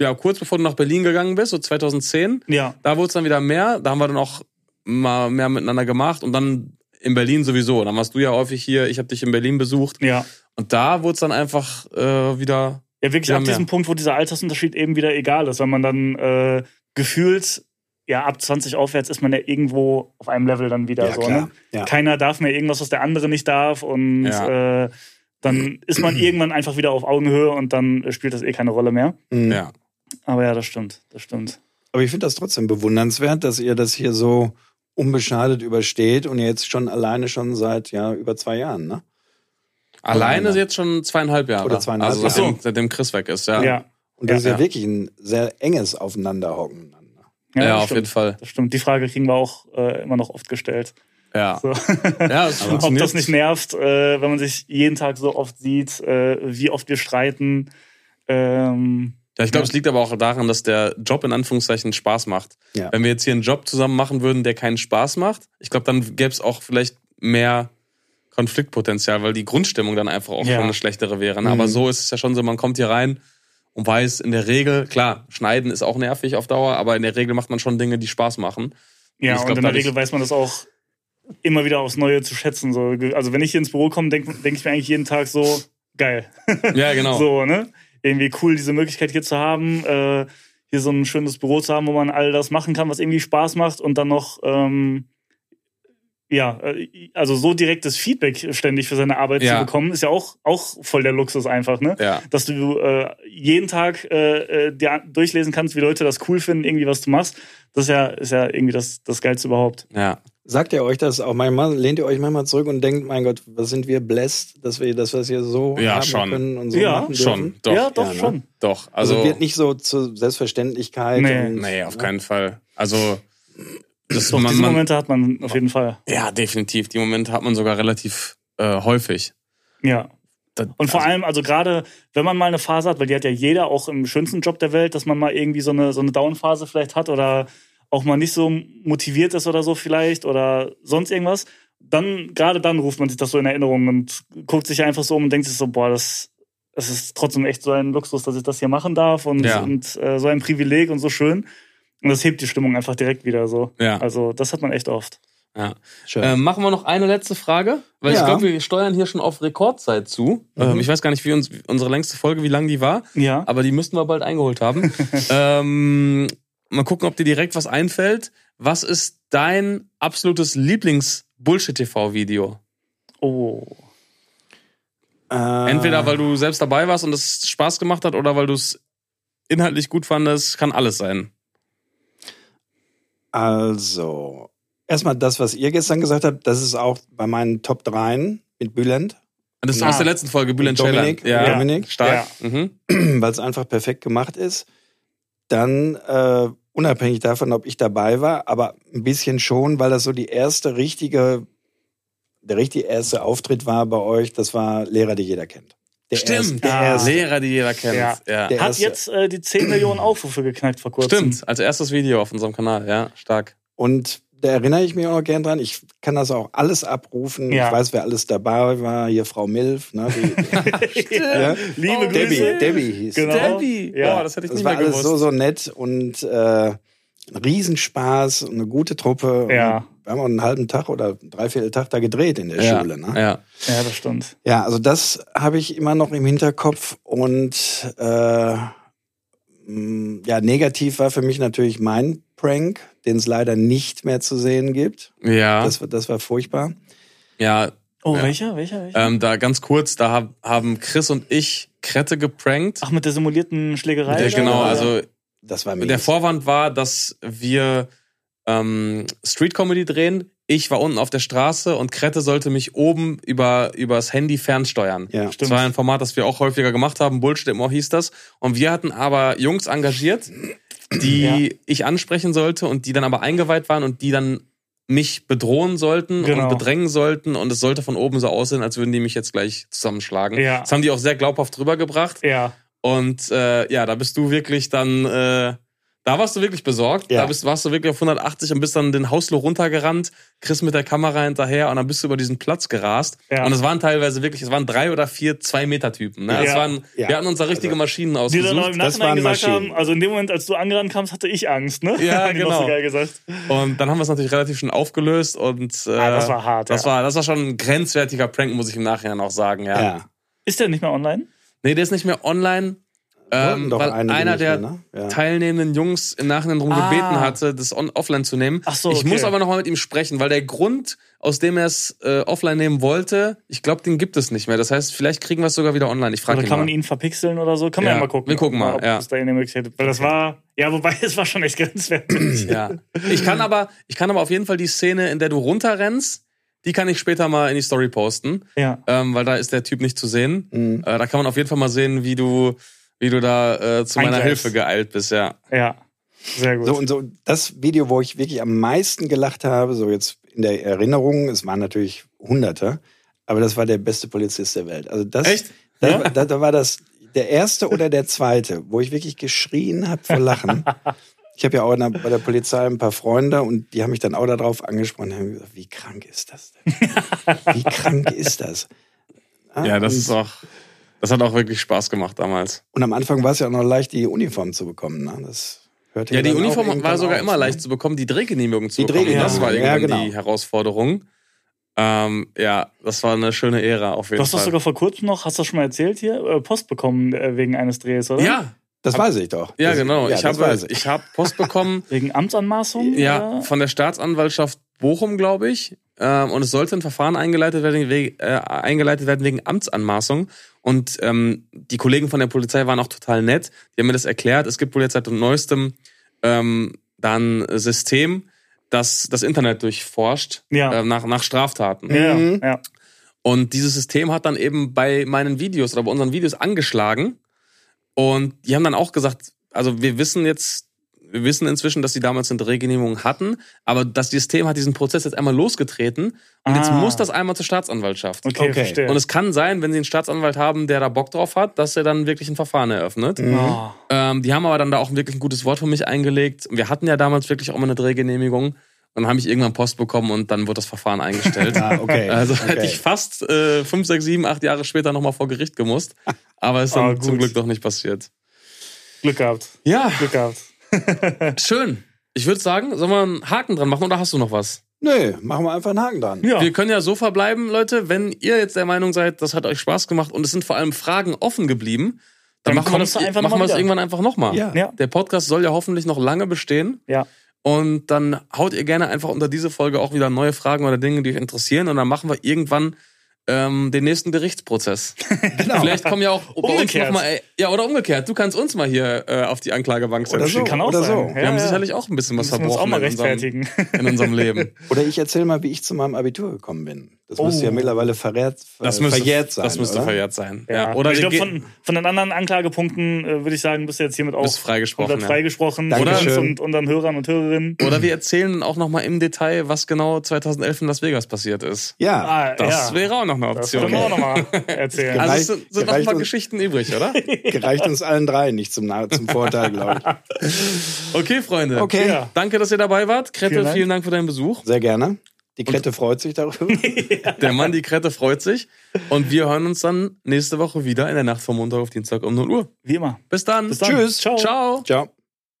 ja, kurz bevor du nach Berlin gegangen bist, so 2010. Ja. Da wurde es dann wieder mehr. Da haben wir dann auch mal mehr miteinander gemacht. Und dann in Berlin sowieso. Dann warst du ja häufig hier, ich habe dich in Berlin besucht. Ja. Und da wurde es dann einfach äh, wieder, Ja, wirklich Ja, ab diesem mehr. Punkt, wo dieser Altersunterschied eben wieder egal ist, wenn man dann äh, gefühlt, ja, ab 20 aufwärts ist man ja irgendwo auf einem Level dann wieder Ja, so. klar. Ne? Ja. Keiner darf mehr irgendwas, was der andere nicht darf und Ja. äh, dann ist man irgendwann einfach wieder auf Augenhöhe und dann spielt das eh keine Rolle mehr. Mhm. Ja. Aber ja, das stimmt, das stimmt. Aber ich finde das trotzdem bewundernswert, dass ihr das hier so unbeschadet übersteht und jetzt schon alleine schon seit ja über zwei Jahren, ne? Alleine Oder- jetzt schon zweieinhalb Jahre. Oder zweieinhalb also Jahre. seitdem, seitdem Chris weg ist, ja. Ja, Und das ist ja, Ja. wirklich ein sehr enges Aufeinanderhocken. Ja, das auf stimmt. jeden Fall. Das stimmt. Die Frage kriegen wir auch äh, immer noch oft gestellt. Ja. So. Ja, es Ob das nicht nervt, äh, wenn man sich jeden Tag so oft sieht, äh, wie oft wir streiten. Ähm, Ja, ich glaube, es liegt aber auch daran, dass der Job in Anführungszeichen Spaß macht. Ja. Wenn wir jetzt hier einen Job zusammen machen würden, der keinen Spaß macht, ich glaube, dann gäbe es auch vielleicht mehr Konfliktpotenzial, weil die Grundstimmung dann einfach auch Ja. schon eine schlechtere wäre. ne? Mhm. Aber so ist es ja schon so, man kommt hier rein und weiß in der Regel, klar, schneiden ist auch nervig auf Dauer, aber in der Regel macht man schon Dinge, die Spaß machen. ja, Ich und glaub, in der Regel weiß man das auch immer wieder aufs Neue zu schätzen. So. Also wenn ich hier ins Büro komme, denke denk ich mir eigentlich jeden Tag so, geil. Ja, genau. So, ne? Irgendwie cool, diese Möglichkeit hier zu haben, äh, hier so ein schönes Büro zu haben, wo man all das machen kann, was irgendwie Spaß macht und dann noch, ähm, ja, äh, also so direktes Feedback ständig für seine Arbeit Ja. zu bekommen, ist ja auch, auch voll der Luxus einfach, ne? Ja. Dass du äh, jeden Tag äh, äh, dir durchlesen kannst, wie Leute das cool finden, irgendwie was du machst. Das ist ja, ist ja irgendwie das, das Geilste überhaupt. Ja. Sagt ihr euch das auch manchmal? Lehnt ihr euch manchmal zurück und denkt, mein Gott, was sind wir blessed, dass wir das, was hier so Ja, haben schon. können und so Ja, machen Schon. Doch. ja, doch Ja, ne? schon. Doch. Also, Also, wird nicht so zur Selbstverständlichkeit. Nee. und, nee, auf ne? keinen Fall. Also, das Doch, man, diese man, Momente hat man auf jeden Fall. Ja, definitiv. Die Momente hat man sogar relativ äh, häufig. Ja. Da- Und vor also- allem, also gerade, wenn man mal eine Phase hat, weil die hat ja jeder auch im schönsten Job der Welt, dass man mal irgendwie so eine, so eine Down-Phase vielleicht hat oder auch mal nicht so motiviert ist oder so vielleicht oder sonst irgendwas, dann, gerade dann ruft man sich das so in Erinnerung und guckt sich einfach so um und denkt sich so, boah, das, das ist trotzdem echt so ein Luxus, dass ich das hier machen darf und, Ja. und äh, so ein Privileg und so schön. Und das hebt die Stimmung einfach direkt wieder so. Ja. Also, das hat man echt oft. ja. Schön. Ähm, machen wir noch eine letzte Frage? Weil ich Ja. glaube, wir steuern hier schon auf Rekordzeit zu. Mhm. Ähm, ich weiß gar nicht, wie uns unsere längste Folge, wie lang die war, Ja. aber die müssten wir bald eingeholt haben. ähm, mal gucken, ob dir direkt was einfällt. Was ist dein absolutes Lieblings-Bullshit-TV-Video? Oh. Äh, Entweder weil du selbst dabei warst und es Spaß gemacht hat oder weil du es inhaltlich gut fandest, kann alles sein. Also, erstmal das, was ihr gestern gesagt habt, das ist auch bei meinen Top 3 mit Bülent, Das ist Ja. aus der letzten Folge, Bülent Dominik. Ja, Dominik. stark. Mhm. weil es einfach perfekt gemacht ist. Dann, äh, unabhängig davon, ob ich dabei war, aber ein bisschen schon, weil das so die erste richtige, der richtige erste Auftritt war bei euch, das war Lehrer, die jeder kennt. Der Stimmt. Erste, der Ah. erste. Lehrer, die jeder kennt. Ja. Ja. Der Hat erste. jetzt äh, die 10 Millionen Aufrufe geknackt vor kurzem. Stimmt, als erstes Video auf unserem Kanal, ja, stark. Und da erinnere ich mich auch gern dran. Ich kann das auch alles abrufen. Ja. Ich weiß, wer alles dabei war. Hier Frau Milf. Ne, die, ja. Liebe Oh, Grüße. Debbie, Debbie hieß sie. Genau. Debbie. Ja. Boah, das hätte ich Das nicht war alles gewusst. so, so nett und äh, ein Riesenspaß und eine gute Truppe. Ja. Und wir haben auch einen halben Tag oder dreiviertel Tag da gedreht in der ja. Schule. Ne? Ja. Ja, das stimmt. Ja, also das habe ich immer noch im Hinterkopf und äh, ja, negativ war für mich natürlich mein Prank, den es leider nicht mehr zu sehen gibt. Ja, Das, war- das war furchtbar. ja. Oh, Ja. welcher? Welcher? welcher? Ähm, da ganz kurz, da hab, haben Chris und ich Krette geprankt. Ach, mit der simulierten Schlägerei? Der, genau, Oder? also Das war der Vorwand war, dass wir ähm, Street Comedy drehen. Ich war unten auf der Straße und Krette sollte mich oben über übers Handy fernsteuern. ja. Das war ein Format, das wir auch häufiger gemacht haben. Bullshit im Ohr hieß das. Und wir hatten aber Jungs engagiert, die ich ansprechen sollte und die dann aber eingeweiht waren und die dann mich bedrohen sollten Genau. und bedrängen sollten. Und es sollte von oben so aussehen, als würden die mich jetzt gleich zusammenschlagen. Ja. Das haben die auch sehr glaubhaft rübergebracht. Ja. Und äh, ja, da bist du wirklich dann, äh, da warst du wirklich besorgt. Ja. Da bist, warst du wirklich auf 180 und bist dann den Hausflur runtergerannt, Chris mit der Kamera hinterher und dann bist du über diesen Platz gerast. Ja. Und es waren teilweise wirklich, es waren drei oder vier Zwei-Meter-Typen. Ne? Es Ja. waren, Ja. Wir hatten uns da richtige Also, Maschinen Die dann noch ausgesucht. im das Nachhinein waren gesagt Maschinen. haben, also in dem Moment, als du angerannt kamst, hatte ich Angst, ne? Ja, genau. so geil gesagt. Und dann haben wir es natürlich relativ schon aufgelöst und äh, Ah, das war hart, Das, ja. war, das war schon ein grenzwertiger Prank, muss ich im Nachhinein auch sagen. Ja. ja. Ist der nicht mehr online? Nee, der ist nicht mehr online. Ähm, doch weil einer der mehr, ne? Ja. teilnehmenden Jungs im Nachhinein darum Ah. gebeten hatte, das on offline zu nehmen. Ach so, Ich okay. muss aber nochmal mit ihm sprechen, weil der Grund, aus dem er es äh, offline nehmen wollte, ich glaube, den gibt es nicht mehr. Das heißt, vielleicht kriegen wir es sogar wieder online. Ich frage Oder ihn kann mal. man ihn verpixeln oder so? Kann man Ja, ja mal gucken. wir gucken mal, ob ja. es da eine Möglichkeit gibt. Weil das war, ja, wobei es war schon echt grenzwertig. Ja. Ich kann aber, ich kann aber auf jeden Fall die Szene, in der du runterrennst, die kann ich später mal in die Story posten, Ja. ähm, weil da ist der Typ nicht zu sehen. Mhm. Äh, da kann man auf jeden Fall mal sehen, wie du, wie du da äh, zu meiner. Hilfe geeilt bist, ja. Ja. Sehr gut. So und so, das Video, wo ich wirklich am meisten gelacht habe, so jetzt in der Erinnerung, es waren natürlich Hunderte, aber das war der beste Polizist der Welt. Also das, Echt? Da, Ja? da, da war das der erste oder der zweite, wo ich wirklich geschrien habe vor Lachen. Ich habe ja auch bei der Polizei ein paar Freunde und die haben mich dann auch darauf angesprochen und haben gesagt, wie krank ist das denn? Wie krank ist das? Ah, Ja, das ist auch, das hat auch wirklich Spaß gemacht damals. und am Anfang war es ja auch noch leicht, die Uniform zu bekommen. Ne? Das hörte Ja, die Uniform war sogar auf, immer ne? leicht zu bekommen, die Drehgenehmigung zu Die bekommen. Drehgenehmigung, das war ja, irgendwann genau. die Herausforderung. Ähm, ja, das war eine schöne Ära auf jeden Du hast doch Fall. sogar vor kurzem noch, hast du das schon mal erzählt hier, äh, Post bekommen äh, wegen eines Drehs, oder? ja, Das weiß ich doch. ja, genau. Ja, ich habe, weiß ich habe Post bekommen. Wegen Amtsanmaßung? Ja, oder? von der Staatsanwaltschaft Bochum, glaube ich. Ähm, und es sollte ein Verfahren eingeleitet werden, wegen, äh, eingeleitet werden wegen Amtsanmaßung. Und ähm, die Kollegen von der Polizei waren auch total nett. Die haben mir das erklärt. Es gibt wohl jetzt seit neuestem ähm, dann ein System, das das Internet durchforscht Ja. äh, nach, nach Straftaten. Ja, Mhm. ja. Und dieses System hat dann eben bei meinen Videos oder bei unseren Videos angeschlagen. Und die haben dann auch gesagt, also wir wissen jetzt, wir wissen inzwischen, dass sie damals eine Drehgenehmigung hatten, aber das System hat diesen Prozess jetzt einmal losgetreten und jetzt Ah. muss das einmal zur Staatsanwaltschaft. Okay, Okay. verstehe. Und es kann sein, wenn sie einen Staatsanwalt haben, der da Bock drauf hat, dass er dann wirklich ein Verfahren eröffnet. Oh. Ähm, die haben aber dann da auch wirklich ein gutes Wort für mich eingelegt. Wir hatten ja damals wirklich auch mal eine Drehgenehmigung. Dann habe ich irgendwann Post bekommen und dann wurde das Verfahren eingestellt. Ah, okay. Also okay. hätte ich fast äh, fünf, sechs, sieben, acht Jahre später nochmal vor Gericht gemusst. Aber ist dann Ah, gut. zum Glück doch nicht passiert. Glück gehabt. Ja, Glück gehabt. schön. Ich würde sagen, sollen wir einen Haken dran machen oder hast du noch was? Nö, machen wir einfach einen Haken dran. Ja. Wir können ja so verbleiben, Leute, wenn ihr jetzt der Meinung seid, das hat euch Spaß gemacht und es sind vor allem Fragen offen geblieben, dann, Dann machen wir das, einfach machen noch wir mal das irgendwann einfach nochmal. Ja. Ja. Der Podcast soll ja hoffentlich noch lange bestehen. Ja. Und dann haut ihr gerne einfach unter diese Folge auch wieder neue Fragen oder Dinge, die euch interessieren. Und dann machen wir irgendwann ähm, den nächsten Gerichtsprozess. Genau. Vielleicht kommen ja auch bei uns Umgekehrt. noch mal, äh, ja oder umgekehrt. Du kannst uns mal hier äh, auf die Anklagebank Oder setzen. so. Kann auch oder sein. so. Ja, Wir haben ja. sicherlich auch ein bisschen was Müssen wir uns auch verbrochen mal in unserem, rechtfertigen. in unserem Leben. Oder ich erzähle mal, wie ich zu meinem Abitur gekommen bin. Das müsste Oh. ja mittlerweile verrät, Das äh, müsste, verjährt sein. Das müsste oder? verjährt sein. Ja. Ja. Oder ich glaube, von, von den anderen Anklagepunkten äh, würde ich sagen, bist du jetzt hiermit auch Bist freigesprochen, ja. freigesprochen. Dankeschön. Und unseren Hörern und Hörerinnen. Oder wir erzählen auch noch mal im Detail, was genau 2011 in Las Vegas passiert ist. Ja, Ah, Das ja. wäre auch noch eine Das Option. können wir auch nochmal erzählen. Also es Gereicht- sind, sind noch mal uns- Geschichten übrig, oder? gereicht uns allen drei nicht zum, zum Vorteil, glaube ich. Okay, Freunde. Okay, Ja. Danke, dass ihr dabei wart. Krette, Vielen vielen Dank. Dank, für deinen Besuch. sehr gerne. Die Krette freut sich darüber. Der Mann, die Krette, freut sich. Und wir hören uns dann nächste Woche wieder in der Nacht vom Montag auf Dienstag um 0 Uhr. Wie immer. Bis dann. Bis dann. Tschüss. Ciao. Ciao. Ciao.